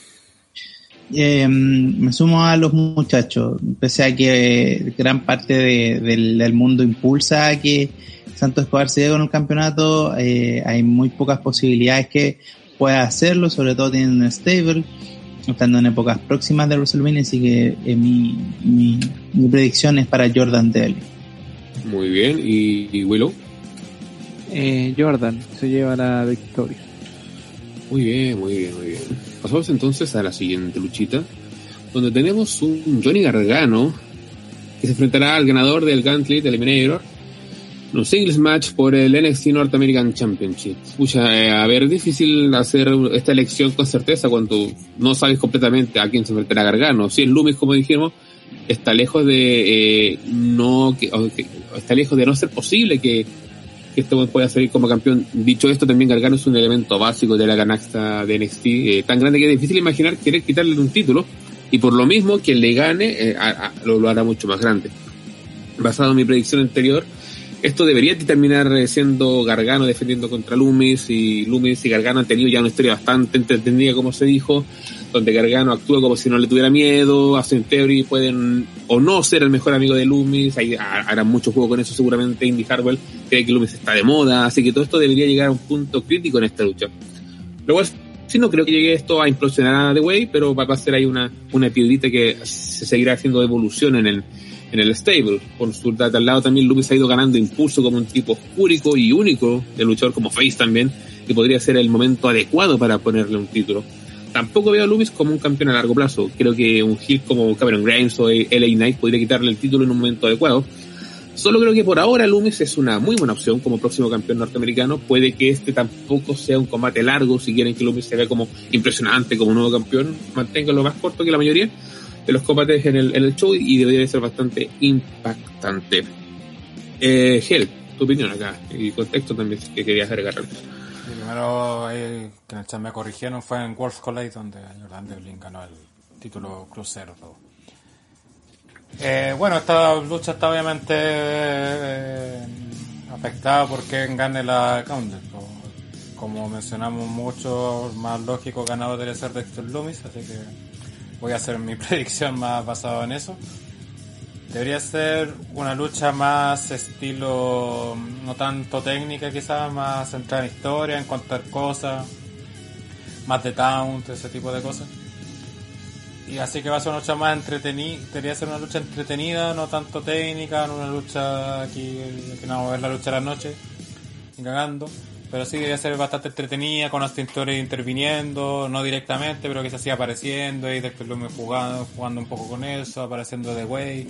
Eh, me sumo a los muchachos, pese a que gran parte de- del, del mundo impulsa a que Santos Escobar se llegue con el campeonato, eh, hay muy pocas posibilidades que pueda hacerlo, sobre todo teniendo un stable, estando en épocas próximas de WrestleMania, así que eh, mi, mi, mi predicción es para Jordan Devlin. Muy bien. ¿Y, y Willow? Eh, Jordan se lleva la victoria. Muy bien, muy bien, muy bien. Pasamos entonces a la siguiente luchita, donde tenemos un Johnny Gargano que se enfrentará al ganador del Gauntlet Eliminator en un singles match por el NXT North American Championship. Pucha, eh, a ver, difícil hacer esta elección con certeza cuando no sabes completamente a quién se enfrentará Gargano. Si el Loomis, como dijimos, está lejos de eh, no que- está lejos de no ser posible que que este buen pueda salir como campeón. Dicho esto, también Gargano es un elemento básico de la canasta de NXT, eh, tan grande que es difícil imaginar querer quitarle un título, y por lo mismo, quien le gane eh, a- lo hará mucho más grande. Basado en mi predicción anterior, esto debería terminar eh, siendo Gargano defendiendo contra Loomis, y Loomis y Gargano han tenido ya una historia bastante entretenida, como se dijo, donde Gargano actúa como si no le tuviera miedo, hacen theory, pueden o no ser el mejor amigo de Loomis, hay, ha- harán mucho juego con eso seguramente, Indy Hartwell cree que Loomis está de moda, así que todo esto debería llegar a un punto crítico en esta lucha. Luego, sí no creo que llegue esto a implosionar a The Way, pero va a ser ahí una, una piedrita que se seguirá haciendo evolución en el, en el stable. Por su al lado también Loomis ha ido ganando impulso como un tipo oscúrico y único de luchador como Face también, que podría ser el momento adecuado para ponerle un título. Tampoco veo a Loomis como un campeón a largo plazo. Creo que un heel como Cameron Grimes o LA Knight podría quitarle el título en un momento adecuado. Solo creo que por ahora Loomis es una muy buena opción como próximo campeón norteamericano. Puede que este tampoco sea un combate largo. Si quieren que Loomis se vea como impresionante como nuevo campeón, manténganlo más corto que la mayoría de los combates en el, en el show y debería de ser bastante impactante. Eh, Gel, tu opinión acá y contexto también que querías agregar. Primero, que en el chat me corrigieron, fue en World's Collide donde Jordan Devlin ganó el título crucero. Eh, bueno, esta lucha está obviamente eh, afectada por quien gane la Counter. Como mencionamos mucho, más lógico ganador debería ser Dexter Loomis, así que voy a hacer mi predicción más basado en eso. Debería ser una lucha más estilo, no tanto técnica quizás, más centrada en historia, en contar cosas, más de taunt, ese tipo de cosas. Y así que va a ser una lucha más entretenida, debería ser una lucha entretenida, no tanto técnica, no una lucha aquí, que no ver la lucha de la noche, cagando. Pero sí debería ser bastante entretenida, con Austin Theory interviniendo, no directamente, pero que se siga apareciendo, y después Lume jugando, jugando un poco con eso, apareciendo de Way.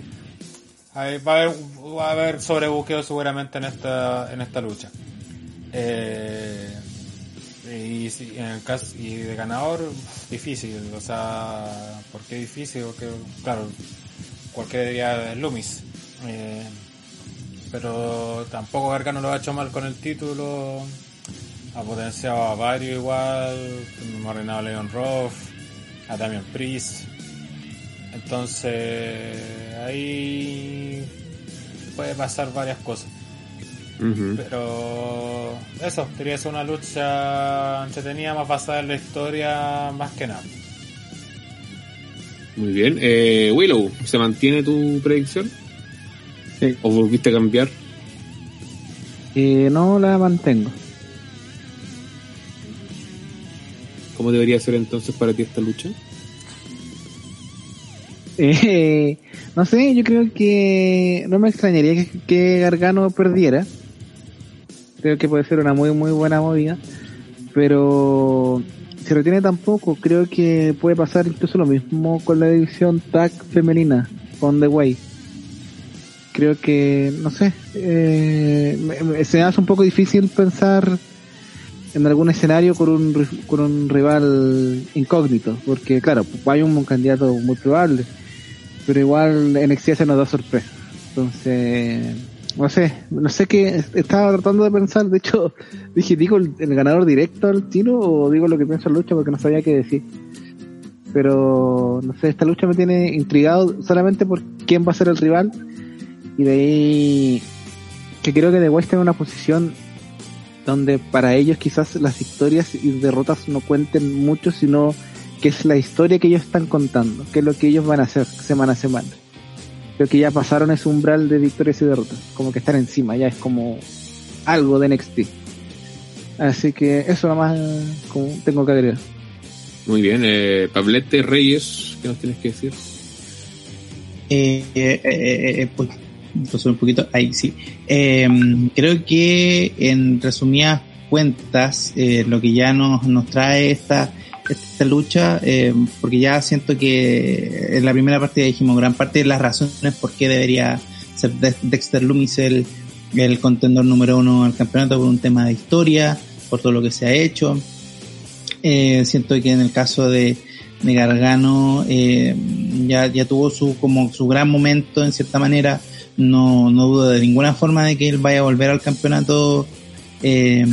Ahí va a haber, va a haber sobrebuqueo seguramente en esta, en esta lucha. Eh, y en el caso y de ganador, difícil, o sea, ¿por qué difícil? Porque, claro, cualquiera diría Loomis. Eh, pero tampoco Gargano lo ha hecho mal con el título. Ha potenciado a varios igual. Hemos reinado a Leon Roth, a Damian Priest. Entonces, ahí puede pasar varias cosas. Pero eso, quería ser una lucha entretenida, más basada en la historia, más que nada. Muy bien. Eh, Willow, ¿se mantiene tu predicción? Sí. ¿O volviste a cambiar? Eh, no la mantengo. ¿Cómo debería ser entonces para ti esta lucha? Eh, no sé, yo creo que no me extrañaría que, Gargano perdiera. Creo que puede ser una muy muy buena movida. Pero si lo tiene tampoco, creo que puede pasar incluso lo mismo con la división tag femenina, con The Way. Creo que, no sé, eh, se hace un poco difícil pensar en algún escenario con un, con un rival incógnito, porque claro, hay un candidato muy probable, pero igual NXT se nos da sorpresa. Entonces, no sé, no sé qué, estaba tratando de pensar, de hecho, dije, digo el, ganador directo al tiro o digo lo que pienso en lucha porque no sabía qué decir. Pero, no sé, esta lucha me tiene intrigado solamente por quién va a ser el rival y de ahí que creo que The West en una posición donde para ellos quizás las victorias y derrotas no cuenten mucho, sino que es la historia que ellos están contando, que es lo que ellos van a hacer semana a semana. Creo que ya pasaron ese umbral de victorias y derrotas, como que están encima, ya es como algo de NXT. Así que eso nomás como tengo que agregar. Muy bien. Eh, Pablete Reyes, ¿qué nos tienes que decir? Eh, eh, eh, eh, pues, pues un poquito, ahí sí. Eh, creo que en resumidas cuentas, eh, lo que ya nos, nos trae esta, esta lucha, eh, porque ya siento que en la primera parte dijimos gran parte de las razones por qué debería ser De- Dexter Loomis el, el contendor número uno al campeonato por un tema de historia, por todo lo que se ha hecho. Eh, siento que en el caso de, de Gargano eh, ya, ya tuvo su como su gran momento en cierta manera no, no dudo de ninguna forma de que él vaya a volver al campeonato eh,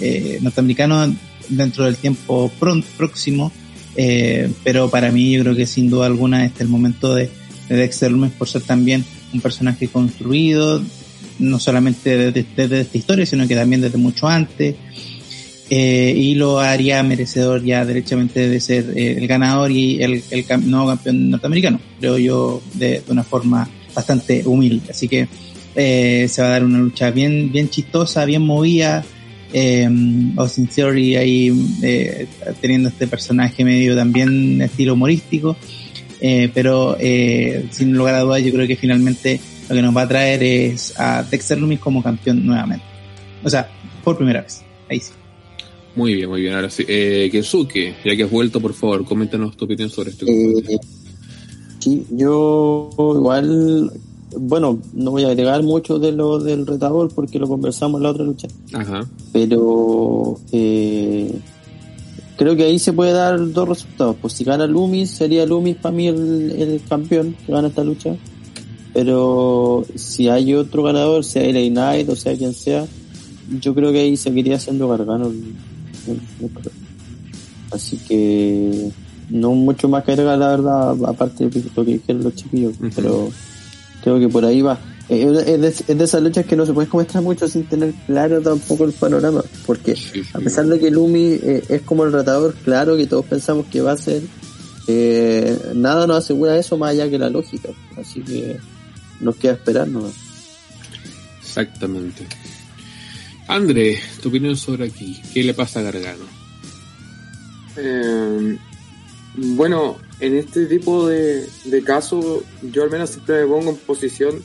eh, norteamericano dentro del tiempo pron- próximo. Eh, pero para mí yo creo que sin duda alguna este es el momento de, de Dexter Lumis por ser también un personaje construido no solamente desde, esta historia sino que también desde mucho antes. Y lo haría merecedor ya derechamente de ser el ganador y el, el nuevo campeón norteamericano, creo yo, de una forma bastante humilde. Así que eh, se va a dar una lucha bien, bien chistosa, bien movida. Eh, Austin Theory ahí eh, teniendo este personaje medio también estilo humorístico. Eh, pero eh, sin lugar a dudas yo creo que finalmente lo que nos va a traer es a Dexter Lumis como campeón nuevamente. O sea, por primera vez. Ahí sí. Muy bien, muy bien. Ahora sí. Eh, Kensuke, ya que has vuelto, por favor, coméntanos tu opinión sobre este combate. Eh, sí, yo igual, bueno, no voy a agregar mucho de lo del retador porque lo conversamos en la otra lucha, Ajá. pero eh, creo que ahí se puede dar dos resultados. Pues si gana Loomis, sería Loomis para mí el, el campeón que gana esta lucha, pero si hay otro ganador, sea LA Knight o sea quien sea, yo creo que ahí seguiría siendo Gargano. Así que no mucho más que agregar la verdad, aparte de lo que dijeron los chiquillos, pero creo que por ahí va. Es de, es de esas luchas que no se puede comentar mucho sin tener claro tampoco el panorama, porque Sí, sí. a pesar de que Lumi eh, es como el retador, claro que todos pensamos que va a ser, eh, nada nos asegura eso más allá que la lógica, así que nos queda esperar nomás. Exactamente. André, tu opinión sobre aquí. ¿Qué le pasa a Gargano? Eh, bueno, en este tipo de, de casos, yo al menos siempre me pongo en posición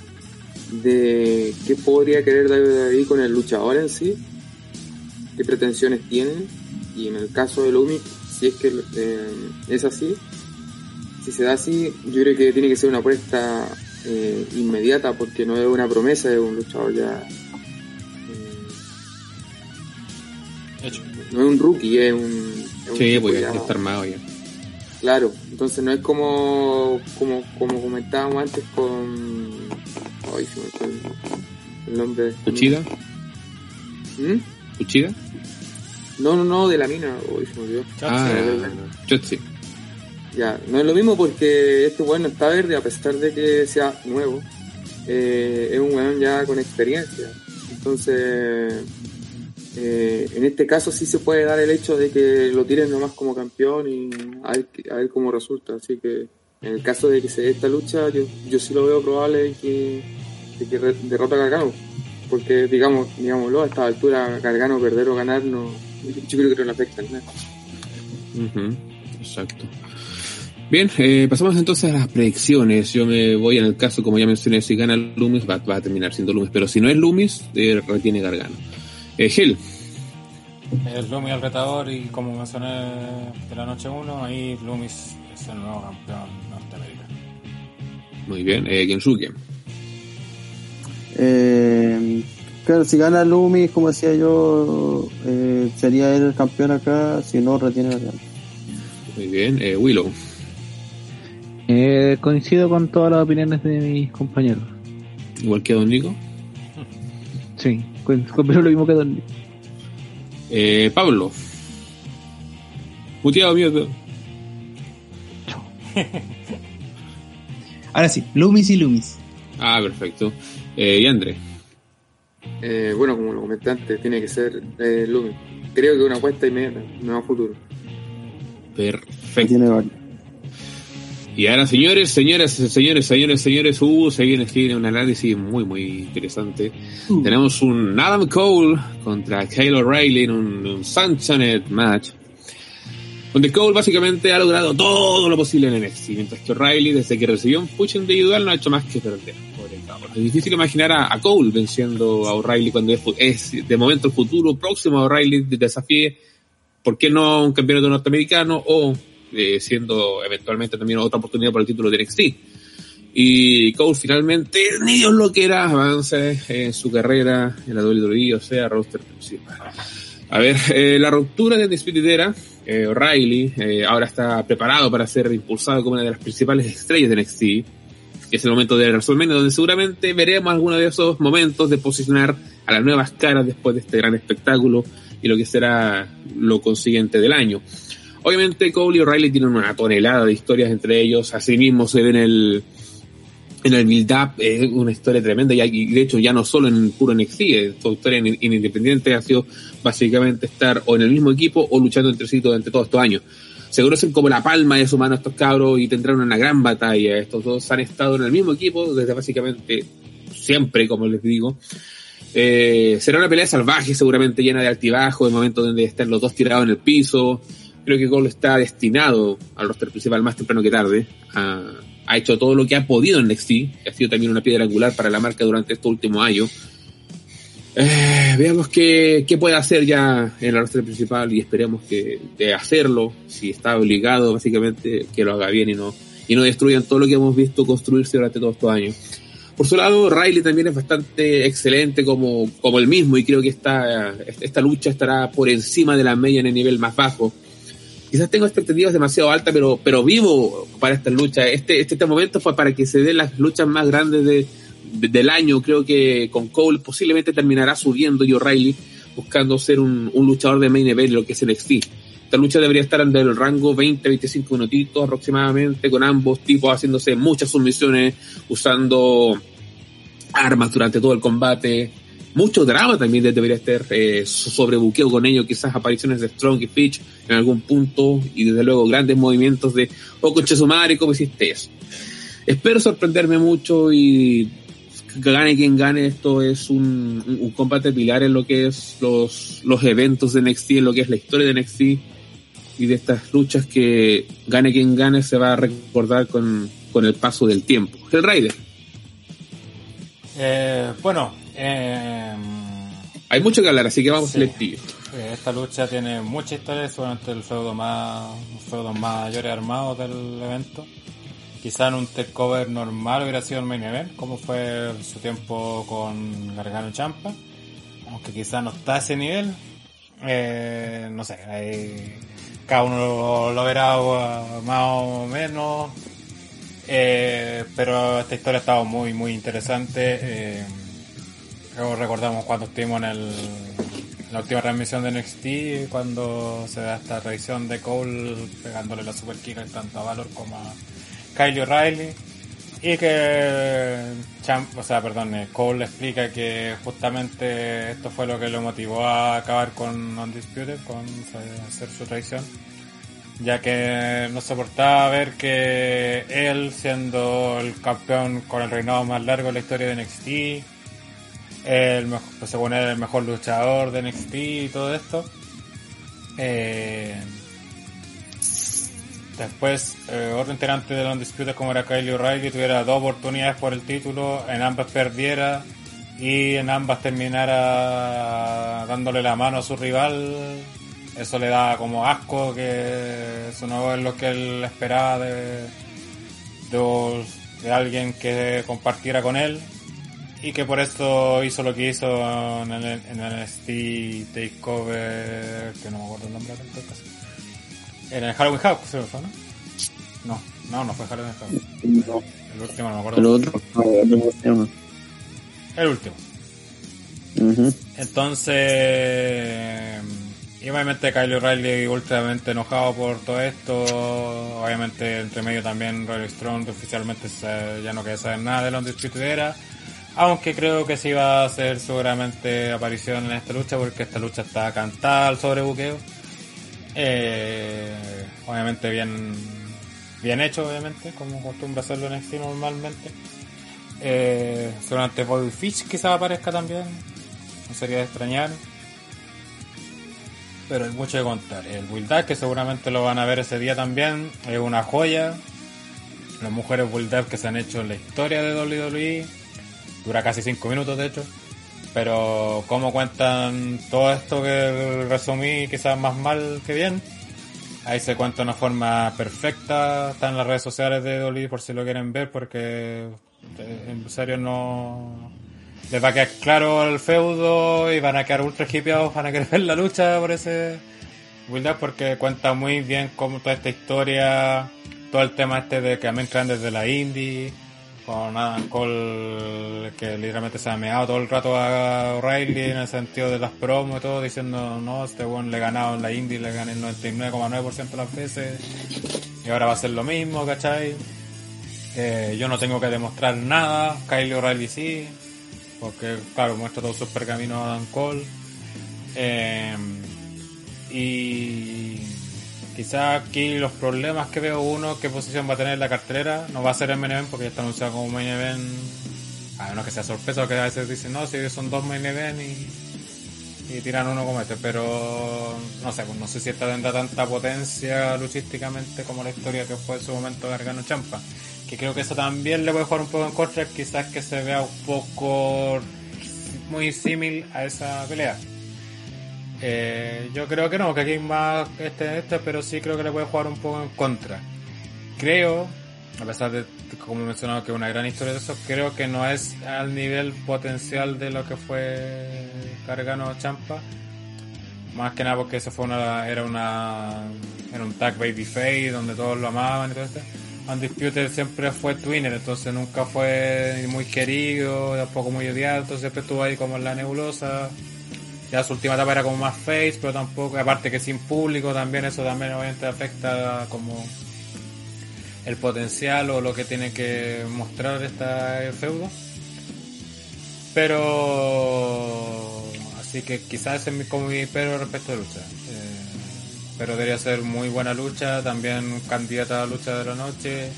de qué podría querer David con el luchador en sí, qué pretensiones tienen, y en el caso de Lumi, si es que eh, es así, si se da así, yo creo que tiene que ser una apuesta eh, inmediata, porque no es una promesa de un luchador ya. eh, Hecho. no es un rookie, es un. es un Sí, tipo pues ya- está armado ya. Claro, entonces no es como como, como comentábamos antes con. Ay, se me fue el, el nombre. de ¿Uchida? ¿Mm? ¿Uchida? No, no, no, de la mina. Uy, se me olvidó. Ah, sí, Chotzi. Ya, no es lo mismo porque este weón no está verde a pesar de que sea nuevo. Eh, es un weón ya con experiencia. Entonces, eh, en este caso sí se puede dar el hecho de que lo tiren nomás como campeón y a ver, a ver cómo resulta. Así que en el caso de que se dé esta lucha, yo, yo sí lo veo probable de que, de derrota a Gargano. Porque, digamos, digámoslo, a esta altura, Gargano perder o ganar, no, yo creo que no le afecta nada. Ujú, Exacto. Bien, eh, pasamos entonces a las predicciones. Yo me voy en el caso, como ya mencioné, si gana Loomis, va, va a terminar siendo Loomis. Pero si no es Loomis, eh, retiene Gargano. Eh, Gil, Es Loomis el retador y como mencioné de la noche 1, ahí Loomis es el nuevo campeón norteamericano. muy bien. Eh, Gensuke, Eh, claro, si gana Lumi, como decía yo, eh, sería él el campeón acá, si no, retiene la gana. muy bien. Eh, Willow, Eh, coincido con todas las opiniones de mis compañeros. igual que Don Nico. Sí, pero lo mismo que Don Eh, Pablo, muteado mío. Ahora sí, Loomis y Loomis. Ah, perfecto. Eh, y André, Eh, bueno, como lo comenté antes, tiene que ser eh, Lumi. Creo que una cuenta inmediata, no a futuro. perfecto. Tiene varios. Y ahora, señores, señoras, señores, señores, señores, uh, se viene, se viene un análisis muy, muy interesante. Tenemos un Adam Cole contra Kyle O'Reilly en un, un Sunshine match. Donde Cole básicamente ha logrado todo lo posible en NXT, mientras que O'Reilly, desde que recibió un push individual, no ha hecho más que perder. Pobre cabrón. Es difícil imaginar a, a Cole venciendo a O'Reilly cuando es, de momento el futuro próximo a O'Reilly de desafíe, ¿por qué no un campeonato norteamericano o eh, siendo eventualmente también otra oportunidad por el título de NXT? Y Cole finalmente, ni Dios lo quiera, avance en su carrera en la WWE, o sea, roster principal. A ver, eh, la ruptura de Undisputed Era, eh, O'Reilly, eh, ahora está preparado para ser impulsado como una de las principales estrellas de NXT. Es el momento de WrestleMania donde seguramente veremos alguno de esos momentos de posicionar a las nuevas caras después de este gran espectáculo y lo que será lo consiguiente del año. Obviamente Cole y O'Reilly tienen una tonelada de historias entre ellos, asimismo se ve en el, en el build-up, es una historia tremenda, y de hecho ya no solo en puro NXT, su historia en, en Independiente ha sido básicamente estar o en el mismo equipo o luchando entre sí durante todos estos años. Se conocen como la palma de su mano estos cabros y tendrán una gran batalla. Estos dos han estado en el mismo equipo desde básicamente siempre, como les digo. Eh, será una pelea salvaje, seguramente llena de altibajos, de momentos donde están los dos tirados en el piso. Creo que Cole está destinado al roster principal más temprano que tarde. Ha, ha hecho todo lo que ha podido en NXT, ha sido también una piedra angular para la marca durante estos últimos años. Eh, veamos qué, puede hacer ya en el roster principal y esperemos que de hacerlo, si está obligado básicamente, que lo haga bien y no, y no destruyan todo lo que hemos visto construirse durante todos estos años. Por su lado, Riley también es bastante excelente como, como el mismo y creo que esta, esta lucha estará por encima de la media en el nivel más bajo. Quizás tengo expectativas demasiado altas, pero, pero vivo para esta lucha. Este, este, este momento fue para que se den las luchas más grandes de, de- del año. Creo que con Cole posiblemente terminará subiendo y O'Reilly buscando ser un, un luchador de main event, lo que es el NXT. Esta lucha debería estar en el rango 20-25 minutitos aproximadamente, con ambos tipos haciéndose muchas sumisiones, usando armas durante todo el combate. Mucho drama también debería estar eh, sobrebuqueo con ellos, quizás apariciones de Strong y Fitch en algún punto, y desde luego grandes movimientos de, oh conche su madre, ¿cómo hiciste eso? Espero sorprenderme mucho y gane quien gane, esto es un combate pilar en lo que es los, los eventos de NXT, en lo que es la historia de NXT y de estas luchas que gane quien gane se va a recordar con, con el paso del tiempo. El Raider. Eh, bueno, eh, Hay mucho que hablar, así que vamos Sí. selectivo. eh, esta lucha tiene mucha historia, seguramente el feudo más, feudo mayores armados del evento. Quizá en un takeover normal hubiera sido el main event, como fue su tiempo con Gargano Champa. Aunque quizá no está a ese nivel. Eh, no sé, ahí cada uno lo, lo verá más o menos. Eh, pero esta historia ha estado muy, muy interesante. Eh, luego recordamos cuando estuvimos en la última transmisión de NXT cuando se da esta revisión de Cole pegándole la super kick tanto a Valor como a Kyle O'Reilly. Y que Champ, o sea, perdón, eh, Cole explica que justamente esto fue lo que lo motivó a acabar con Undisputed, con hacer su traición, ya que no soportaba ver que él, siendo el campeón con el reinado más largo de la historia de NXT, el pues según él, el mejor luchador de NXT y todo esto, eh, Después, eh, otro integrante de los Undisputed como era Kyle O'Reilly tuviera dos oportunidades por el título, en ambas perdiera y en ambas terminara dándole la mano a su rival. Eso le da como asco, que eso no es lo que él esperaba de, de, de alguien que compartiera con él y que por eso hizo lo que hizo en el, en el Takeover, que no me acuerdo el nombre del caso en el Halloween ¿se fue, no? No, no, no fue Halloween Hawk. No. El último, no me acuerdo. El otro, El último. Entonces, y obviamente Kyle O'Reilly ultramente enojado por todo esto. Obviamente, entre medio también Roy Strong oficialmente ya no quería saber nada de la Undisputed Era. Aunque creo que sí va a hacer seguramente aparición en esta lucha porque esta lucha está cantada al sobrebuqueo. Eh, obviamente bien bien hecho, obviamente, como acostumbra hacerlo en NXT normalmente. Eh, seguramente Bobby Fish quizás aparezca también. No sería de extrañar. Pero hay mucho que contar. El Bulldog, que seguramente lo van a ver ese día también, es una joya. Las mujeres Bulldog que se han hecho en la historia de WWE. Dura casi 5 minutos, de hecho. Pero cómo cuentan todo esto que resumí quizás más mal que bien. Ahí se cuenta de una forma perfecta. Está en las redes sociales de WWE por si lo quieren ver porque eh, en serio no... Les va a quedar claro el feudo y van a quedar ultra hipeados, van a querer ver la lucha por ese porque cuenta muy bien cómo toda esta historia, todo el tema este de que también crean desde la indie, con Adam Cole que literalmente se ha meado todo el rato a O'Reilly en el sentido de las promos y todo, diciendo no, este buen le he ganado en la indie, le gané el 99,9% de las veces y ahora va a ser lo mismo, ¿cachai? Eh, yo no tengo que demostrar nada, Kyle O'Reilly sí, porque claro, muestra todo su pergamino a Adam Cole. Eh, y quizás aquí los problemas que veo uno, qué posición va a tener la cartelera, no va a ser el main event porque ya está anunciado como main event, a menos que sea sorpresa, que a veces dicen, no, si son dos main event y, y tiran uno como este, pero no sé, pues no sé si esta tendrá tanta potencia luchísticamente como la historia que fue en su momento Gargano Champa, que creo que eso también le puede jugar un poco en contra, quizás que se vea un poco muy símil a esa pelea. Eh, yo creo que no, que aquí hay más este este, pero sí creo que le puede jugar un poco en contra. Creo, a pesar de, como he mencionado, que una gran historia de eso, creo que no es al nivel potencial de lo que fue Gargano Champa. Más que nada porque eso fue una, era una, era un tag babyface donde todos lo amaban y todo esto. Undisputed siempre fue Twinner, entonces nunca fue muy querido, tampoco muy odiado, entonces siempre estuvo ahí como en la nebulosa. Ya su última etapa era como más face, pero tampoco, aparte que sin público también eso también obviamente afecta como el potencial o lo que tiene que mostrar esta feudo. Pero así que quizás ese es mi, como mi pero respecto de lucha. Eh, pero debería ser muy buena lucha, también candidata a la lucha de la noche.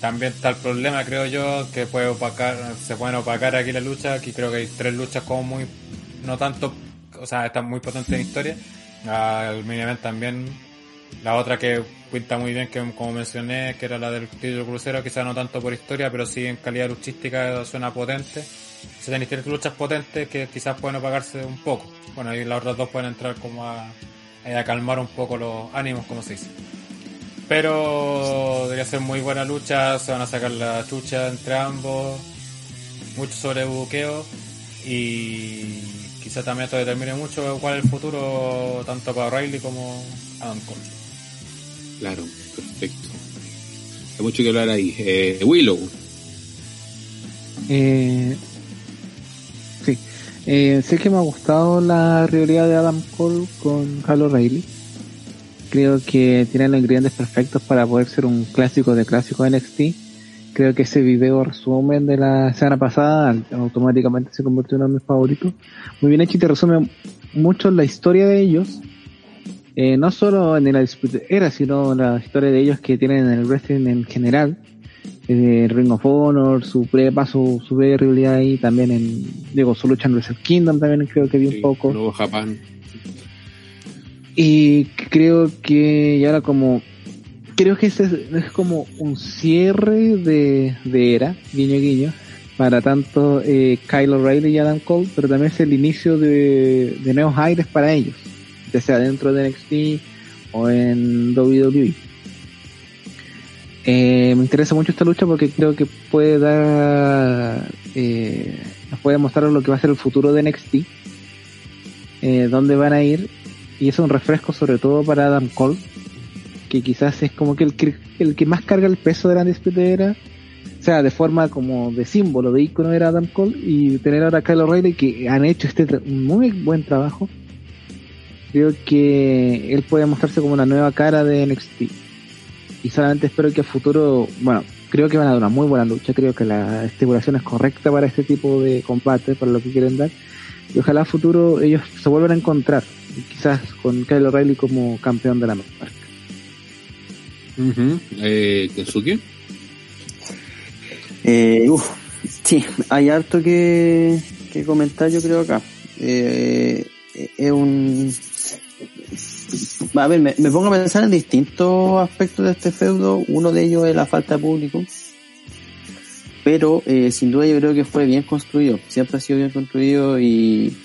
También está el problema, creo yo, que puede opacar, se pueden opacar aquí la lucha. Aquí creo que hay tres luchas como muy, no tanto, o sea, están muy potentes en historia. Al main event también. La otra que pinta muy bien, que como mencioné, que era la del título crucero, quizás no tanto por historia, pero sí en calidad luchística suena potente. Si tenéis tres luchas potentes que quizás pueden apagarse un poco. Bueno, ahí las otras dos pueden entrar como a, calmar un poco los ánimos, como se dice. Pero debería ser muy buena lucha, se van a sacar la chucha entre ambos, mucho sobre buqueo y quizá también esto determine mucho cuál es el futuro tanto para Riley como Adam Cole. Claro, perfecto. Hay mucho que hablar ahí. Eh, Willow. Eh, sí. Eh, sé que me ha gustado la rivalidad de Adam Cole con Kyle O'Reilly. Creo que tiene los ingredientes perfectos para poder ser un clásico de clásico NXT. Creo que ese video resumen de la semana pasada automáticamente se convirtió en uno de mis favoritos. Muy bien hecho y te resume mucho la historia de ellos. Eh, no solo en la Dispute Era, sino la historia de ellos que tienen en el wrestling en general eh, Ring of Honor, su pre-paso, su rivalidad ahí, también en, digo, su lucha en Wrestle Kingdom también creo que vi un poco. Nuevo Japón. Y creo que ya era como, creo que ese es, como un cierre de, era, guiño guiño, para tanto eh, Kyle y Adam Cole, pero también es el inicio de, de nuevos aires para ellos, ya sea dentro de NXT o en WWE. Eh, me interesa mucho esta lucha porque creo que puede dar, eh, nos puede mostrar lo que va a ser el futuro de NXT, eh, dónde van a ir, y es un refresco sobre todo para Adam Cole, que quizás es como que el que, el que más carga el peso de la era, o sea, de forma como de símbolo, de icono era Adam Cole, y tener ahora a Kyle O'Reilly que han hecho este muy buen trabajo, creo que él puede mostrarse como una nueva cara de NXT y solamente espero que a futuro, bueno, creo que van a dar una muy buena lucha, creo que la estipulación es correcta para este tipo de combate, para lo que quieren dar, y ojalá a futuro ellos se vuelvan a encontrar, quizás con Kyle O'Reilly como campeón de la marca. Uh eh, eh, sí, hay harto que, que comentar yo creo acá. Eh, es un a ver, me, pongo a pensar en distintos aspectos de este feudo. Uno de ellos es la falta de público. Pero eh, sin duda yo creo que fue bien construido. Siempre ha sido bien construido y...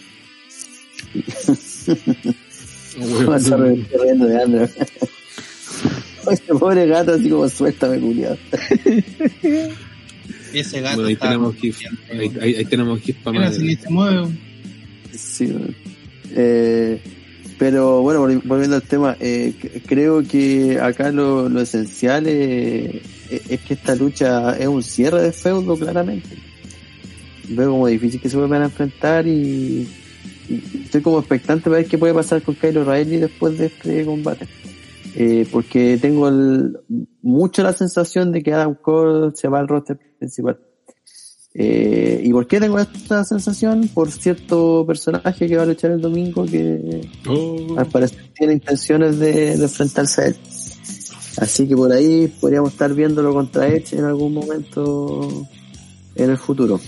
y... riendo Este pobre gato así como suéltame, culiado. Ese gato bueno, ahí, tenemos GIF, ahí, ahí, tenemos GIF para más. se mueve. Sí, eh, pero bueno, volviendo al tema, eh, creo que acá lo, lo esencial es, que esta lucha es un cierre de feudo, claramente. Veo como difícil que se vuelvan a enfrentar y, estoy como expectante para ver qué puede pasar con Kylo Riley después de este combate. Eh, porque tengo mucho la sensación de que Adam Cole se va al roster principal. Eh, ¿Y por qué tengo esta sensación? Por cierto personaje que va a luchar el domingo que oh. al parecer tiene intenciones de, enfrentarse a él. Así que por ahí podríamos estar viéndolo contra Edge en algún momento en el futuro.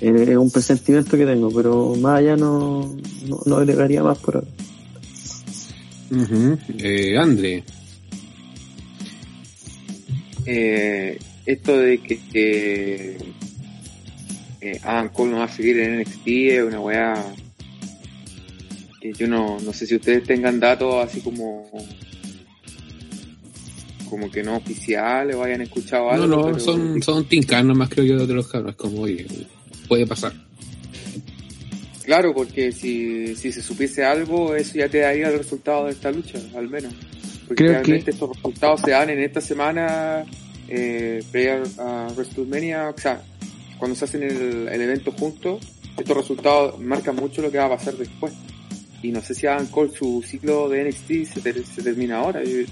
Eh, es un presentimiento que tengo, pero más allá no, no, agregaría más por ahora. Eh, André. Eh, esto de que, que eh, Adam Cole no va a seguir en NXT es una weá que yo no, no sé si ustedes tengan datos así como como que no oficiales o hayan escuchado algo. No, no, son, son tincanos más creo yo de los cabros, como oye, puede pasar. Claro, porque si, si se supiese algo, eso ya te daría el resultado de esta lucha, al menos. Porque realmente estos resultados se dan en esta semana eh, a WrestleMania, o sea, cuando se hacen el, evento juntos, estos resultados marcan mucho lo que va a pasar después. Y no sé si Adam Cole su ciclo de NXT se, termina ahora. Yo,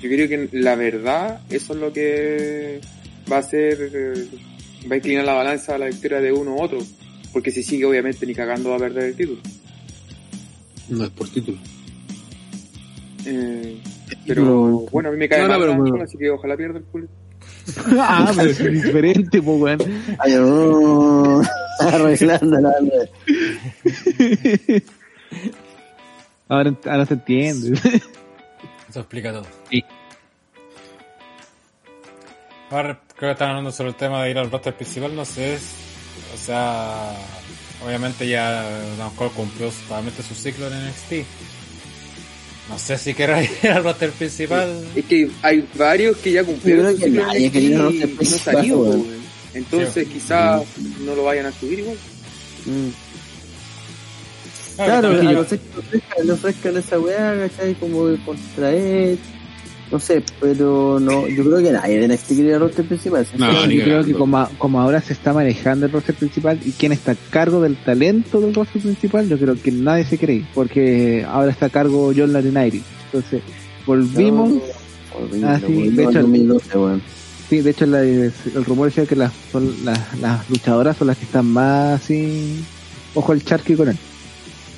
creo que la verdad, eso es lo que va a ser, eh, va a inclinar la balanza a la victoria de uno u otro. Porque si sigue, obviamente, ni cagando va a perder el título. No es por título. Eh, pero bueno, a mí me cae mal, pero, así que ojalá pierda el culo. ah, pero es diferente, pues, weón. Ay, no, arreglándola. ahora, ahora se entiende. Eso explica todo. Sí. Ahora creo que están hablando sobre el tema de ir al roster principal, no sé, o sea, obviamente ya Don Cole cumplió totalmente su ciclo en NXT no sé si quiero ir al roster principal. Es que hay varios que ya cumplieron. que nadie quería ir al principal. Entonces quizás no lo vayan a subir igual. Mm. Claro, claro a no sé que le ofrezcan esa weá, ¿cachai? Como contra él. No sé, pero no, yo creo que nadie de NXT quiere el roster principal. No, yo creo que como, como ahora se está manejando el roster principal y quién está a cargo del talento del roster principal, yo creo que nadie se cree, porque ahora está a cargo John Laurinaitis. Entonces, volvimos, Horrible, Ah, sí, volvimos de hecho- 2012, weón. sí, de hecho la- el rumor decía que las, son las, las luchadoras son las que están más así, ojo al charqui con él.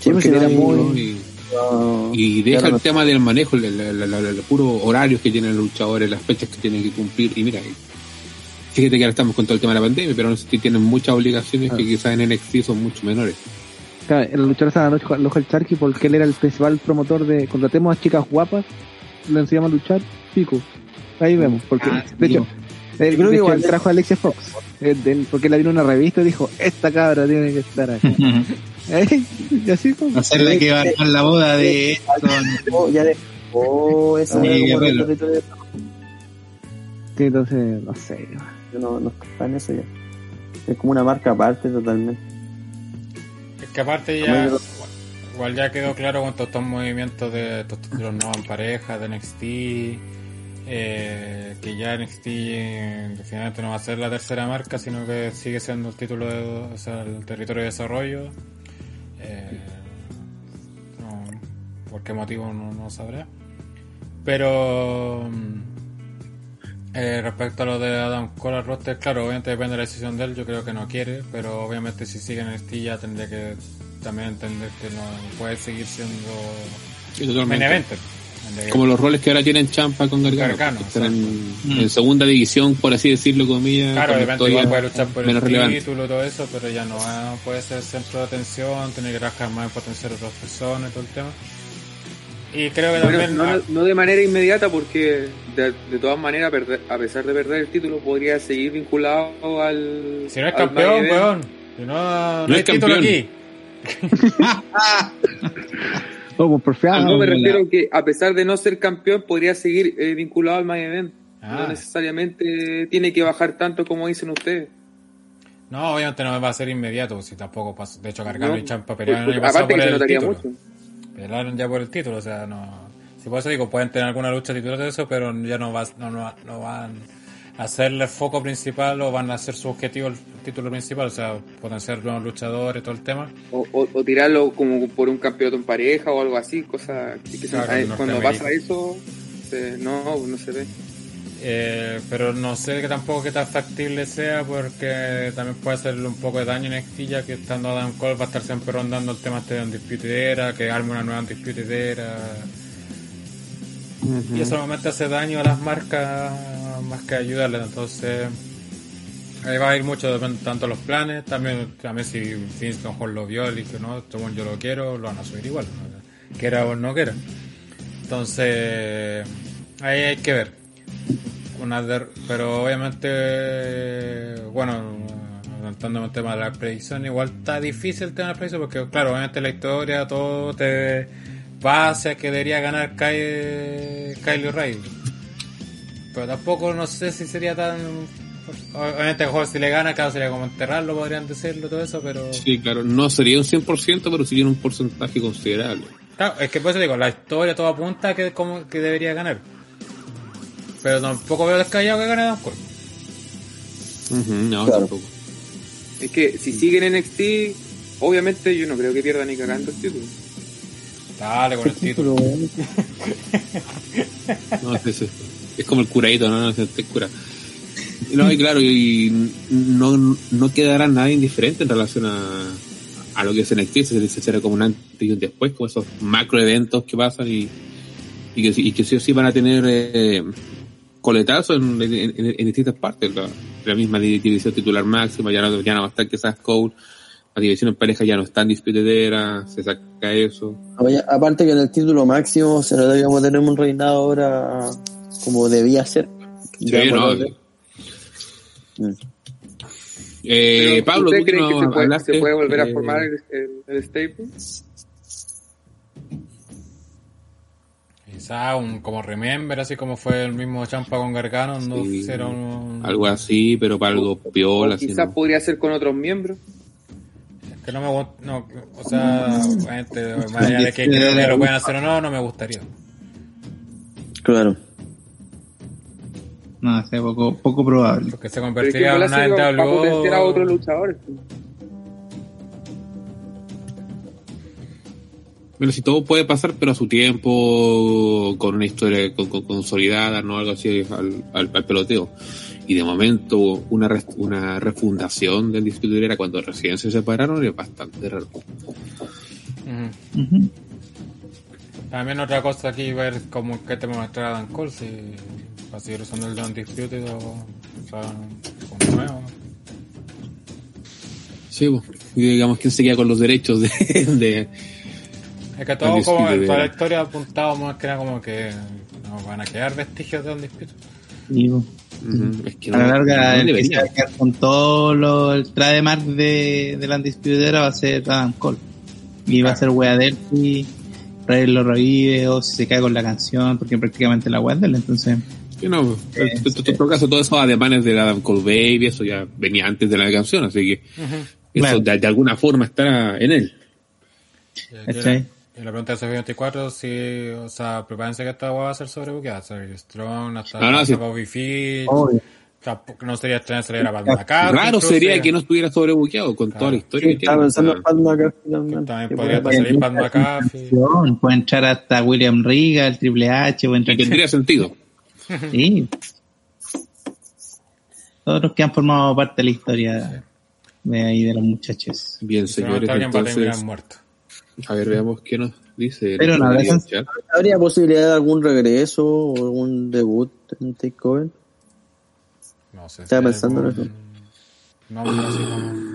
Sí, porque porque era no hay- muy- Y, no- y deja claro, el tema del manejo, el, el, el- el- el puro horarios que tienen los luchadores, las fechas que tienen que cumplir. Y mira, fíjate que ahora estamos con todo el tema de la pandemia, pero no sé si tienen muchas obligaciones que quizás en NXT son mucho menores. Claro, el luchador estaba al ojo al ojo al charqui porque él era el principal promotor de contratemos a chicas guapas, le enseñamos a luchar, pico. Ahí vemos, porque Ah, de hecho, creo él, de que hecho, igual trajo a Alexia Fox, él- porque la vino una revista y dijo, esta cabra tiene que estar acá. ¿Eh? Y así ser la que va a armar la boda de esto. Oh, ya dejó Sí, como Guerrero. territorio de- Sí, entonces, no sé. yo no, no está en eso ya. Es como una marca aparte totalmente. Es que aparte Como ya, igual ya quedó claro con todos estos movimientos de títulos nuevos en pareja, de NXT, eh, que ya NXT eh, definitivamente no va a ser la tercera marca, sino que sigue siendo el título de, o sea, el territorio de desarrollo. Eh, no, por qué motivo no, no sabré. Pero mm, eh, respecto a lo de Adam Cole roster, claro, obviamente depende de la decisión de él, yo creo que no quiere, pero obviamente si sigue en NXT ya tendría que también entender que no puede seguir siendo totalmente. Como los roles que ahora tienen Champa con Gargano, Gargano, que están en, segunda división, por así decirlo, comillas. Claro, con de repente historias igual puede luchar por el menos relevante. título y todo eso, pero ya no va- puede ser centro de atención, tener que trabajar más en potenciar a otras personas y todo el tema. Y creo que Bueno, también... no, de manera inmediata porque de, de todas maneras, perder- a pesar de perder el título, podría seguir vinculado al... si no es campeón, weón. Si no, no, No hay es título campeón. aquí. Oh, pues porfiado. No, me la- refiero que a pesar de no ser campeón, podría seguir eh, vinculado al main event. Ah. No necesariamente tiene que bajar tanto como dicen ustedes. No, obviamente no va a ser inmediato, si tampoco pasa. De hecho, Gargano No, y Champa pelearon el año pasado aparte por el título. mucho. Pelearon ya por el título, o sea, no... Si por eso digo, pueden tener alguna lucha titular de eso, pero ya no, va, no, no, no van hacerle el foco principal o van a hacer su objetivo el título principal, o sea, potenciar nuevos luchadores, todo el tema. O, o- o tirarlo como por un campeonato en pareja o algo así, cosa que Claro, en cuando pasa eso, se- no, no se ve. Eh, pero no sé que tampoco que tan factible sea porque también puede hacerle un poco de daño en ya que estando Adam Cole va a estar siempre rondando el tema este de Undisputed Era, que arme una nueva Undisputed Era. Y eso normalmente hace daño a las marcas más que ayudarles, entonces ahí va a ir mucho depende tanto de los planes, también, también si Vince mejor lo vio y dijo no, esto bueno, yo lo quiero, lo van a subir igual, quiera o no quiera. Entonces ahí hay que ver. Una pero obviamente, bueno, adelantándome el tema de la predicción, igual está difícil el tema de la predicción porque, claro, obviamente la historia, todo te va hacia que debería ganar Kyle, Kyle O'Reilly. Pero tampoco no sé si sería tan. Obviamente, mejor si le gana, claro, sería como enterrarlo, podrían decirlo, todo eso, pero. Sí, claro, no sería un 100%, pero sería un porcentaje considerable. Claro, es que por eso digo, la historia todo apunta a que, como, que debería ganar. Pero tampoco veo descallado que gane Adam Cole. No, Claro. tampoco. Es que si siguen en NXT, obviamente yo no creo que pierda ni cagando el título. Dale con el título. No, es, es- es como el curadito, ¿no? No se te cura. No, y claro, y no, no quedará nada indiferente en relación a, a lo que es NXT, se, se será como un antes y un después, como esos macro eventos que pasan y, y, que, sí- y que sí o sí van a tener eh, coletazos en, en, en- en distintas partes. La, la misma di- división titular máxima, ya no, ya no va a estar que esas Cole, la división en pareja ya no está en disputedera, se saca eso. Oye, aparte que en el título máximo se vamos a tener un reinado ahora como debía ser. Sí, no, mm. Eh, Pero, Pablo, ¿Usted tú cree no que se puede, hablaste, se puede volver a eh, formar el, el, el stable? Quizá un como remember, así como fue el mismo Champa con Gargano, no hicieron un- algo así, pero para algo piola, quizás ¿no? podría ser con otros miembros. Que no me gusta, no, o sea, obviamente, más allá de que, creo que este, lo puedan hacer o no, no me gustaría. Claro. No, sea poco, poco probable. Porque se convertiría en una NWO. a otros luchadores. Pues. Bueno, si todo puede pasar, pero a su tiempo, con una historia con- con- consolidada, no algo así al, al- al peloteo. Y de momento, una, una refundación del distrito era cuando recién se separaron, es bastante raro. También otra cosa aquí, ver cómo que te muestra Dan Cole, si va a seguir usando el de Undisputed o, o sea, como nuevo. Sí, pues, digamos quién se queda con los derechos de, de- Es que todo como en toda la historia apuntado más que era como que no van a quedar vestigios de Undisputed. Digo, Ujú, es que a la no- larga, no el que se debería. va a quedar con todo lo, el trademark de, de la Undisputed va a ser Adam Cole. Y va a ser wea de él y Ray lo revive o si se cae con la canción, porque prácticamente la wea de él, entonces. Sí, no, en en- todo caso, todos esos ademanes de Adam Cole Baby, eso ya venía antes de la canción, así que eso Claro. de, de alguna forma está en él. La- Y la pregunta de F24, si, o sea, prepárense que esta va a ser sobrebuqueada. Sergio Strong, hasta, No, no, hasta sí. Bobby Fish. Obvio. Tampoco, no sería extraño si le diera Pat incluso, sería que no estuviera sobrebuqueado con Claro. toda la historia que Estaba tiene. pensando en Pat McAfee también. Podría salir Pat McAfee. Puede entrar hasta William Regal, Triple H, puede que entrar tendría sentido. Sí. Todos los que han formado parte de la historia de ahí de los muchachos. Bien, señores, alguien va a terminar entonces, muerto. A ver, veamos qué nos dice. Pero. ¿Habría posibilidad de algún regreso o algún debut en Takeover? No sé. Estaba si pensando en eso. No, así como.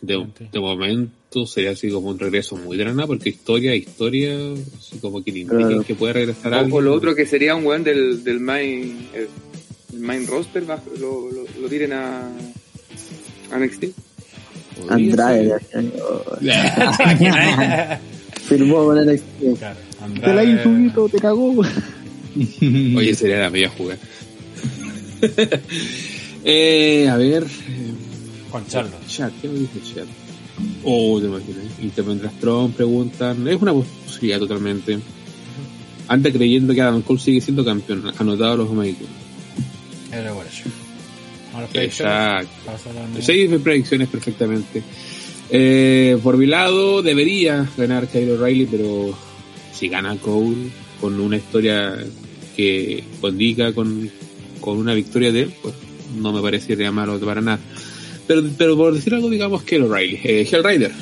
De, de momento sería así como un regreso muy nada, porque historia, historia, así como que le indiquen Claro. que puede regresar O, alguien. o lo otro que sería un weón del, del main, el, el main roster, lo, lo tiren a, a NXT. Andrade. Firmó con el Claro, Te la Vito, te cagó. Oye, sería la media jugada. eh, a ver. eh, Con Charlo. Chat, ¿qué me dice el chat? Oh, te imaginas. Intervendrás Trump, preguntan. Es una posibilidad totalmente. Anda creyendo que Adam Cole sigue siendo campeón. Anotado los Omega. Era bueno. Exacto. La- Seis predicciones perfectamente. Eh, por mi lado, debería ganar Kyle O'Reilly, pero si gana Cole con una historia que condiga con, con una victoria de él, pues no me parecería malo para nada. Pero, pero por decir algo, digamos que O'Reilly. Eh, Hellrider.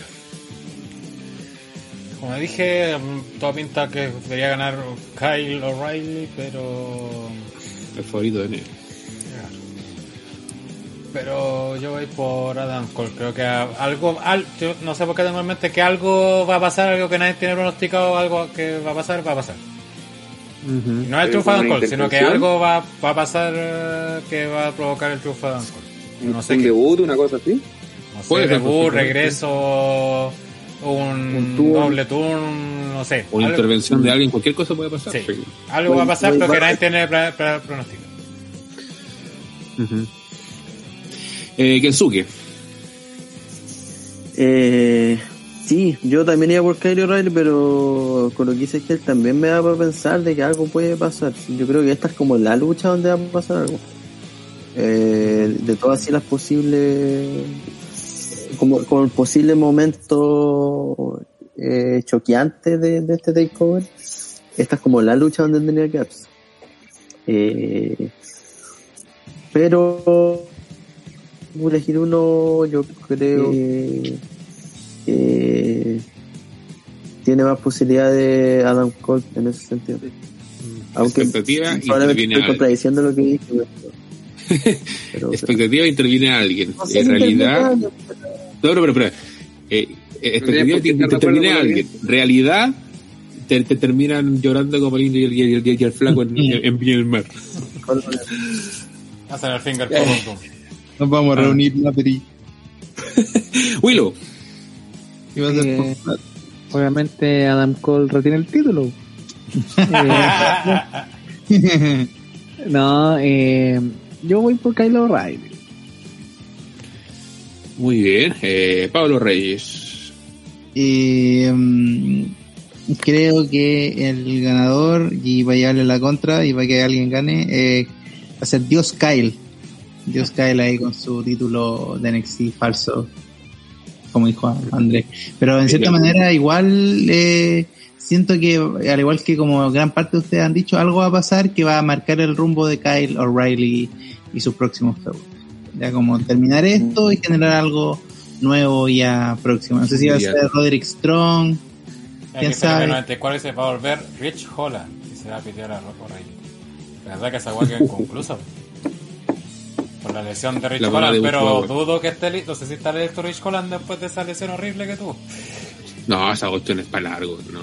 Como dije, todo pinta que debería ganar Kyle O'Reilly, pero. El favorito de Nero. Pero yo voy por Adam Cole. Creo que algo. al- yo no sé por qué tengo en mente que algo va a pasar, algo que nadie tiene pronosticado, algo que va a pasar, va a pasar. Y no es el triunfo de Adam Cole, sino que algo va, va a pasar eh, que va a provocar el triunfo de Adam Cole. No sé un qué. debut, una cosa así. No sé, debut, regreso, un, Un turn. doble turn, no sé. Una Algo- intervención de alguien, cualquier cosa puede pasar. Sí. Sí. Algo va a pasar, pero que nadie tiene pronóstico. Eh, Kensuke. Eh, sí, yo también iba por Kyle O'Reilly, pero con lo que dice que él también me da para pensar de que algo puede pasar. Yo creo que esta es como la lucha donde va a pasar algo. Eh, de todas las posibles, como, como el posible momento eh, choqueante de, de este takeover, esta es como la lucha donde tendría que. Eh, pero voy a elegir uno, yo creo que eh, tiene más posibilidad de Adam Cole en ese sentido. Aunque expectativa probablemente interviene estoy alguien. contradiciendo lo que dije. pero- pero- Expectativa interviene alguien. No sé en si realidad. No, no, pero, pero. Eh, eh, expectativa te, te de termina alguien. Realidad, te, te terminan llorando como el indio y el, y el- y el- y el flaco en, en, en del Mar. Hacen el finger. Nos vamos a reunir una peri. Willow. Va a Eh, Obviamente Adam Cole retiene el título. Eh, no, eh, yo voy por Kyle O'Reilly. Muy bien. Eh, Pablo Reyes. Eh, mm, creo que el ganador, y va a llevarle la contra, y va a que alguien gane, es a ser Dios Kyle. Dios Kyle ahí con su título de NXT falso, como dijo Andrés. Pero en cierta manera, igual eh, siento que, al igual que como gran parte de ustedes han dicho, algo va a pasar que va a marcar el rumbo de Kyle O'Reilly y sus próximos feudos. Ya como terminar esto y generar algo nuevo ya próximo. No sé si va a ser Roderick Strong. ¿Quién sabe? 94 se va a volver Rich Holland y se va a pitear a O'Reilly. La verdad que esa hueá quedó inconclusa. Por la lesión de Rich La Holland, pero dudo que esté listo. No sé si está listo Rich Holland después de esa lesión horrible que tuvo. No, esa cuestión es para largo. No,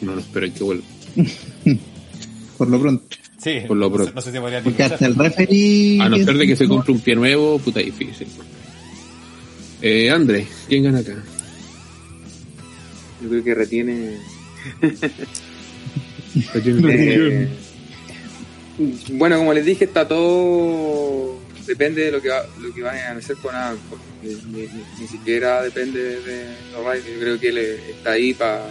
no lo esperen que vuelva. Por lo pronto. Sí, Por lo no, sé, pronto. no sé si podría Porque hasta el referee. A no ser de que se compre un pie nuevo, puta difícil. Eh, André, ¿quién gana acá? Yo creo que retiene. Eh, bueno, como les dije, está todo. Depende de lo que, va, lo que vayan a hacer con Cole. Ni, ni- ni- siquiera depende de O'Reilly. Yo creo que él está ahí para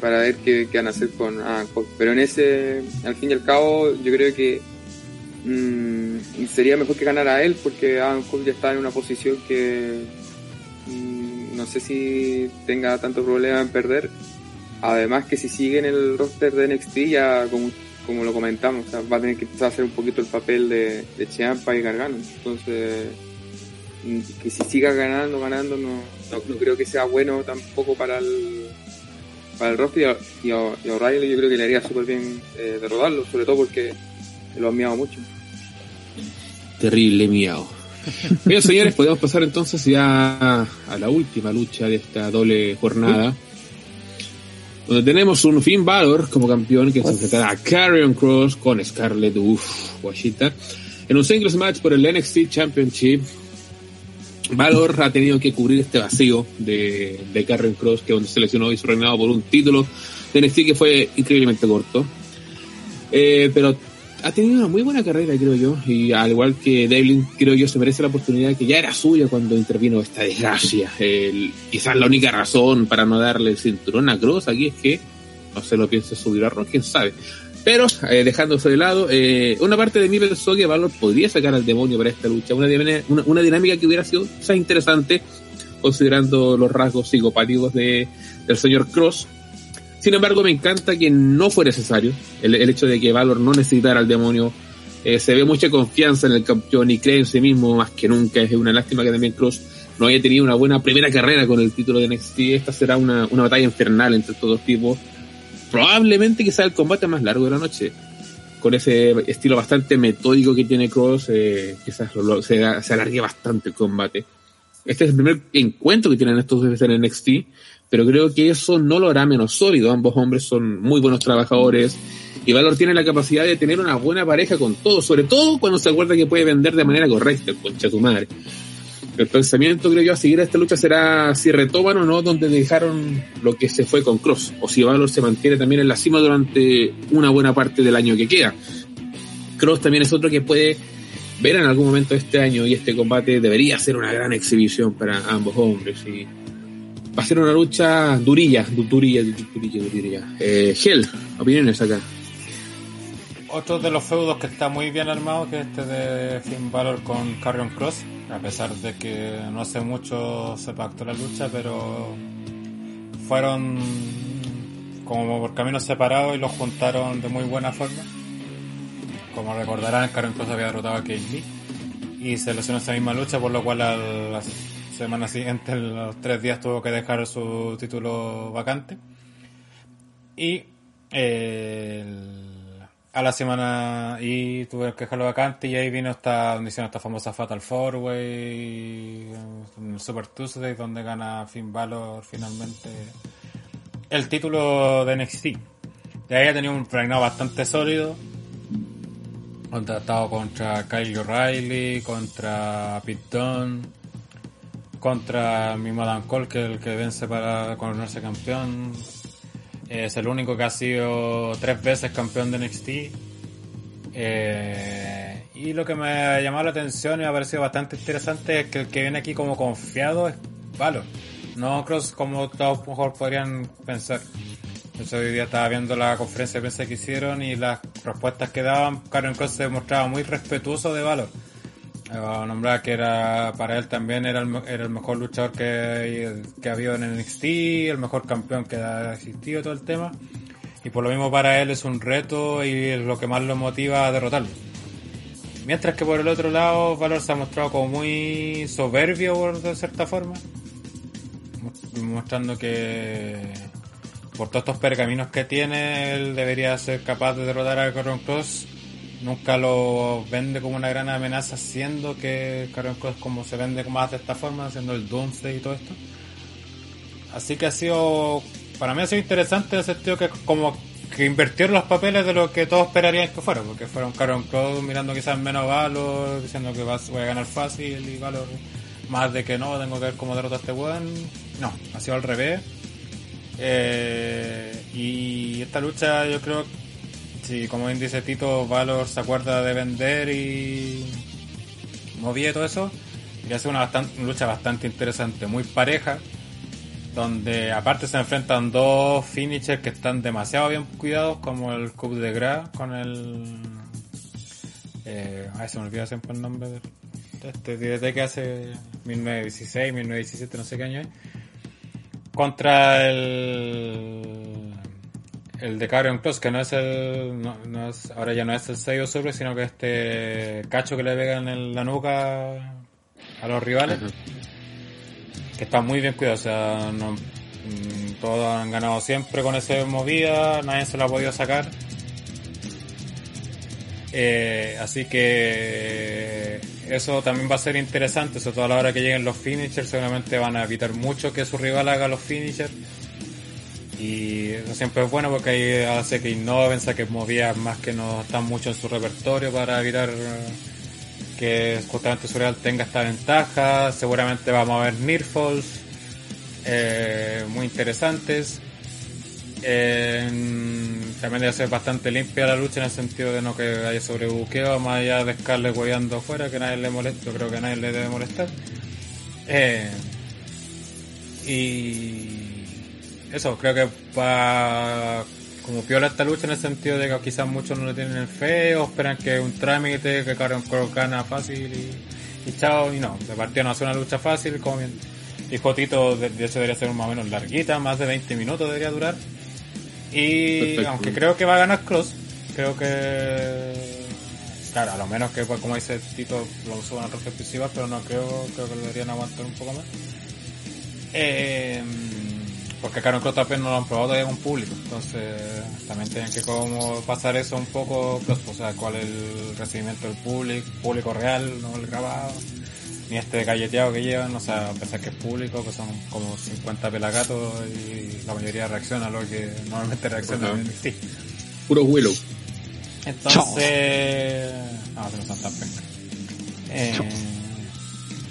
para ver qué, qué van a hacer con Adam Cole. Pero en ese, al fin y al cabo, yo creo que mm, sería mejor que ganara él porque Adam Cole ya está en una posición que mm, no sé si tenga tanto problema en perder. Además que si sigue en el roster de NXT ya como, como lo comentamos, va a tener que a hacer un poquito el papel de, de Ciampa y Gargano. Entonces, mm, que si siga ganando, ganando, no, no, creo que sea bueno tampoco para el para el roster y a, O'Reilly yo creo que le haría súper bien eh, derrotarlo, sobre todo porque lo han miado mucho. Terrible miau. Bien, señores, podemos pasar entonces ya a la última lucha de esta doble jornada. Donde tenemos un Finn Balor como campeón que se enfrentará a Carrion Cross con Scarlett uff, guachita. En un singles match por el NXT Championship. Valor ha tenido que cubrir este vacío de, de Carrion Cross que donde se lesionó y su reinado por un título de NXT que fue increíblemente corto. Eh, pero ha tenido una muy buena carrera, creo yo, y al igual que Devlin, creo yo, se merece la oportunidad que ya era suya cuando intervino esta desgracia. El- quizás la única razón para no darle el cinturón a Cross aquí es que no se lo piense subir a Rock, quién sabe. Pero, eh, dejando eso de lado, eh, una parte de mí pensó que Valor podría sacar al demonio para esta lucha, una, dinámica- una, una dinámica que hubiera sido quizás interesante, considerando los rasgos psicopáticos de, del señor Cross, sin embargo, me encanta que no fue necesario el, hecho de que Valor no necesitara al demonio. Eh, se ve mucha confianza en el campeón y cree en sí mismo más que nunca. Es una lástima que también Cross no haya tenido una buena primera carrera con el título de NXT. Esta será una, una batalla infernal entre estos dos tipos. Probablemente sea el combate más largo de la noche. Con ese estilo bastante metódico que tiene Cross, eh, quizás se, se alargue bastante el combate. Este es el primer encuentro que tienen estos dos en NXT, pero creo que eso no lo hará menos sólido. Ambos hombres son muy buenos trabajadores y Valor tiene la capacidad de tener una buena pareja con todos, sobre todo cuando se acuerda que puede vender de manera correcta, concha tu madre. El pensamiento, creo yo, a seguir a esta lucha será si retoman o no donde dejaron lo que se fue con Cross, o si Valor se mantiene también en la cima durante una buena parte del año que queda. Cross también es otro que puede ver en algún momento este año y este combate debería ser una gran exhibición para ambos hombres va a ser una lucha durilla, du- durilla, du- durilla, durilla. Eh, Hell, opiniones acá. Otro de los feudos que está muy bien armado que este de Finn Balor con Carrion Cross, a pesar de que no hace mucho se pactó la lucha, pero fueron como por caminos separados y los juntaron de muy buena forma. Como recordarán, Carrion Cross había derrotado a Kate Lee y se lesionó esa misma lucha, por lo cual a la semana siguiente, en los tres días, tuvo que dejar su título vacante. Y eh, a la semana y tuve que dejarlo vacante y ahí vino esta donde hicieron esta famosa Fatal Four Way Super Tuesday donde gana Finn Balor finalmente el título de NXT de ahí ha tenido un reinado bastante sólido contra, ha estado contra Kyle O'Reilly contra Pete Dunne contra mi Adam Cole que es el que vence para coronarse campeón es el único que ha sido tres veces campeón de NXT. Eh, y lo que me ha llamado la atención y me ha parecido bastante interesante es que el que viene aquí como confiado es Valor. No Cross como todos mejor podrían pensar. Yo hoy día estaba viendo la conferencia de prensa que hicieron y las respuestas que daban, Karen Cross se mostraba muy respetuoso de valor. Eh, nombrar que era para él también era el, mejor luchador que, que ha habido en NXT, el mejor campeón que ha existido todo el tema. Y por lo mismo para él es un reto y es lo que más lo motiva a derrotarlo. Mientras que por el otro lado, Valor se ha mostrado como muy soberbio de cierta forma. Mo- Mostrando que por todos estos pergaminos que tiene, él debería ser capaz de derrotar a Caron Cross. Nunca lo vende como una gran amenaza, siendo que Caron Cross como se vende más de esta forma, haciendo el Doomsday y todo esto. Así que ha sido, para mí ha sido interesante en el sentido que como que invirtieron los papeles de lo que todos esperarían que fuera, porque fueron Caron Cross mirando quizás menos Valor, diciendo que voy a ganar fácil y Valor más de que no, tengo que ver cómo derrota a este weón. No, ha sido al revés. Eh, y esta lucha yo creo, si como bien dice Tito, Valor se acuerda de vender y movía todo eso, y hace una, bastante, una lucha bastante interesante, muy pareja, donde aparte se enfrentan dos finishers que están demasiado bien cuidados, como el Coup de Gras con el... Eh, ay, se me olvida siempre el nombre de este desde que hace 1916, 1917, no sé qué año es contra el el de Carrion Cross que no es el no, no es, ahora ya no es el sello sobre sino que este cacho que le pegan en la nuca a los rivales que está muy bien cuidado o sea no, mm, todos han ganado siempre con esa movida nadie se lo ha podido sacar Eh, así que eso también va a ser interesante, sobre todo a la hora que lleguen los finishers, seguramente van a evitar mucho que su rival haga los finishers. Y siempre es bueno porque ahí hace que innoven, que movidas más que no están mucho en su repertorio para evitar que justamente su rival tenga esta ventaja. Seguramente vamos a ver Nearfalls eh, muy interesantes. Eh, también debe ser bastante limpia la lucha en el sentido de no que haya sobrebuqueo, más allá de Scarlett hueveando afuera, que nadie le molesta, creo que nadie le debe molestar. Eh, y eso, creo que va como piola esta lucha en el sentido de que quizás muchos no le tienen fe o esperan que un trámite, que gana fácil y, y chao, y no, de partida no hace una lucha fácil, como bien dijo Tito, de, hecho debería ser más o menos larguita, más de 20 minutos debería durar. Y Perfecto. aunque creo que va a ganar Cross, creo que claro, a lo menos que pues, como dice Tito lo suban a exclusivas, pero no creo, creo que lo deberían aguantar un poco más. Eh, porque Karen Cross también no lo han probado todavía con público, entonces también tienen que como pasar eso un poco, pues, o sea, cuál es el recibimiento del público, público real, no el grabado, ni este galleteado que llevan, o sea, a pesar que es público, que son como 50 pelagatos y la mayoría reacciona a lo que normalmente reacciona en NXT. Puro vuelo. Entonces, no, que no son tan. Eh,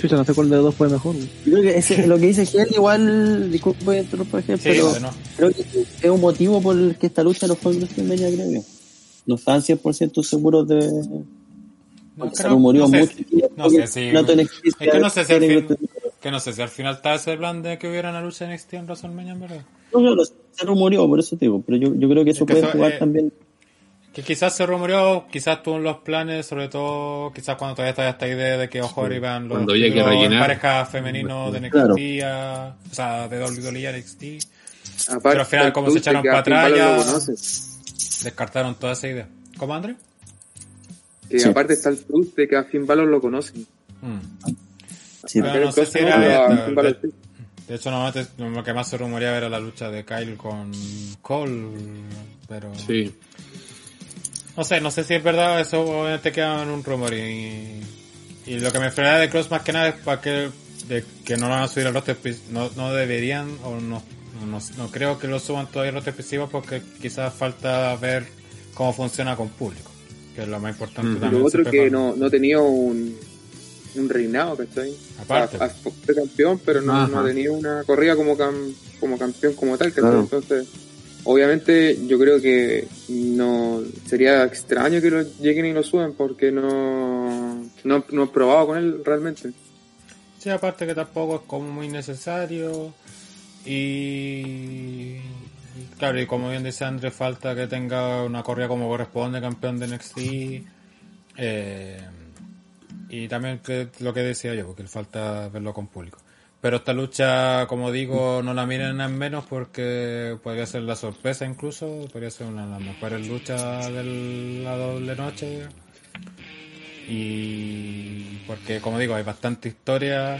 Chucha, no sé cuál de los dos fue mejor. güey. Creo que ese- lo que dice Gel igual, disculpe interrumpir, sí, pero bueno, creo que es un motivo por el que esta lucha no fue en WrestleMania, creo yo. No estaban 100% seguros de... no, se rumoreó no sé, mucho. que no sé si- es no sé si al tiene fin- que- no sé si al final está ese plan de que hubiera una lucha en NXT en WrestleMania, verdad. No, no, no, se rumoreó, por eso te digo, pero yo, yo creo que eso que puede eso, jugar eh, también. Que quizás se rumoreó, quizás tuvo en los planes, sobre todo, quizás cuando todavía estaba esta idea de que ojo iban los Cuando títulos en rellenar. parejas femeninos de NXT, Claro. a- o sea, de WWE a NXT, Aparte, Pero al final, como se echaron para atrás, ya- descartaron toda esa idea. ¿Cómo, André? Que Sí. aparte está el plus de que a Finn Balor lo conocen. Mm. Sí, Pero Pero no sé si era esta. De hecho, normalmente lo que más se rumoreaba era la lucha de Kyle con Cole, pero... Sí. No sé, no sé si es verdad, eso obviamente queda en un rumor y, y lo que me frena de Cross más que nada es para que, de que no lo van a subir al roster, pris- no, no deberían o no, no, no creo que lo suban todavía al roster exclusivo porque quizás falta ver cómo funciona con público, que es lo más importante Mm. Y también. lo otro que no, no tenía un, un reinado, ¿cachai? Aparte. O sea, fue campeón, pero no, no tenía una corrida como, cam- como campeón como tal, ¿cachai? Claro. Entonces, obviamente yo creo que no sería extraño que lo lleguen y lo suben porque no, no, no he probado con él realmente. Sí, aparte que tampoco es como muy necesario y, Claro, y como bien dice Andrés, falta que tenga una corrida como corresponde, campeón de NXT. Eh, y también que lo que decía yo, porque falta verlo con público. Pero esta lucha, como digo, no la miren en menos porque podría ser la sorpresa incluso, podría ser una de las mejores luchas de la doble noche. Y porque, como digo, hay bastante historia,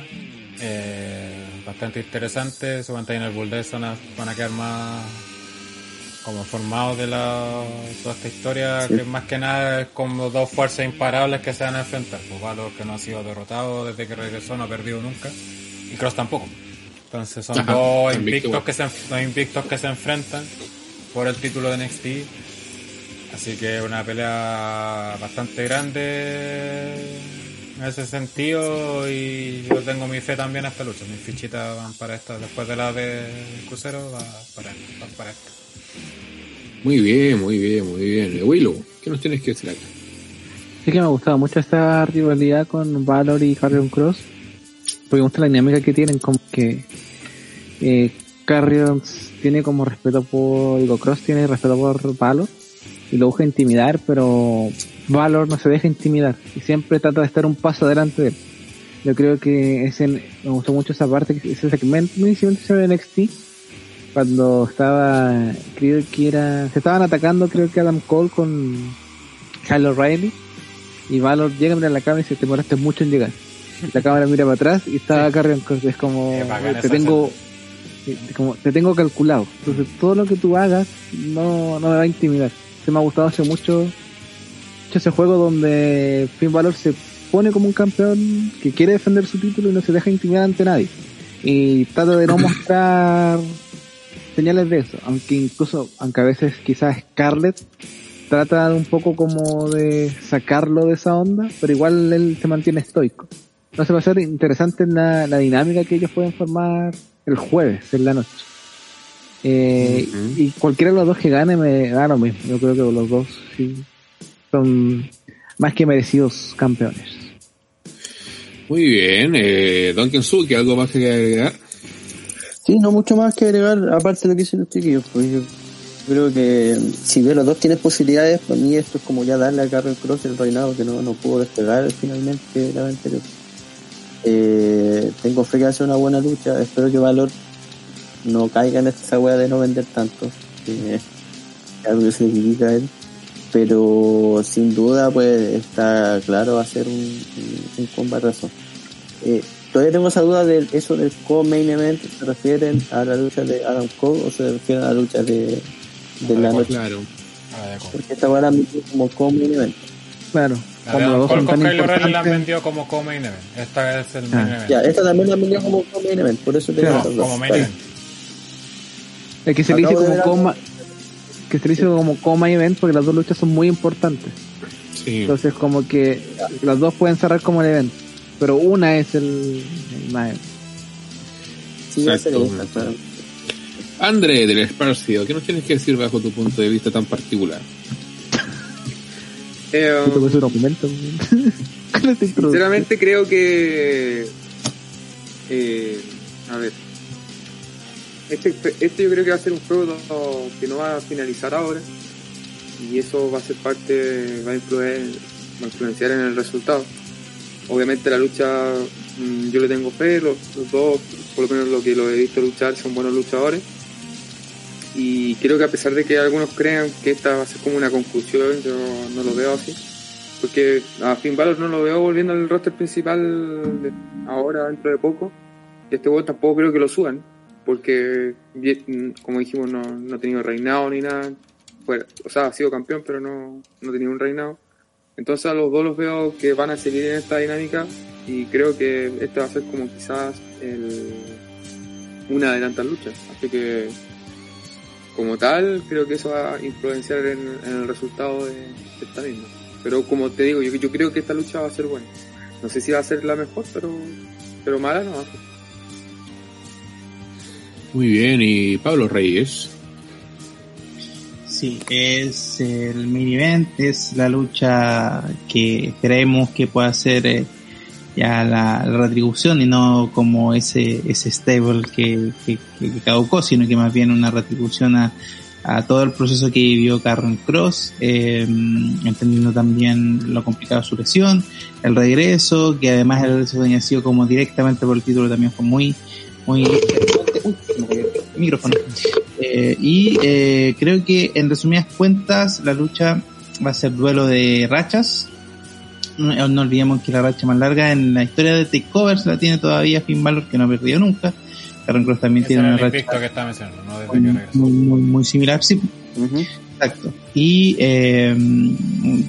eh, bastante interesante. Seguramente en el Bulldog van a, van a quedar más como formados de la, toda esta historia, que más que nada es como dos fuerzas imparables que se van a enfrentar. Pues Valor que no ha sido derrotado desde que regresó, no ha perdido nunca, y Cross tampoco. Entonces son Ajá, dos invicto. invictos que, se, enf- dos invictos que se enfrentan por el título de NXT. Así que una pelea bastante grande en ese sentido y yo tengo mi fe también a esta lucha. Mis fichitas van para esta, después de la de crucero, va para, van para esta. Muy bien, muy bien, muy bien. Eh, Willow, ¿qué nos tienes que decir acá? Sí que me ha gustado mucho esta rivalidad con Valor y Carrion Cross. Porque me gusta la dinámica que tienen, como que eh, Carrion tiene como respeto por, digo, Cross tiene respeto por Valor y lo busca intimidar, pero Valor no se deja intimidar y siempre trata de estar un paso adelante de él. Yo creo que ese, me gustó mucho esa parte, ese segmento, inicialmente de NXT, cuando estaba, creo que era, se estaban atacando, creo que Adam Cole con Kyle O'Reilly y Valor llega a la cámara y dice, te demoraste mucho en llegar. La cámara mira para atrás y está Carrion Cross, es como, te tengo, como, te tengo calculado. Entonces todo lo que tú hagas no, no me va a intimidar. Se me ha gustado hace mucho, mucho ese juego donde Finn Balor se pone como un campeón que quiere defender su título y no se deja intimidar ante nadie. Y trata de no mostrar señales de eso, aunque incluso, aunque a veces quizás Scarlett trata un poco como de sacarlo de esa onda, pero igual él se mantiene estoico. Entonces va a ser interesante la, la dinámica que ellos pueden formar el jueves en la noche. Eh. Y cualquiera de los dos que gane me da lo mismo. Yo creo que los dos sí son más que merecidos campeones. Muy bien, eh, Don Kensuke, ¿algo más que agregar? Sí, no mucho más que agregar, aparte de lo que dicen los chiquillos. Pues yo creo que si bien los dos tienen posibilidades, para mí esto es como ya darle a Carlos Cross el reinado que no, no pudo despegar finalmente la anterior. Eh, tengo fe que ser una buena lucha, espero que Valor no caiga en esta wea de no vender tanto, que es algo que se le critica a él. Pero sin duda, pues está claro, va a ser un, un, combatazo. Eh, todavía tengo esa duda de eso del co-main event, ¿se refieren a la lucha de Adam Cole o se refieren a la lucha de, de la noche? Claro. A ver, ¿cómo? Porque esta van a meter como co-main event. Claro, La como de los dos con Kyle O'Reilly la han vendido como co-main event. Esta es el Ah. main event. Ya, esta también la han vendido como co-main event, por eso te Claro, digo las dos. como main Vale. event. Es que se le dice como coma, que se le dice como coma event porque las dos luchas son muy importantes. Sí. Entonces como que las dos pueden cerrar como el evento, pero una es el, el main event. Sí, Exacto. esta, claro. André del Esparcido, ¿qué nos tienes que decir bajo tu punto de vista tan particular? Eh. Sinceramente creo que... eh, a ver. Este, este yo creo que va a ser un juego que no va a finalizar ahora. Y eso va a ser parte, va a, influir, va a influenciar en el resultado. Obviamente la lucha, mm, yo le tengo fe, los, los dos, por lo menos lo que lo he visto luchar, son buenos luchadores. Y creo que a pesar de que algunos crean que esta va a ser como una conclusión, yo no lo veo así. Porque a Finn Balor no lo veo volviendo al roster principal ahora, dentro de poco. Y este juego tampoco creo que lo suban. Porque, como dijimos, no, no ha tenido reinado ni nada. Fuera- o sea, ha sido campeón, pero no, no ha tenido un reinado. Entonces a los dos los veo que van a seguir en esta dinámica. Y creo que este va a ser como quizás el, una de tantas luchas. Así que, como tal, creo que eso va a influenciar en, en el resultado de, de esta misma. Pero como te digo, yo, yo creo que esta lucha va a ser buena. No sé si va a ser la mejor, pero, pero mala no va a ser. Muy bien, y Pablo Reyes. Sí, es el main event, es la lucha que esperemos que pueda ser eh, ya la, la retribución y no como ese ese stable que, que, que caducó, sino que más bien una retribución a, a todo el proceso que vivió Karen Cross, eh, entendiendo también lo complicado de su lesión, el regreso, que además el regreso había sido como directamente por el título también fue muy, muy, Uy, micrófono. Eh, y eh, creo que en resumidas cuentas la lucha va a ser duelo de rachas. No, no olvidemos que la racha más larga en la historia de Takeovers la tiene todavía Finn Balor que no ha perdido nunca. Karen Cross también Ese tiene una racha invicto que estaba mencionando, no muy, muy, muy, muy similar. Sí, exacto. Y eh,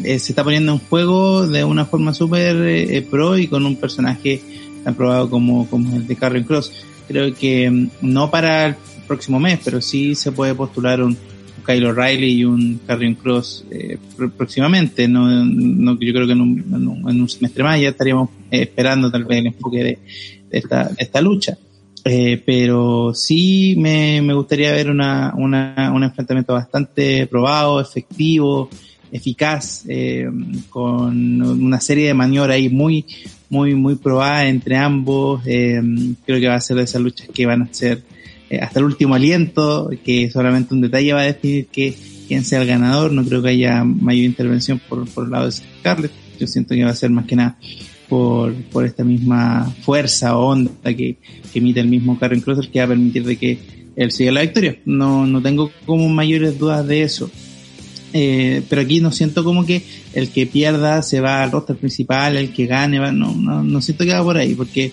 eh, se está poniendo en juego de una forma súper eh, pro y con un personaje tan probado como, como el de Karen Cross. Creo que mm, no para el próximo mes, pero sí se puede postular un Kyle O'Reilly y un Carrion Cross eh, pr- próximamente. No, yo creo que en un, semestre más ya estaríamos eh, esperando tal vez el enfoque de, de esta, lucha. Eh, pero sí me, gustaría ver una, un enfrentamiento bastante probado, efectivo, eficaz, con una serie de maniobras ahí muy, muy, muy probadas entre ambos. Creo que va a ser de esas luchas que van a ser hasta el último aliento, que solamente un detalle va a definir que, quién sea el ganador. No creo que haya mayor intervención por, por el lado de Scarlett. Yo siento que va a ser más que nada por, por esta misma fuerza o onda que, que emite el mismo Karen Crosser que va a permitir de que él siga la victoria. No, no tengo como mayores dudas de eso. Eh, pero aquí no siento como que el que pierda se va al roster principal, el que gane va, no, no, no siento que va por ahí, porque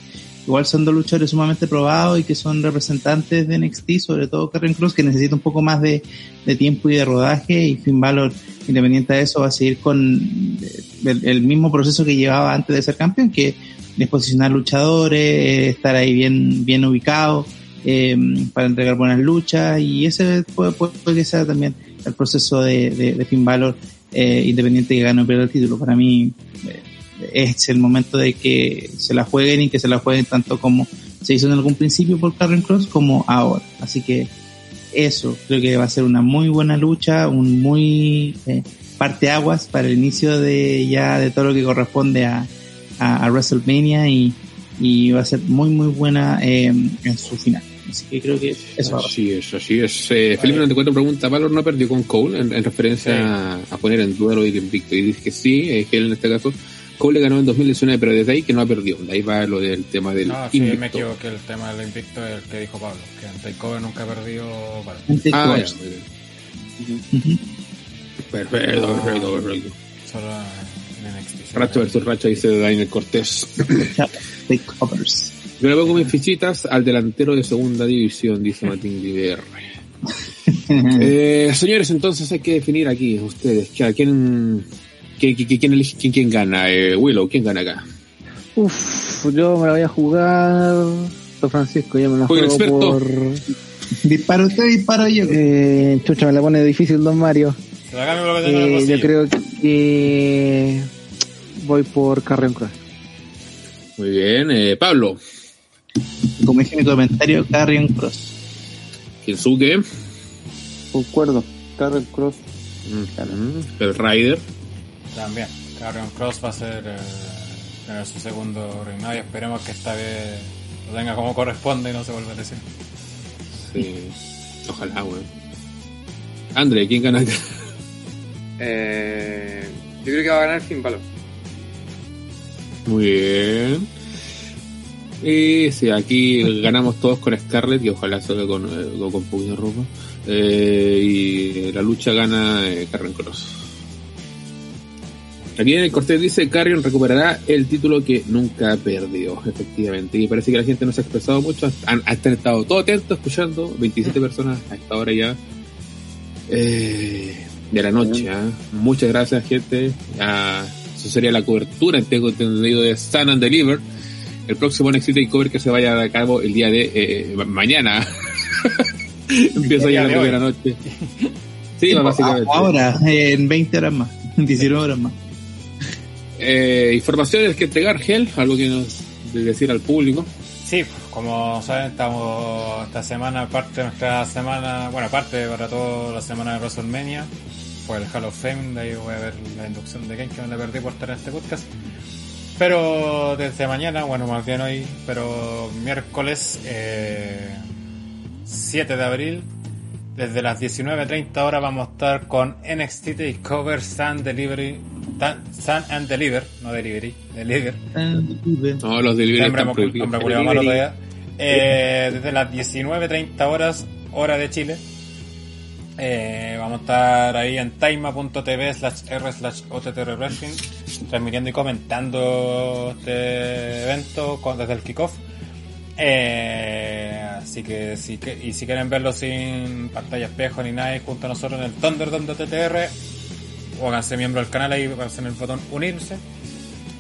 igual son dos luchadores sumamente probados y que son representantes de NXT, sobre todo Karen Cross, que necesita un poco más de, de tiempo y de rodaje, y Finn Balor, independiente de eso, va a seguir con eh, el, mismo proceso que llevaba antes de ser campeón, que es posicionar luchadores, eh, estar ahí bien, bien ubicado, eh, para entregar buenas luchas, y ese puede, puede, que sea también el proceso de, de, de Finn eh, independiente que gane o pierda el título. Para mí, eh, es el momento de que se la jueguen y que se la jueguen tanto como se hizo en algún principio por Karen Cross como ahora. Así que eso creo que va a ser una muy buena lucha, un muy eh, parteaguas para el inicio de ya de todo lo que corresponde a, a, a WrestleMania y, y va a ser muy muy buena eh, en su final. Así que creo que eso. Así es, así es. Eh, Felipe 94 pregunta, ¿Valor no perdió con Cole en, en referencia Sí. a, a poner en duda lo invicto? Y dice que sí, eh, que él en este caso, Cole le ganó en 2019, pero desde ahí que no ha perdido. De ahí va lo del tema del No, sí, invicto. me equivoqué. El tema del invicto es el que dijo Pablo. Que en Takeover nunca perdió. Vale. Gente Ah, ya. Perfecto, perfecto, perfecto. Solo en NXT. sí. Racha versus Racha, dice Daniel Cortés. Takeovers. Yo le pongo mis fichitas al delantero de segunda división, dice Martín Viver. Eh, señores, entonces hay que definir aquí, ustedes, que a quién, que- quién elige, quién, quién gana. Eh, Willow, ¿quién gana acá? Uf, yo me la voy a jugar. Don Francisco, yo me la juego por. Disparo usted, disparo yo. Eh, chucha, me la pone difícil, don Mario. Eh, yo creo que voy por Carrion Cross. Muy bien, eh, Pablo, Como dije en mi comentario, Carrion Cross. Kinsuke, Concuerdo. Carrel Cross. mm, el Rider, También. Carrion Cross va a ser eh, tener su segundo reinado y esperemos que esta vez lo tenga como corresponde y no se vuelva a lesionar. sí, ojalá, weón. André, ¿quién gana acá? Eh, yo creo que va a ganar Finn Balor. Muy bien. Y sí, aquí ganamos todos con Scarlett y ojalá solo con, eh, con, poquito de ropa. Eh, y la lucha gana eh, Carrion Cross. Aquí en el Cortés dice Carrion recuperará el título que nunca perdió, efectivamente. Y parece que la gente no se ha expresado mucho. Han, han estado todo atentos escuchando. 27 personas a esta hora ya. Eh, de la noche. ¿ah? Muchas gracias, gente. Ya, eso sería la cobertura, tengo entendido, de Stand and Deliver. El próximo NXT Takeover que se vaya a cabo el día de eh, ma- mañana. Empieza ya día a las de 9 de la noche. Sí, básicamente. Ahora, eh, en 20 horas más, 19 horas más. Eh, informaciones que entregar, Gel, algo que nos de decir al público. Sí, pues, como saben, estamos esta semana, parte de nuestra semana, bueno, aparte para toda la semana de WrestleMania, fue el Hall of Fame, de ahí voy a ver la inducción de Ken, que me la perdí por estar en este podcast. Pero desde mañana, bueno, más bien hoy, pero miércoles eh, 7 de abril, Desde las 19.30 horas vamos a estar con NXT Takeover Sun Delivery. Sun and Deliver, no Delivery, Deliver. No, los delivery están prohibidos. malo todavía. Eh, desde las 19.30 horas, hora de Chile. Eh, vamos a estar ahí en taima.tv slash r slash transmitiendo y comentando este evento con- desde el kickoff. Eh, así que si, que- y si quieren verlo sin pantalla espejo ni nada, y junto a nosotros en el Thunderdome de TTR, o háganse miembro del canal ahí, en el botón unirse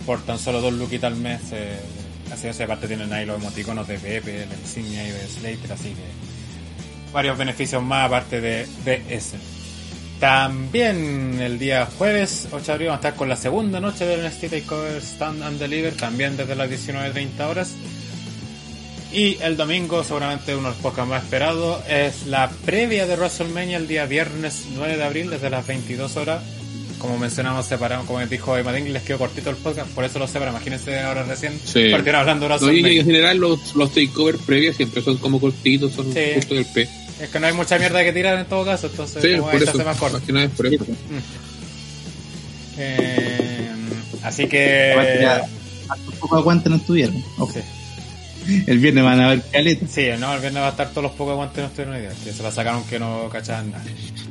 por tan solo dos luquitas al mes. Eh, así es, aparte tienen ahí los emoticonos de Pepe, la insignia y de Slater, así que varios beneficios más aparte de, de ese. También el día jueves 8 de abril vamos a estar con la segunda noche del NXT Takeover Stand and Deliver, también desde las 19.30 horas. Y el domingo, seguramente uno de los podcasts más esperados, es la previa de WrestleMania el día viernes 9 de abril desde las 22 horas. Como mencionamos, separado, como dijo Emadín, les quedó cortito el podcast, por eso lo separan. Imagínense ahora recién Sí. partieron hablando de No, y en general los, los takeover previos siempre son como cortitos, son Sí. justo del P. Es que no hay mucha mierda que tirar en todo caso, entonces Sí, como por eso. más corto. Más que nada es por eso. Eh, así que... aguante no estuvieron. Ojo. El viernes van a ver caleta. Sí, no, el viernes va a estar todos los pocos aguantes no estuvieron hoy día, que se la sacaron que no cachaban nada.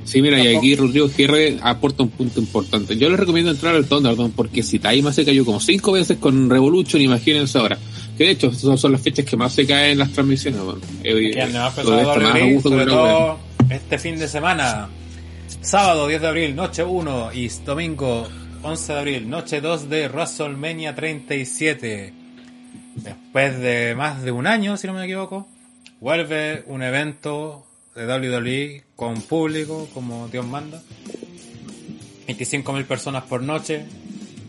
Sí, mira, y aquí Rodrigo GR aporta un punto importante. Yo les recomiendo entrar al Thunderdome porque si Taima se cayó como cinco veces con Revolution, imagínense ahora. Que de hecho, esas son las fechas que más se caen en las transmisiones. Bueno, Eh, Que ande más todo pesado esto más gusto sobre todo este fin de semana. Sábado 10 de abril, noche 1 y domingo 11 de abril, noche 2 de WrestleMania 37. Después de más de un año, si no me equivoco, vuelve un evento de WWE con público, como Dios manda. 25.000 personas por noche,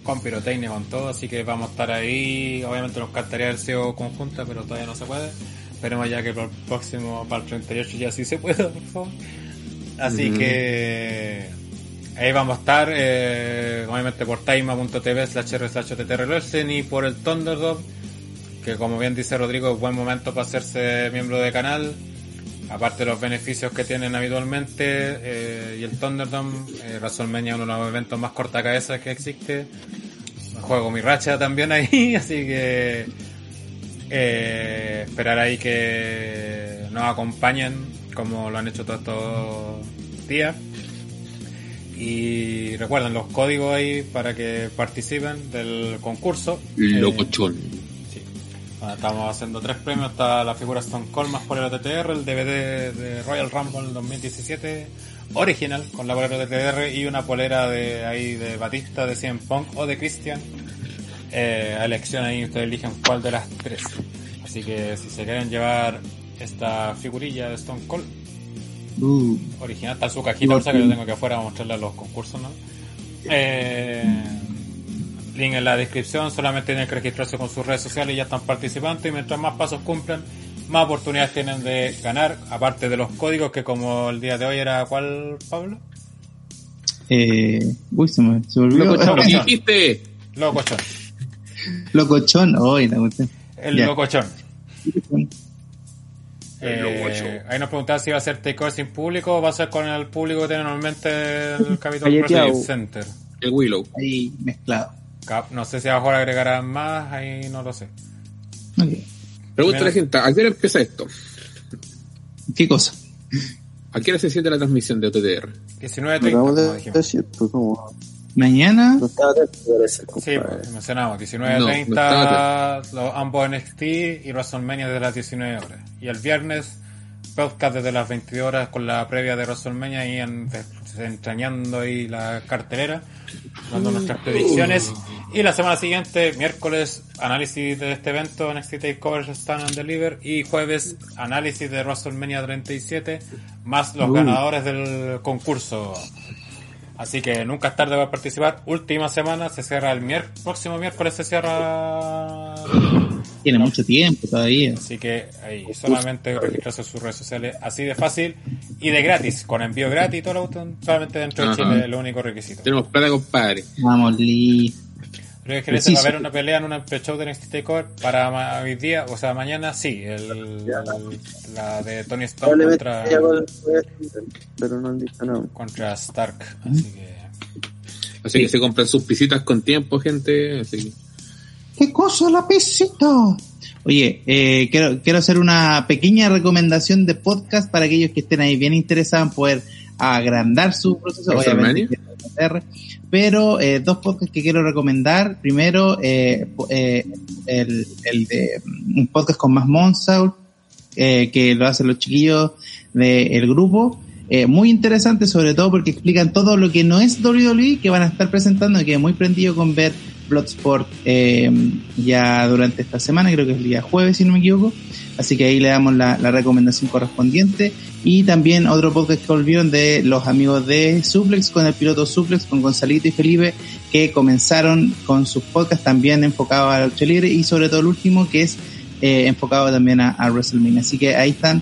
con pirotecnia, con todo, así que vamos a estar ahí. Obviamente nos encantaría haber sido conjunta, pero todavía no se puede. Esperemos ya que para el próximo, para el 38 ya sí se pueda, por favor. Así que ahí vamos a estar, eh, obviamente por taima.tv slash r slash y por el Thunderdome, que como bien dice Rodrigo, es buen momento para hacerse miembro de canal. Aparte de los beneficios que tienen habitualmente, eh, y el Thunderdome, eh, WrestleMania es uno de los eventos más cortacabezas que existe. Juego mi racha también ahí, así que eh, esperar ahí que nos acompañen como lo han hecho todos estos días. Y recuerden los códigos ahí para que participen del concurso. Eh, Locochón. Bueno, estamos haciendo tres premios. Está la figura Stone Cold más por el OTTR, el DVD de Royal Rumble 2017 original con la polera de y una polera de ahí de Batista, de CM Punk o de Christian. Eh, a elección ahí ustedes eligen cuál de las tres. Así que si se quieren llevar esta figurilla de Stone Cold Uh, original, está su cajita, o sea que yo tengo que afuera a mostrarle a los concursos, ¿no? Eh, link en la descripción, solamente tienen que registrarse con sus redes sociales y ya están participando y mientras más pasos cumplan, más oportunidades tienen de ganar, aparte de los códigos que como el día de hoy era ¿cuál, Pablo? eh, uy, se me, se olvidó. Locochón. ¿Qué dijiste? Locochón. Locochón, hoy la cuestión. El Ya. locochón. El Eh, locochón. ahí nos preguntaban si va a ser takeover sin público o va a ser con el público que tiene normalmente el Capitol. Wrestling Center. El Willow. Ahí mezclado. Cap- No sé si a lo mejor agregarán más, ahí no lo sé. Ok. Pregunta a la gente, ¿a qué hora empieza esto? ¿Qué cosa? ¿A qué hora se siente la transmisión de OTTR? 19.30, Acabamos como de dijimos. decir, pues Mañana, no estaba atento, parece, Sí, pues, mencionamos, No, 19.30, los- ambos NXT y WrestleMania desde las 19 horas. Y el viernes, podcast desde las 22 horas con la previa de WrestleMania y en, entrañando ahí la cartelera, dando nuestras predicciones. Y la semana siguiente, miércoles, análisis de este evento, NXT TakeOver Stand and Deliver. Y jueves, análisis de WrestleMania 37, más los ganadores del concurso. Así que nunca es tarde para participar. Última semana, se cierra el mier próximo miércoles, se cierra. Tiene mucho tiempo todavía. Así que ahí solamente registrarse en sus redes sociales, así de fácil y de gratis, con envío gratis y todo lo solamente dentro de. Chile, es el único requisito. Tenemos plata, compadre. Vamos, Lee. Creo que va a haber una pelea en una pre-show de NXT TakeOver para hoy día, o sea, mañana sí, el, la de Tony Probablemente contra, pero no Stark. Así que Así que se compran sus pisitas con tiempo, gente. Así que- ¿Qué cosa la pesita? Oye, eh, quiero, quiero hacer una pequeña recomendación de podcast para aquellos que estén ahí bien interesados en poder agrandar su proceso. Obviamente, pero eh, dos podcasts que quiero recomendar. Primero, eh, eh, el, el de un podcast con más Monsaul, eh, que lo hacen los chiquillos del grupo. Eh, muy interesante, sobre todo porque explican todo lo que no es WWE que van a estar presentando y que muy prendido con ver Bloodsport eh, ya durante esta semana, creo que es el día jueves, si no me equivoco. Así que ahí le damos la, la recomendación correspondiente. Y también otro podcast que volvieron de los amigos de Suplex con el piloto Suplex, con Gonzalito y Felipe, que comenzaron con sus podcasts también enfocados a la lucha libre y sobre todo el último que es eh, enfocado también a, a WrestleMania. Así que ahí están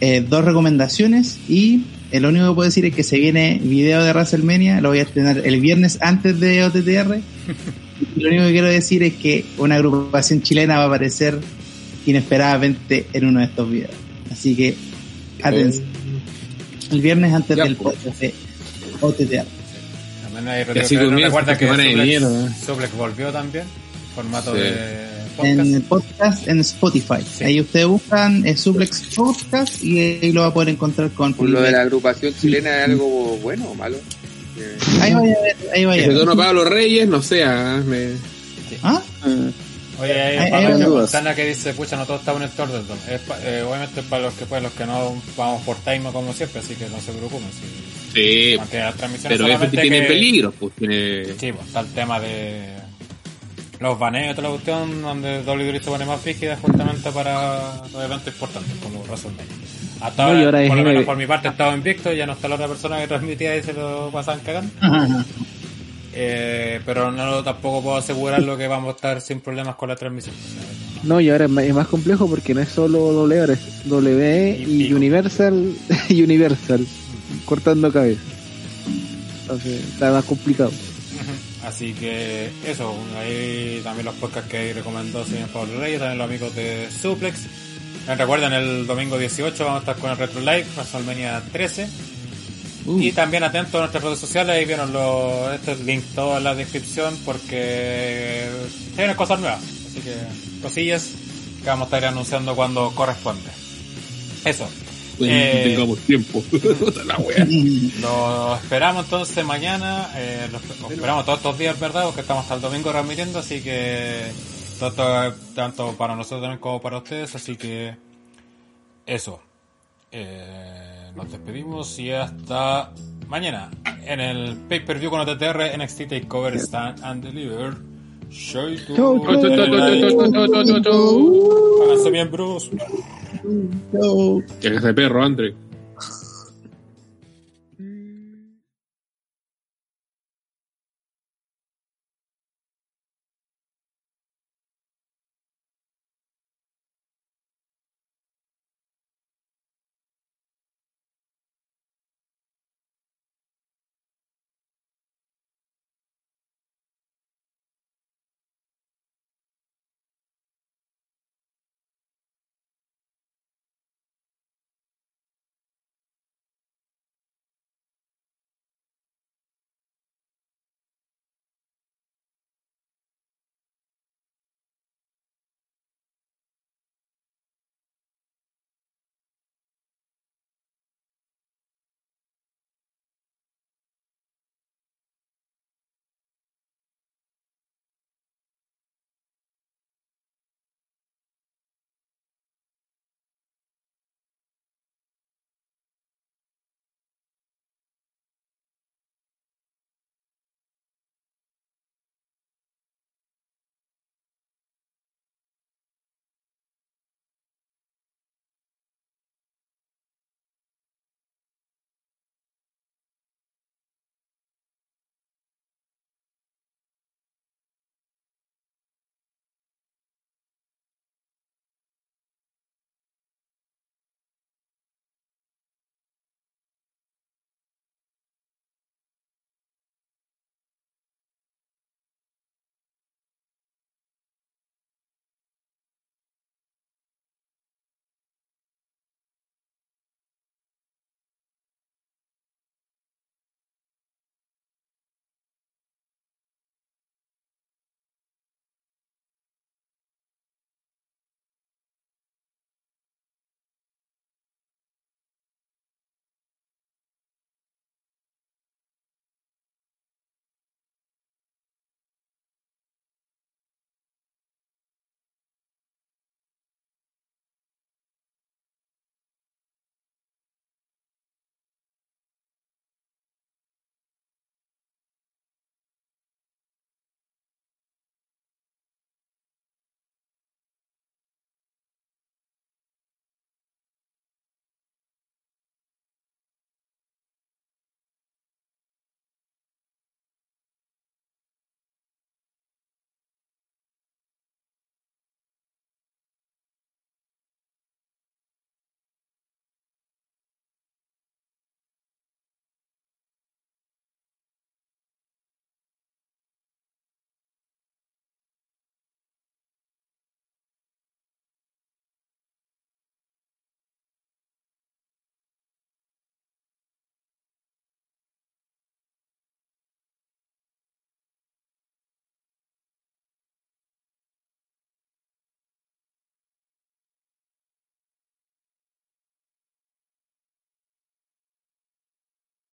eh, dos recomendaciones y eh, lo único que puedo decir es que se viene video de WrestleMania, lo voy a estrenar el viernes antes de OTTR. Lo único que quiero decir es que una agrupación chilena va a aparecer inesperadamente en uno de estos videos. Así que atención. El viernes antes Ya, del pues. podcast de OTTR. también hay Y así que no comienza recuerda esta que semana de Suplex, mierda. Suplex volvió también, formato Sí. de podcast. En el podcast en Spotify. Sí. Ahí ustedes buscan eh, Suplex Podcast y ahí lo va a poder encontrar con lo de la agrupación chilena es algo bueno o malo. Ahí vaya a ver, ahí vaya ver. tono Pablo Reyes, no sé, ah, me- ¿Ah? Oye, hay Ahí- un ahí Pablo van dudas. Montana que dice, pucha, no todo está en el Thunderdome. Es pa- eh, obviamente para los que pues, los que no vamos por time como siempre, así que no se preocupen. Si, Sí, pero eso tiene que- peligro, pues tiene... Sí, pues está el tema de los baneos la cuestión, donde WWE se pone más rígida justamente para los eventos importantes, como WrestleMania. Hasta No, ahora, por lo menos por mi parte, estaba invicto, ya no está la otra persona que transmitía y se lo pasaban cagando. Eh, pero no tampoco puedo asegurar lo que vamos a estar sin problemas con la transmisión. No, y ahora es más, complejo porque no es solo W, ahora es W Y y. Universal y Universal, cortando cabeza. Entonces, está más complicado. Así que eso, ahí también los podcasts que recomendó señor Pablo Reyes, también los amigos de Suplex. Eh, Recuerden, el domingo 18 vamos a estar con el Retro Live, WrestleMania 13. Y también atentos a nuestras redes sociales, ahí vieron los, este link todo en la descripción porque se vienen cosas nuevas. Así que cosillas que vamos a estar anunciando cuando corresponde. Eso. Pues, Eh, tengamos tiempo. La wea. Lo esperamos entonces mañana, eh, lo esperamos todos estos días, ¿verdad? Porque estamos hasta el domingo transmitiendo, así que es tanto para nosotros también como para ustedes, así que eso. Eh, nos despedimos y hasta mañana en el pay-per-view con OTTR NXT TakeOver Stand and Deliver. Show Chau, chau, chau, chau, chau, chau, chau. Háganse miembros. Que ese perro, Andre.